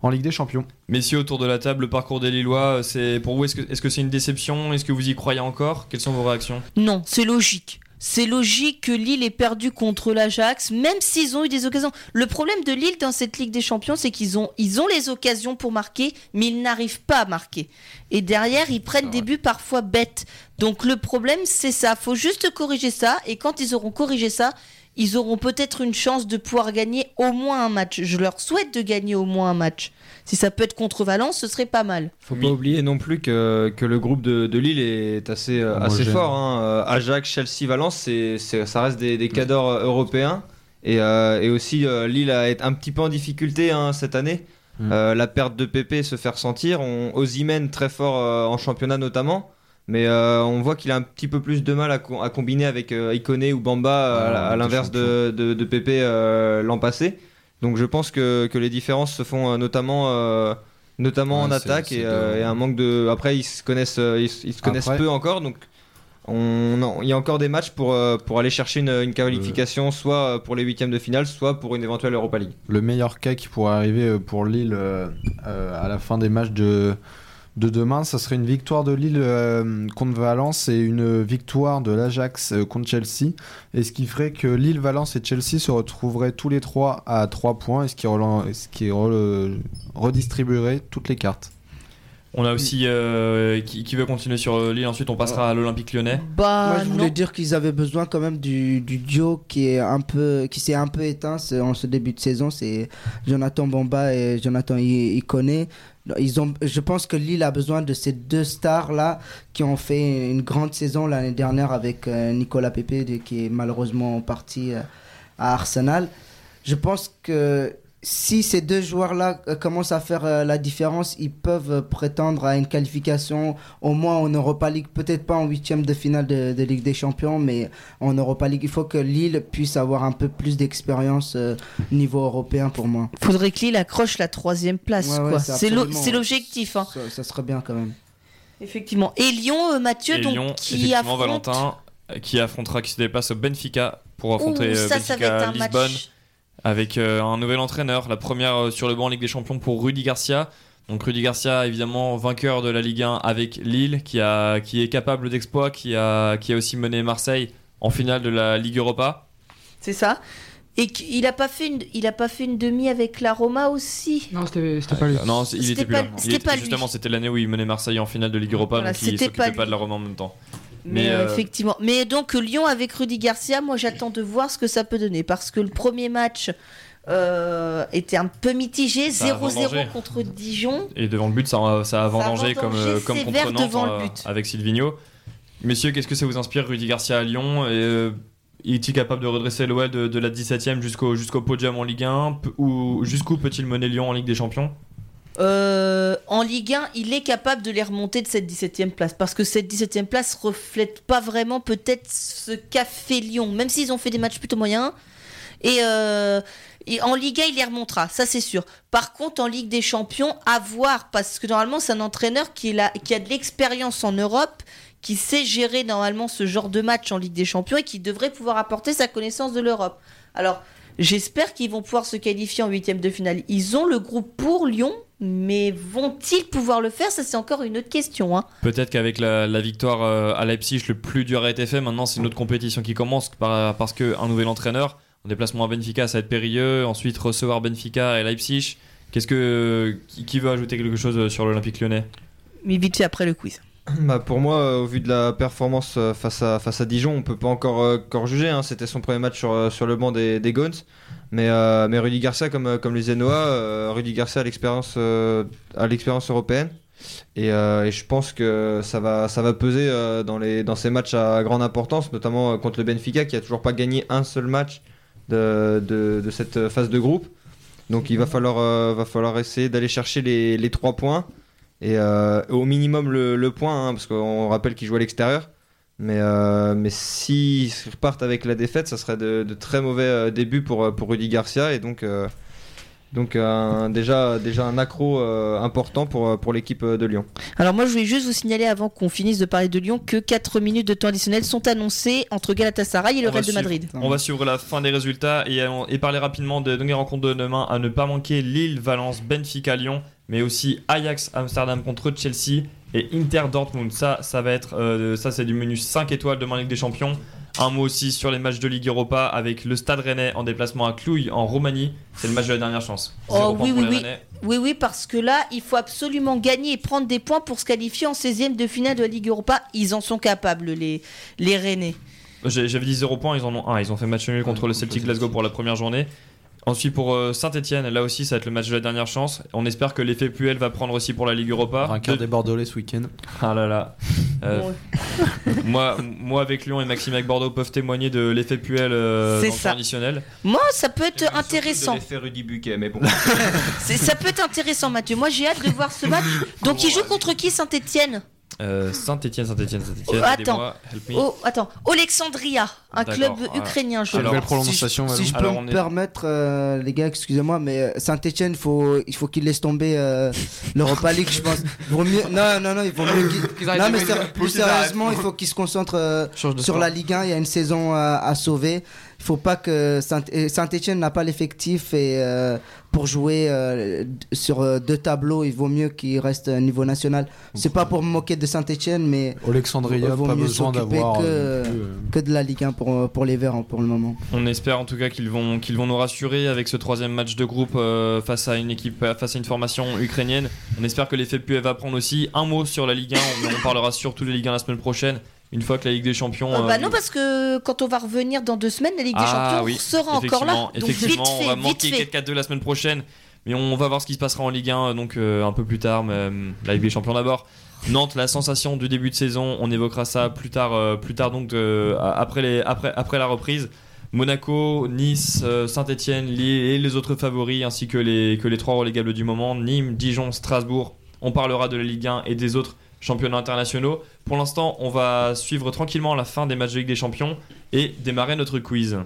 en Ligue des Champions. Messieurs, autour de la table, le parcours des Lillois, c'est pour vous, est-ce que c'est une déception? Est-ce que vous y croyez encore? Quelles sont vos réactions? Non, c'est logique. C'est logique que Lille ait perdu contre l'Ajax, même s'ils ont eu des occasions. Le problème de Lille dans cette Ligue des Champions, c'est qu'ils ont, ils ont les occasions pour marquer, mais ils n'arrivent pas à marquer. Et derrière, ils prennent des buts parfois bêtes. Donc le problème, c'est ça. Faut juste corriger ça. Et quand ils auront corrigé ça, ils auront peut-être une chance de pouvoir gagner au moins un match. Je leur souhaite de gagner au moins un match. Si ça peut être contre Valence, ce serait pas mal. Faut pas oublier non plus que, que le groupe de, de, Lille est assez, euh, assez fort. Hein. Euh, Ajax, Chelsea, Valence, c'est, ça reste des, des cadors euh, européens. Et, et aussi, Lille a été un petit peu en difficulté hein, cette année. Mm. la perte de Pépé se fait ressentir. On, Ozymen très fort en championnat notamment. Mais euh, on voit qu'il a un petit peu plus de mal à, combiner avec euh, ou Bamba à, l'inverse de, de, de, euh, l'an passé. Donc je pense que, que, les différences se font euh, notamment, notamment en attaque et, un manque de. Après ils se connaissent, ils, se connaissent peu encore, donc on, il y a encore des matchs pour, pour aller chercher une, une qualification, soit pour les huitièmes de finale, soit pour une éventuelle Europa League. Le meilleur cas qui pourrait arriver pour Lille à la fin des matchs de de demain, ça serait une victoire de Lille euh, contre Valence et une victoire de l'Ajax euh, contre Chelsea. Et ce qui ferait que Lille, Valence et Chelsea se retrouveraient tous les trois à 3 points et ce qui, relan- ce qui re- redistribuerait toutes les cartes. On a aussi euh, qui, qui veut continuer sur Lille. Ensuite, on passera à l'Olympique lyonnais. Bah, Moi, je voulais non. dire qu'ils avaient besoin quand même du, du duo qui est un peu, qui s'est un peu éteint en ce début de saison. C'est Jonathan Bomba et Jonathan Iconé. Ils ont, je pense que Lille a besoin de ces deux stars là qui ont fait une grande saison l'année dernière avec euh, Nicolas Pepe qui est malheureusement parti euh, à Arsenal. Je pense que si ces deux joueurs-là euh, commencent à faire euh, la différence, ils peuvent euh, prétendre à une qualification au moins en Europa League, peut-être pas en huitième de finale de, de Ligue des Champions, mais en Europa League. Il faut que Lille puisse avoir un peu plus d'expérience euh, niveau européen pour moi. Faudrait que Lille accroche la troisième place, Ouais, ouais, quoi. c'est l'objectif, hein. Ça, ça serait bien quand même. Effectivement. Et Lyon, euh, Mathieu, Et donc, Lyon, qui affronte... Valentin, qui affrontera, qui se déplace au Benfica pour affronter Ouh, ça, ça va être Benfica un Lisbonne match. Avec euh, un nouvel entraîneur. La première euh, sur le banc en Ligue des Champions pour Rudy Garcia. Donc Rudy Garcia, évidemment vainqueur de la Ligue 1 avec Lille, qui, a, qui est capable d'exploit, qui a, qui a aussi mené Marseille en finale de la Ligue Europa. C'est ça. Et qu'il a pas fait une, il a pas fait une demi avec la Roma aussi? Non, c'était pas lui. Non, il C'était était plus pas- là. Il c'était était- pas lui. justement, c'était l'année où il menait Marseille en finale de Ligue Europa, Voilà, donc il c'était s'occupait pas de la Roma en même temps. Mais, Mais, euh, effectivement. Mais donc Lyon avec Rudy Garcia, moi j'attends de voir ce que ça peut donner parce que le premier match euh, était un peu mitigé, Ça a 0-0 vendangé. contre Dijon. Et devant le but, ça, a- ça a vendangé comme, euh, comme contre Nantes avec Silvino. Messieurs, qu'est-ce que ça vous inspire, Rudy Garcia à Lyon et, Est-il capable de redresser l'OL de, de la 17ème jusqu'au jusqu'au podium en Ligue 1 P- Ou jusqu'où peut-il mener Lyon en Ligue des Champions? Euh, en Ligue 1, il est capable de les remonter de cette 17e place parce que cette 17e place reflète pas vraiment peut-être ce qu'a fait Lyon, même s'ils ont fait des matchs plutôt moyens. Et, euh, en Ligue 1, il les remontera, ça c'est sûr. Par contre, en Ligue des Champions, à voir, parce que normalement, c'est un entraîneur qui, qui a de l'expérience en Europe, qui sait gérer normalement ce genre de match en Ligue des Champions et qui devrait pouvoir apporter sa connaissance de l'Europe. Alors, j'espère qu'ils vont pouvoir se qualifier en huitième de finale. Ils ont le groupe pour Lyon, mais vont-ils pouvoir le faire? Ça, c'est encore une autre question. Hein. Peut-être qu'avec la, la victoire euh, à Leipzig, le plus dur a été fait. Maintenant, c'est une autre compétition qui commence par- parce qu'un nouvel entraîneur, en déplacement à Benfica, ça va être périlleux. Ensuite, recevoir Benfica et Leipzig. Qu'est-ce que qui, qui veut ajouter quelque chose sur l'Olympique Lyonnais? Mais vite fait après le quiz. Bah pour moi, euh, au vu de la performance euh, face à, face à Dijon, on peut pas encore, euh, encore juger. hein. C'était son premier match sur, sur le banc des, des. Mais, mais Rudy Garcia, comme, comme le disait Noah, Rudy Garcia a l'expérience européenne. Et, je pense que ça va, ça va peser dans, les, dans ces matchs à grande importance, notamment contre le Benfica qui a toujours pas gagné un seul match de, de, cette phase de groupe. Donc il va falloir, va falloir essayer d'aller chercher les, les trois points. Et euh, au minimum le, le point, hein, parce qu'on rappelle qu'ils jouent à l'extérieur. Mais, euh, mais s'ils repartent avec la défaite, ça serait de, de très mauvais euh, débuts pour, euh, pour Rudy Garcia. Et donc, euh, donc un- déjà, déjà un accro euh, important pour, pour l'équipe de Lyon. Alors moi, je voulais juste vous signaler avant qu'on finisse de parler de Lyon que 4 minutes de temps additionnel sont annoncées entre Galatasaray et le On Real de suivre. Madrid. On va suivre la fin des résultats et, et parler rapidement de, de les rencontres de demain à ne pas manquer Lille, Valence, Benfica, Lyon, mais aussi Ajax Amsterdam contre Chelsea et Inter Dortmund. Ça, ça va être, euh, ça c'est du menu 5 étoiles demain en Ligue des Champions. Un mot aussi sur les matchs de Ligue Europa avec le Stade Rennais en déplacement à Clouy en Roumanie. C'est le match de la dernière chance. Oh, oui, oui, oui. Oui, oui, parce que là, il faut absolument gagner et prendre des points pour se qualifier en 16e de finale de la Ligue Europa. Ils en sont capables, les, les Rennais. J'avais dit 0 points, ils en ont un. Ils ont fait match nul contre le Celtic Glasgow pour la première journée. Ensuite pour Saint-Etienne, là aussi ça va être le match de la dernière chance. On espère que l'effet Puel va prendre aussi pour la Ligue Europa. Vainqueur De- des Bordelais ce week-end. Ah là là. Euh, moi, moi avec Lyon et Maxime avec Bordeaux peuvent témoigner de l'effet Puel euh, traditionnel. Moi, ça peut être intéressant. fait Rudy Buquet, mais bon. Ça peut être intéressant, Mathieu. Moi, j'ai hâte de voir ce match. Donc, il joue contre qui Saint-Etienne Euh, Saint-Etienne, Saint-Etienne, Saint-Etienne. Oh, attends. Oh, attends. Alexandria, un club ukrainien, je Alors, prononciation, si, je- si je peux Alors, me est- permettre, euh, les gars, excusez-moi, mais Saint-Etienne, faut, il faut qu'il laisse tomber euh, l'Europa League, je pense. Vaut mieux, non, non, non, il vaut mieux qu'il- Qu'ils Non, mais plus sérieusement, il faut qu'il se concentre euh, Change de sur sport. la Ligue 1. Il y a une saison à, à sauver. il faut pas que Saint-Etienne n'a pas l'effectif et euh, pour jouer euh, sur euh, deux tableaux, il vaut mieux qu'il reste au niveau national. C'est pas pour me moquer de Saint-Etienne, mais Alexandria, vaut pas mieux besoin d'avoir. que, euh, euh, que de la Ligue 1 pour, pour les Verts hein, pour le moment. On espère en tout cas qu'ils vont, qu'ils vont nous rassurer avec ce troisième match de groupe euh, face à une équipe, face à une formation ukrainienne. On espère que l'effet PUE va prendre aussi un mot sur la Ligue 1. On, on parlera surtout de la Ligue 1 la semaine prochaine, une fois que la Ligue des Champions. Euh, bah euh, non, parce que quand on va revenir dans deux semaines, la Ligue des Ah Champions oui, sera encore là. effectivement, Donc vite effectivement, fait, on va vite manquer fait. 4-4-2 la semaine prochaine. Mais on va voir ce qui se passera en Ligue 1 euh, donc euh, un peu plus tard. Mais, euh, la Ligue des Champions d'abord. Nantes, la sensation du début de saison, on évoquera ça plus tard, plus tard donc de- après, les, après, après la reprise. Monaco, Nice, Saint-Etienne, Lille et les autres favoris ainsi que les, que les trois relégables du moment, Nîmes, Dijon, Strasbourg. On parlera de la Ligue 1 et des autres championnats internationaux. Pour l'instant, on va suivre tranquillement la fin des matchs de Ligue des Champions et démarrer notre quiz.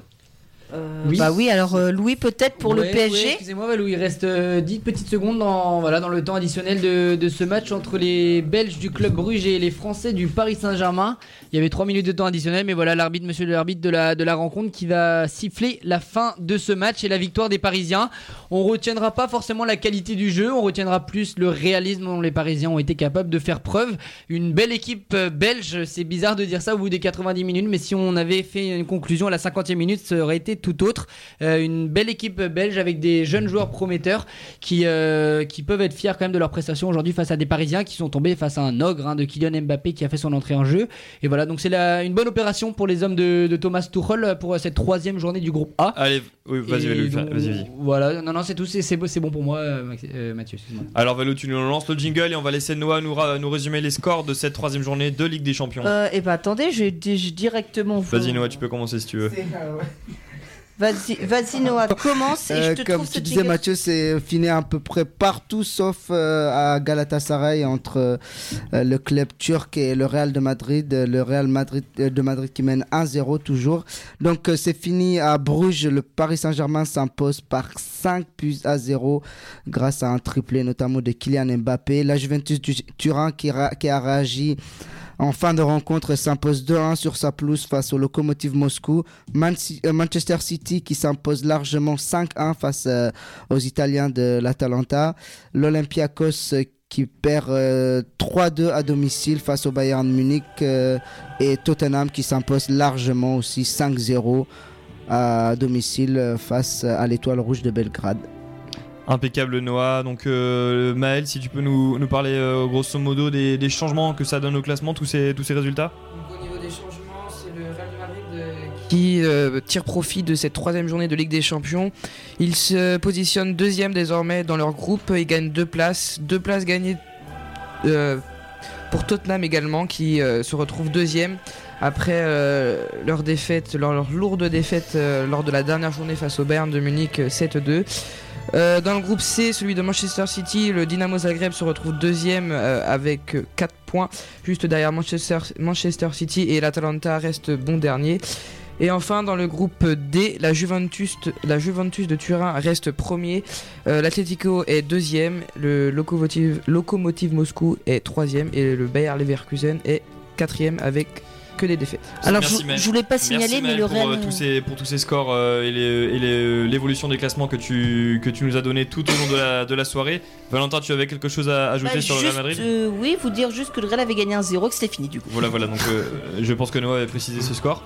Euh, Oui. Bah oui, alors euh, Louis, peut-être pour Ouais, le ouais, PSG. Excusez-moi, Valou, il reste euh, 10 petites secondes dans, voilà, dans le temps additionnel de, de ce match entre les Belges du club Bruges et les Français du Paris Saint-Germain. Il y avait 3 minutes de temps additionnel, mais voilà l'arbitre, monsieur l'arbitre de la, de la rencontre qui va siffler la fin de ce match et la victoire des Parisiens. On retiendra pas forcément la qualité du jeu, on retiendra plus le réalisme dont les Parisiens ont été capables de faire preuve. Une belle équipe euh, belge, c'est bizarre de dire ça au bout des 90 minutes, mais si on avait fait une conclusion à la 50e minute, ça aurait été tout autre. Euh, une belle équipe belge avec des jeunes joueurs prometteurs qui, euh, qui peuvent être fiers quand même de leur prestation aujourd'hui face à des Parisiens qui sont tombés face à un ogre hein, de Kylian Mbappé qui a fait son entrée en jeu. Et voilà, donc c'est la- une bonne opération pour les hommes de, de Thomas Tuchel pour cette troisième journée du groupe A. Allez, oui, vas-y, Valou, donc, vas-y, vas-y. Voilà, non, non, c'est tout, c'est- c'est bon, c'est bon pour moi, euh, euh, Mathieu, excuse-moi. Alors Valou, tu nous lances le jingle et on va laisser Noah nous, ra- nous résumer les scores de cette troisième journée de Ligue des Champions. Euh, et bah attendez, je vais di- directement. vous- Vas-y Noah, tu peux commencer si tu veux. Vas-y, vas-y Noah, commence et Euh, je te comme trouve tu disais. Mathieu, c'est fini à peu près partout sauf euh, à Galatasaray entre euh, le club turc et le Real de Madrid. Euh, Le Real Madrid euh, de Madrid qui mène 1-0 toujours. Donc euh, c'est fini à Bruges. Le Paris Saint-Germain s'impose par 5 buts à 0 grâce à un triplé notamment de Kylian Mbappé. La Juventus du Turin qui, qui a réagi en fin de rencontre s'impose 2-1 sur sa pelouse face au Lokomotiv Moscou. Euh, Manchester City qui s'impose largement 5-1 face euh, aux Italiens de l'Atalanta. L'Olympiakos euh, qui perd euh, 3-2 à domicile face au Bayern Munich et Tottenham qui s'impose largement aussi 5-0 à domicile face à l'Étoile Rouge de Belgrade. Impeccable Noah. Donc euh, Maël, si tu peux nous, nous parler euh, grosso modo des, des changements que ça donne au classement, tous ces, tous ces résultats? Donc, au niveau des changements, c'est le Real de Madrid euh, qui euh, tire profit de cette troisième journée de Ligue des Champions. Ils se positionnent deuxième désormais dans leur groupe. Ils gagnent deux places. Deux places gagnées euh, pour Tottenham également qui euh, se retrouve deuxième après euh, leur défaite, leur, leur lourde défaite euh, lors de la dernière journée face au Bayern de Munich euh, 7-2. Euh, dans le groupe C, celui de Manchester City, le Dynamo Zagreb se retrouve deuxième euh, avec 4 points, juste derrière Manchester, City et l'Atalanta reste bon dernier. Et enfin, dans le groupe D, la Juventus, de Turin reste premier, euh, l'Atlético est deuxième, le Lokomotiv, Lokomotiv Moscou est troisième et le Bayer Leverkusen est quatrième avec que des défaites. Alors Merci, je, je voulais pas Merci, signaler, mais Maël, le pour, Real. euh, tous ces, pour tous ces scores euh, et l'évolution des classements que tu, que tu nous as donné tout au long de la, de la soirée. Valentin, tu avais quelque chose à ajouter Bah, sur le juste, Real Madrid euh, Oui, vous dire juste que le Real avait gagné un 0 que c'était fini du coup. Voilà, voilà, donc euh, je pense que Noah avait précisé ce score.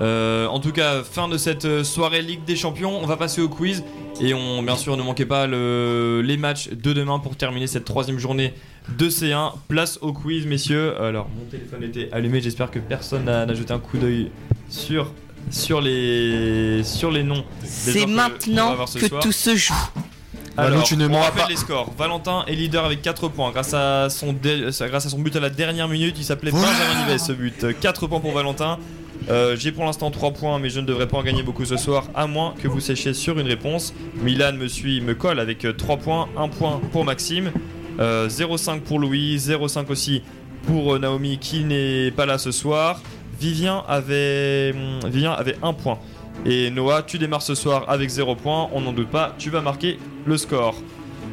Euh, en tout cas, fin de cette euh, soirée Ligue des Champions, on va passer au quiz. Et on, bien sûr, ne manquez pas le- les matchs de demain pour terminer cette troisième journée de C1. Place au quiz, messieurs. Alors, mon téléphone était allumé, j'espère que personne n'a jeté un coup d'œil sur, sur, les, sur les noms. C'est que- maintenant ce que tout se joue. Valou, Alors, tu ne on rappelle pas. les scores. Valentin est leader avec 4 points grâce à son, dé- grâce à son but à la dernière minute. Il s'appelait Benjamin Nives ce but. 4 points pour Valentin. Euh, J'ai pour l'instant 3 points, mais je ne devrais pas en gagner beaucoup ce soir, à moins que vous séchiez sur une réponse. Milan me suit, me colle avec 3 points, 1 point pour Maxime, euh, 0,5 pour Louis, 0,5 aussi pour euh, Naomi qui n'est pas là ce soir. Vivien avait, hum, avait 1 point. Et Noah, tu démarres ce soir avec 0 points, on n'en doute pas, tu vas marquer le score.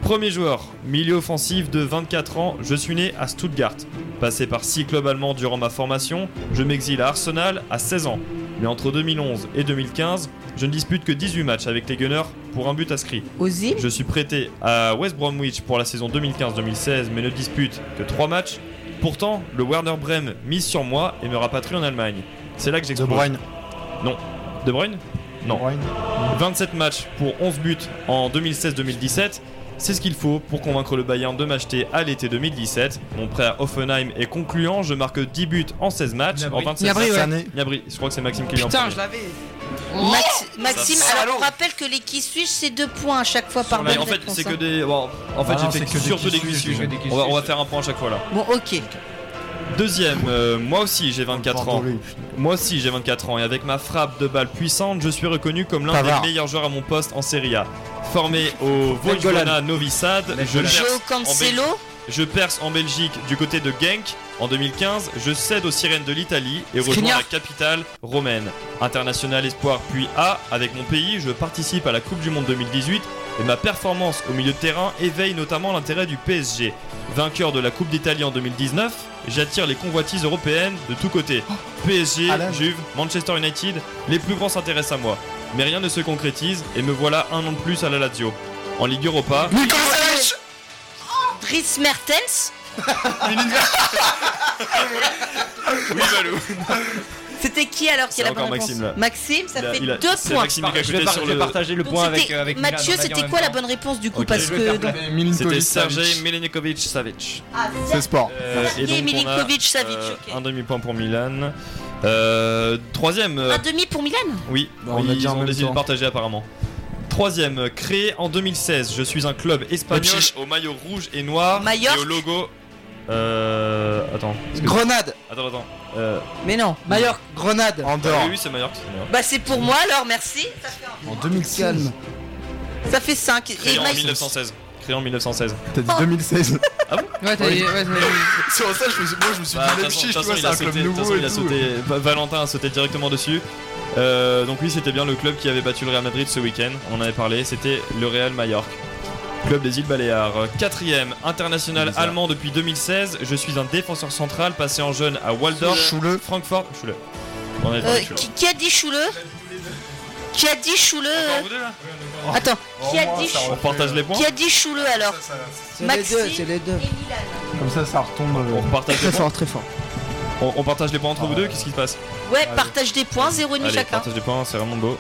Premier joueur, milieu offensif de 24 ans, je suis né à Stuttgart. Passé par 6 clubs allemands durant ma formation, je m'exile à Arsenal à 16 ans. Mais entre 2011 et 2015, je ne dispute que 18 matchs avec les Gunners pour un but inscrit. Aux îles Je suis prêté à West Bromwich pour la saison 2015-2016, mais ne dispute que 3 matchs. Pourtant, le Werder Bremen mise sur moi et me rapatrie en Allemagne. C'est là que De j'explose. De Bruyne Non. De Bruyne. 27 matchs pour 11 buts en 2016-2017. C'est ce qu'il faut pour convaincre le Bayern de m'acheter à l'été 2017. Mon prêt à Offenheim est concluant. Je marque 10 buts en 16 matchs. Gnabry. En 27 Gnabry, matchs. ouais. Je crois que c'est Maxime qui Putain, je l'avais. Max- Maxime, Ça alors on rappelle que les qui suis c'est deux points à chaque fois par Mais bonne en fait, réponse, c'est hein. que des. bon, en fait, Ah non, j'ai c'est fait que des surtout qui des qui On va, suis. on va faire un point à chaque fois là. Bon, ok. Deuxième, euh, moi aussi j'ai 24 ans. Moi aussi j'ai 24 ans et avec ma frappe de balle puissante, je suis reconnu comme l'un Pavard. des meilleurs joueurs à mon poste en Serie A. Formé au Vojvodina Novi Sad, je Golan. perce, Joe en Cancelo, Belgique- je perce en Belgique du côté de Genk. En 2015, je cède aux sirènes de l'Italie et rejoins la capitale romaine. International espoir puis A, avec mon pays, je participe à la Coupe du Monde 2018 et ma performance au milieu de terrain éveille notamment l'intérêt du PSG. Vainqueur de la Coupe d'Italie en 2019, j'attire les convoitises européennes de tous côtés. PSG, Alan. Juve, Manchester United, les plus grands s'intéressent à moi. Mais rien ne se concrétise et me voilà un an de plus à la Lazio. En Ligue Europa, Dries Mertens. oui Valou. C'était qui alors qui C'est a la bonne réponse Maxime, là. Maxime, ça fait deux c'est points. Maxime qui a Je vais, sur je vais le- partager le Donc point avec, c'était- euh, Mathieu, c'était quoi la bonne réponse du coup. Parce que dans- plaisir. Milinkovic C'était Savic. Savic. Ah, C'est sport. Euh, donc, a, Milinkovic Savic, euh, ok. Un demi-point pour Milan. Euh, troisième. euh, un demi pour Milan oui, on a ils ont décidé de partager apparemment. Troisième, créé en 2016. Je suis un club espagnol au maillot rouge et noir et au logo. Euh, attends. est-ce que- Grenade, Attends, attends. Euh, Mais non. Mallorca, Grenade. ah Andorre. oui, oui, c'est Mallorca. c'est Mallorca. Bah c'est pour moi alors, merci. Ça fait, En 2016. Calme. ça fait 5. Créé en 1916. Créé en 1916. T'as dit 2016. Ouais, t'as dit. Ouais, t'as dit. Sur ça, je me suis, moi, je me suis Bah, dit, toute même chiche, de tu toute vois, façon, c'est il a un club nouveau et il a tout. sauté. Va- Valentin a sauté directement dessus. Euh, donc oui, c'était bien le club qui avait battu le Real Madrid ce week-end. On en avait parlé. C'était le Real Mallorca. Club des îles Baléares. Quatrième, international Bizarre. allemand depuis 2016. Je suis un défenseur central passé en jeune à Waldorf, Chouleux. Francfort. Schule. On Euh, Schule. qui, qui a dit Chouleux Qui a dit Chouleux Encore vous deux, là? Attends, qui a dit On partage les points Qui a dit Chouleux alors C'est les Maxime deux, c'est les deux. et Milan. Comme ça, ça retombe. On euh, partage les Très points fort, très fort. on, on partage les points entre vous deux Qu'est-ce qui se passe Ouais, partage des points, zéro et demi Allez, chacun. partage des points, c'est vraiment beau.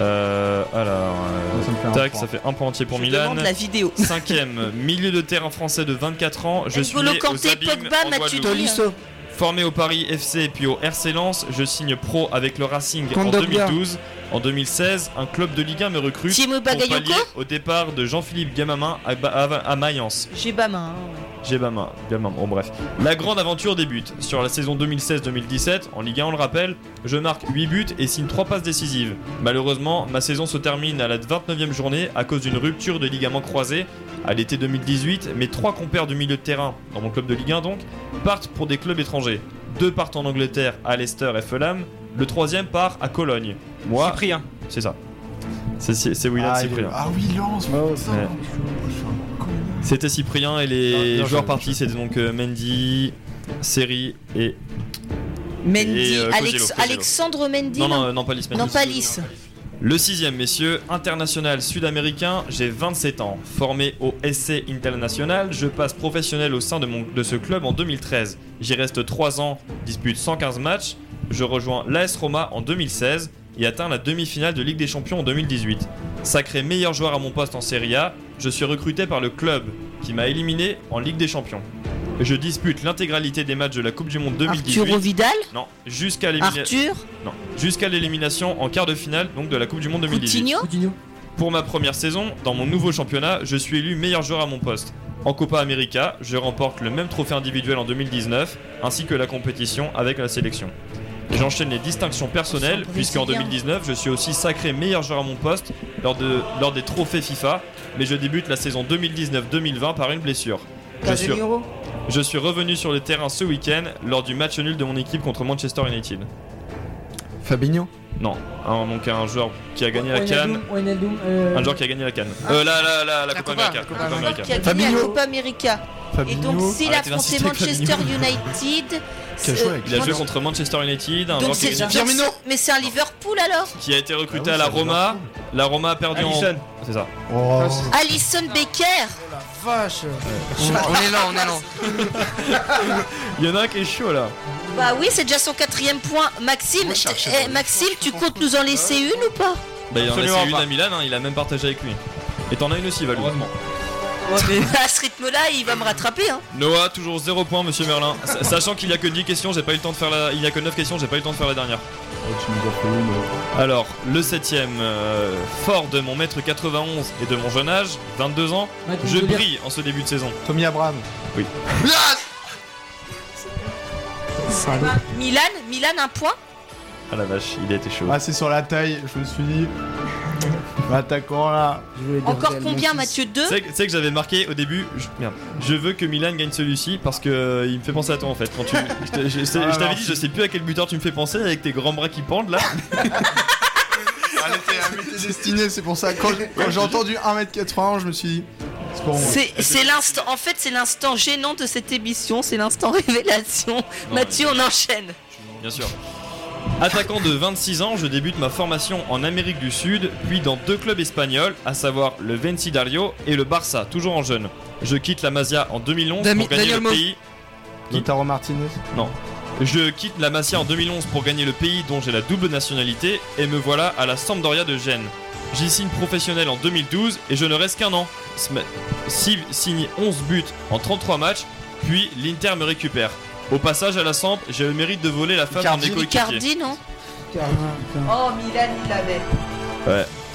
Euh, alors, euh, Ça me fait un tac, point. ça fait un point entier pour Je Milan. demande la vidéo. Cinquième, milieu de terrain français de 24 ans. Je suis N'Golo né Kanté, aux Abîmes, Pogba, en Guadeloupe. Tolisso, Formé au Paris FC puis au RC Lens, je signe pro avec le Racing en Kondogbia. 2012. En 2016, un club de Ligue 1 me recrute pour pallier au départ de Jean-Philippe Gamamin à, à, à Mayence. Main. hein. J'ai Gamamin, bon bref. La grande aventure débute. Sur la saison 2016-2017, en Ligue 1 on le rappelle, je marque 8 buts et signe 3 passes décisives. Malheureusement, ma saison se termine à la 29e journée à cause d'une rupture de ligament croisé. À l'été 2018, mes trois compères du milieu de terrain, dans mon club de Ligue 1 donc, partent pour des clubs étrangers. Deux partent en Angleterre à Leicester et Fulham, le troisième part à Cologne. Moi, Cyprien. c'est ça. C'est c'est William Ah, Cyprien. Ah oui, Lance. Oh, ouais. C'était Cyprien et les joueurs partis c'était donc euh, Mendy, Seri et. Mendy, Et, euh, Alex-. Alexandre Mendy. Non, non, euh, non, pas Lys Mendy. Non, pas Lys. Le sixième, messieurs, international sud-américain, j'ai 27 ans. Formé au SC International, je passe professionnel au sein de, mon, de ce club en 2013. J'y reste 3 ans, dispute 115 matchs. Je rejoins l'AS Roma en 2016 et atteins la demi-finale de Ligue des Champions en 2018. Sacré meilleur joueur à mon poste en Serie A, je suis recruté par le club qui m'a éliminé en Ligue des Champions. Je dispute l'intégralité des matchs de la Coupe du Monde 2018. Arturo Vidal. Non, jusqu'à l'élimination. Arthur. Non, jusqu'à l'élimination en quart de finale donc de la Coupe du Monde 2018. Coutinho. Pour ma première saison, dans mon nouveau championnat, je suis élu meilleur joueur à mon poste. En Copa América, je remporte le même trophée individuel en 2019, ainsi que la compétition avec la sélection. J'enchaîne les distinctions personnelles, puisqu'en brésilien. 2019, je suis aussi sacré meilleur joueur à mon poste lors, de, lors des trophées FIFA, mais je débute la saison 2019-2020 par une blessure. Je suis, je suis revenu sur le terrain ce week-end lors du match nul de mon équipe contre Manchester United. Fabinho. Non, un, donc un joueur qui a gagné la Cannes. Un joueur qui a gagné la Cannes. Euh, la, la, la, la La Copa América. la Copa América. qui a gagné la Fabinho. Copa América. Et donc, s'il affrontait Manchester. United, Qui a joué avec Il a joué contre Manchester United, un Donc joueur qui, c'est donc- Mais c'est un Liverpool alors qui a été recruté Ah oui, à la ça Roma. La Roma a perdu Alisson. en. C'est ça. Oh. Alison Becker Vache. On est là, on est là. Il y en a un qui est chaud là. Bah oui, c'est déjà son quatrième point. Maxime, Moi, je cherchais eh. Maxime, tu comptes nous en laisser une ou pas? Bah, il en a Absolument laissé une pas. à Milan, hein, il a même partagé avec lui. Et t'en as une aussi, Valou. Heureusement. À ce rythme-là, il va me rattraper. Hein. Noah, toujours 0 points, monsieur Merlin. Sa- Sachant qu'il y a que 10 questions, j'ai pas eu le temps de faire la. Il y a que 9 questions, j'ai pas eu le temps de faire la dernière. Oh, euh. Alors, le septième, euh, fort de mon mètre 91 et de mon jeune âge, 22 ans, Ouais, tu je veux dire- brille en ce début de saison. Tommy Abraham. Milan, Milan, un point Ah la vache, il a été chaud. Ah, c'est sur la taille, je me suis dit. L'attaquant là. Je voulais dire Encore combien. Mathieu 2 Tu sais que- j'avais marqué au début, je, merde, je veux que Milan gagne celui-ci parce que euh, il me fait penser à toi en fait. Quand tu, je Ah, t'avais dit, je sais plus à quel buteur tu me fais penser avec tes grands bras qui pendent là. Elle était, elle m'était destinée, c'est pour ça. Quand, quand j'ai entendu 1m81, je me suis dit. C'est pour moi. C'est c'est l'instant. En fait, c'est l'instant gênant de cette émission. C'est l'instant révélation. Mathieu, on enchaîne. Bien sûr. Attaquant de 26 ans, je débute ma formation en Amérique du Sud, puis dans deux clubs espagnols, à savoir le Vencidario et le Barça, toujours en jeune. Je quitte la Masia en 2011 Dami- pour gagner Daniel le Mo. pays. Lautaro Martinez. Je quitte la Masia en 2011 pour gagner le pays dont j'ai la double nationalité et me voilà à la Sampdoria de Gênes. J'y signe professionnel en 2012 et je ne reste qu'un an. Signe 11 buts en 33 matchs, puis l'Inter me récupère. Au passage à la Samp, j'ai le mérite de voler la femme d'un de mes coéquipiers. Icardi, non. Oh, Milan, il l'avait.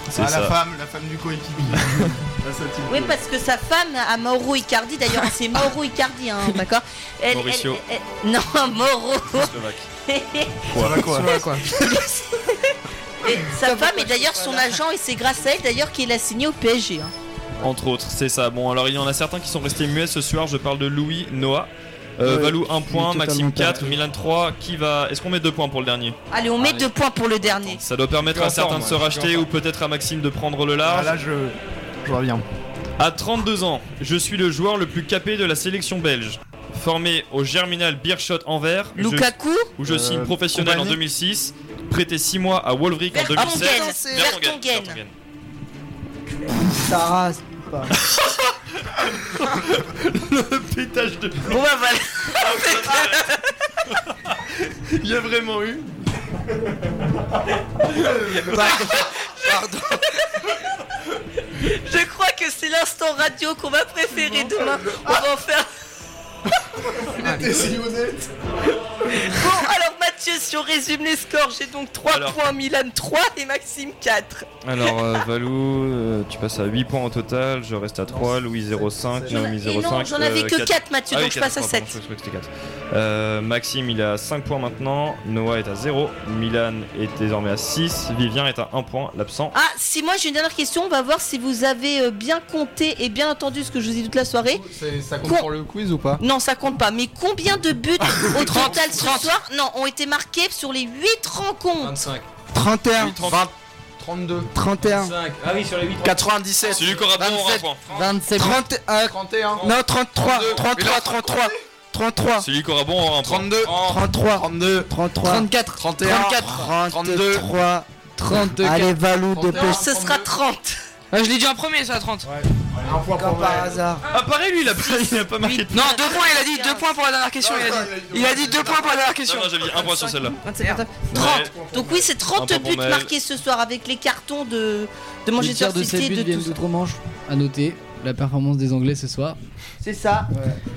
C'est Ah, ça. la femme, la femme du coéquipier. Oui, parce que sa femme a Mauro Icardi. D'ailleurs, c'est Mauro Icardi, hein, d'accord Elle- Mauricio. elle- elle- Non, Mauro. Slovaque. Quoi Ouais, quoi. Et sa femme est d'ailleurs son agent et c'est grâce à elle d'ailleurs qu'il a signé au PSG. hein. Entre autres, c'est ça. Bon, alors il y en a certains qui sont restés muets ce soir. Je parle de Louis, Noah. Euh, Valou 1 je suis point, Maxime 4, perdu. Milan 3. Qui va. Est-ce qu'on met 2 points pour le dernier? Allez, on met Allez. deux points pour le dernier. Ça doit permettre à certains de se racheter ou peut-être à Maxime de prendre le Ah, large. là, je. Je reviens. À 32 ans, je suis le joueur le plus capé de la sélection belge. Formé au Germinal Beerschot Anvers, je- Lukaku où je Euh, signe professionnel en compagnie 2006. Prêté 6 mois à Wolfric en Vertonghen. 2016. Vertonghen. Vertonghen. Sarah, pas. Pétage de Bon bah voilà. Il y a vraiment eu. Je crois que c'est l'instant radio qu'on va préférer demain. On va en faire. Et si vous êtes Bon, alors Mathieu, si on résume les scores, j'ai donc 3 Alors. points, Milan 3 et Maxime 4. Alors euh, Valou, euh, tu passes à 8 points au total, je reste à 3, Louis 0,5, Naomi Et 0,5. non, j'en avais euh, que 4. 4 Mathieu, Ah oui, donc je quatre, passe à pardon, 7. je croyais que c'était 4. Euh, Maxime il est à 5 points maintenant, Noah est à 0, Milan est désormais à 6, Vivien est à 1 point, l'absent. Ah, si moi j'ai une dernière question, on va voir si vous avez euh, bien compté et bien entendu ce que je vous ai dit toute la soirée. C'est- Ça compte Con- pour le quiz ou pas? Non, ça compte pas. Mais combien de buts au 30, total ce 30. soir? Non, ont été marqués sur les 8 rencontres 25. 31. 32. 31. 5. Ah oui, sur les 8. 97. Celui qui aura bon aura un point. 27 30, euh, 31. non, 33. 32. 33, 33. 33. Celui qui aura bon aura un point. 32. 33. 32. 33. 34 31. 32. 33. 32 Allez, Valou plus. Ce sera 30. Ah, je l'ai dit en premier, ça, à 30. Un point Comme pour par hasard. Ah pareil lui il a pas, il a pas marqué de Non, 2 points, il a dit 2 points pour la dernière question. Il a dit, il a dit 2 points pour la dernière question. Non, non, j'avais dit 1 point sur celle-là. 30. Donc oui, c'est 30 Un point pour buts marqués ce soir avec les cartons de, de Manchester de 7 City de tout ça. d'outre-Manche. À noter la performance des Anglais ce soir. C'est ça.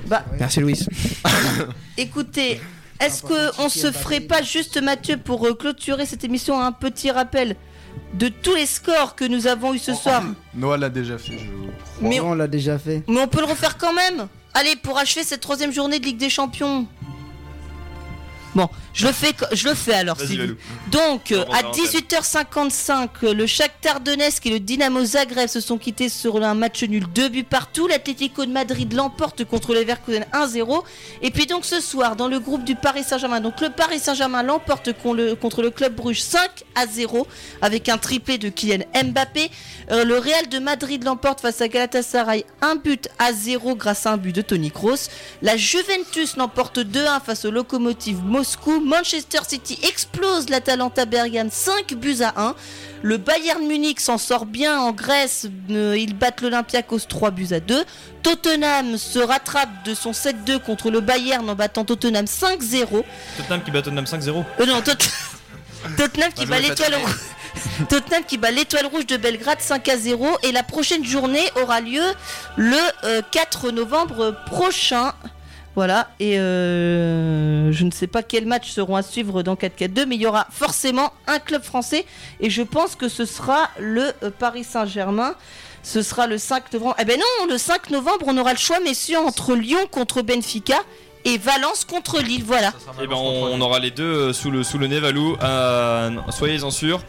Bah, Merci, Louis. écoutez, est-ce que on se ferait pas juste Mathieu pour euh, clôturer cette émission un petit rappel? De tous les scores que nous avons eu ce soir Noah l'a déjà fait, je crois. Mais, on l'a déjà fait. mais on peut le refaire quand même. Allez, pour achever cette troisième journée de Ligue des Champions. Bon, je le fais, je le fais alors. Valou. Donc, euh, à d'entendre. 18h55, euh, le Shakhtar Donetsk et le Dynamo Zagreb se sont quittés sur un match nul, deux buts partout. L'Atlético de Madrid l'emporte contre les Leverkusen 1-0. Et puis donc ce soir, dans le groupe du Paris Saint-Germain, donc le Paris Saint-Germain l'emporte con- le- contre le club Bruges 5 à 0 avec un triplé de Kylian Mbappé. Euh, le Real de Madrid l'emporte face à Galatasaray, un but à 0 grâce à un but de Tony Kroos. La Juventus l'emporte 2-1 face au Lokomotiv Moscou. Manchester City explose l'Atalanta Bergame 5 buts à 1. Le Bayern Munich s'en sort bien en Grèce. Euh, ils battent l'Olympiakos 3 buts à 2. Tottenham se rattrape de son 7-2 contre le Bayern en battant Tottenham 5-0. Tottenham qui bat Tottenham 5-0. Euh, non, Tot- Tottenham qui Bah, bat l'étoile rouge. Tottenham qui bat l'étoile rouge de Belgrade 5 à 0 et la prochaine journée aura lieu le euh, 4 novembre prochain. Voilà, et euh, je ne sais pas quels matchs seront à suivre dans 4-4-2, mais il y aura forcément un club français et je pense que ce sera le euh, Paris Saint-Germain. Ce sera le 5 novembre. Eh ben non, le 5 novembre, on aura le choix, messieurs, entre Lyon contre Benfica et Valence contre Lille. Voilà. Et ben on, aura les deux euh, sous le, nez, Valou. Soyez-en sûrs.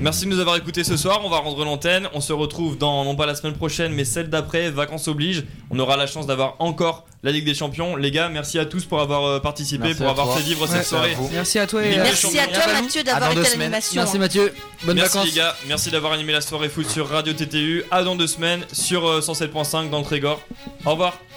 Merci de nous avoir écoutés ce soir. On va rendre l'antenne. On se retrouve dans, non pas la semaine prochaine, mais celle d'après. Vacances oblige. On aura la chance d'avoir encore la Ligue des Champions. Les gars, merci à tous pour avoir euh, participé, Merci pour avoir toi. fait vivre Ouais. cette soirée. Merci à toi et Merci à toi, Mathieu, d'avoir été à l'animation. Merci Mathieu. Bonnes Merci vacances. les gars, merci d'avoir animé la soirée foot sur Radio TTU. À dans deux semaines sur euh, 107.5 dans le Trégor. Au revoir.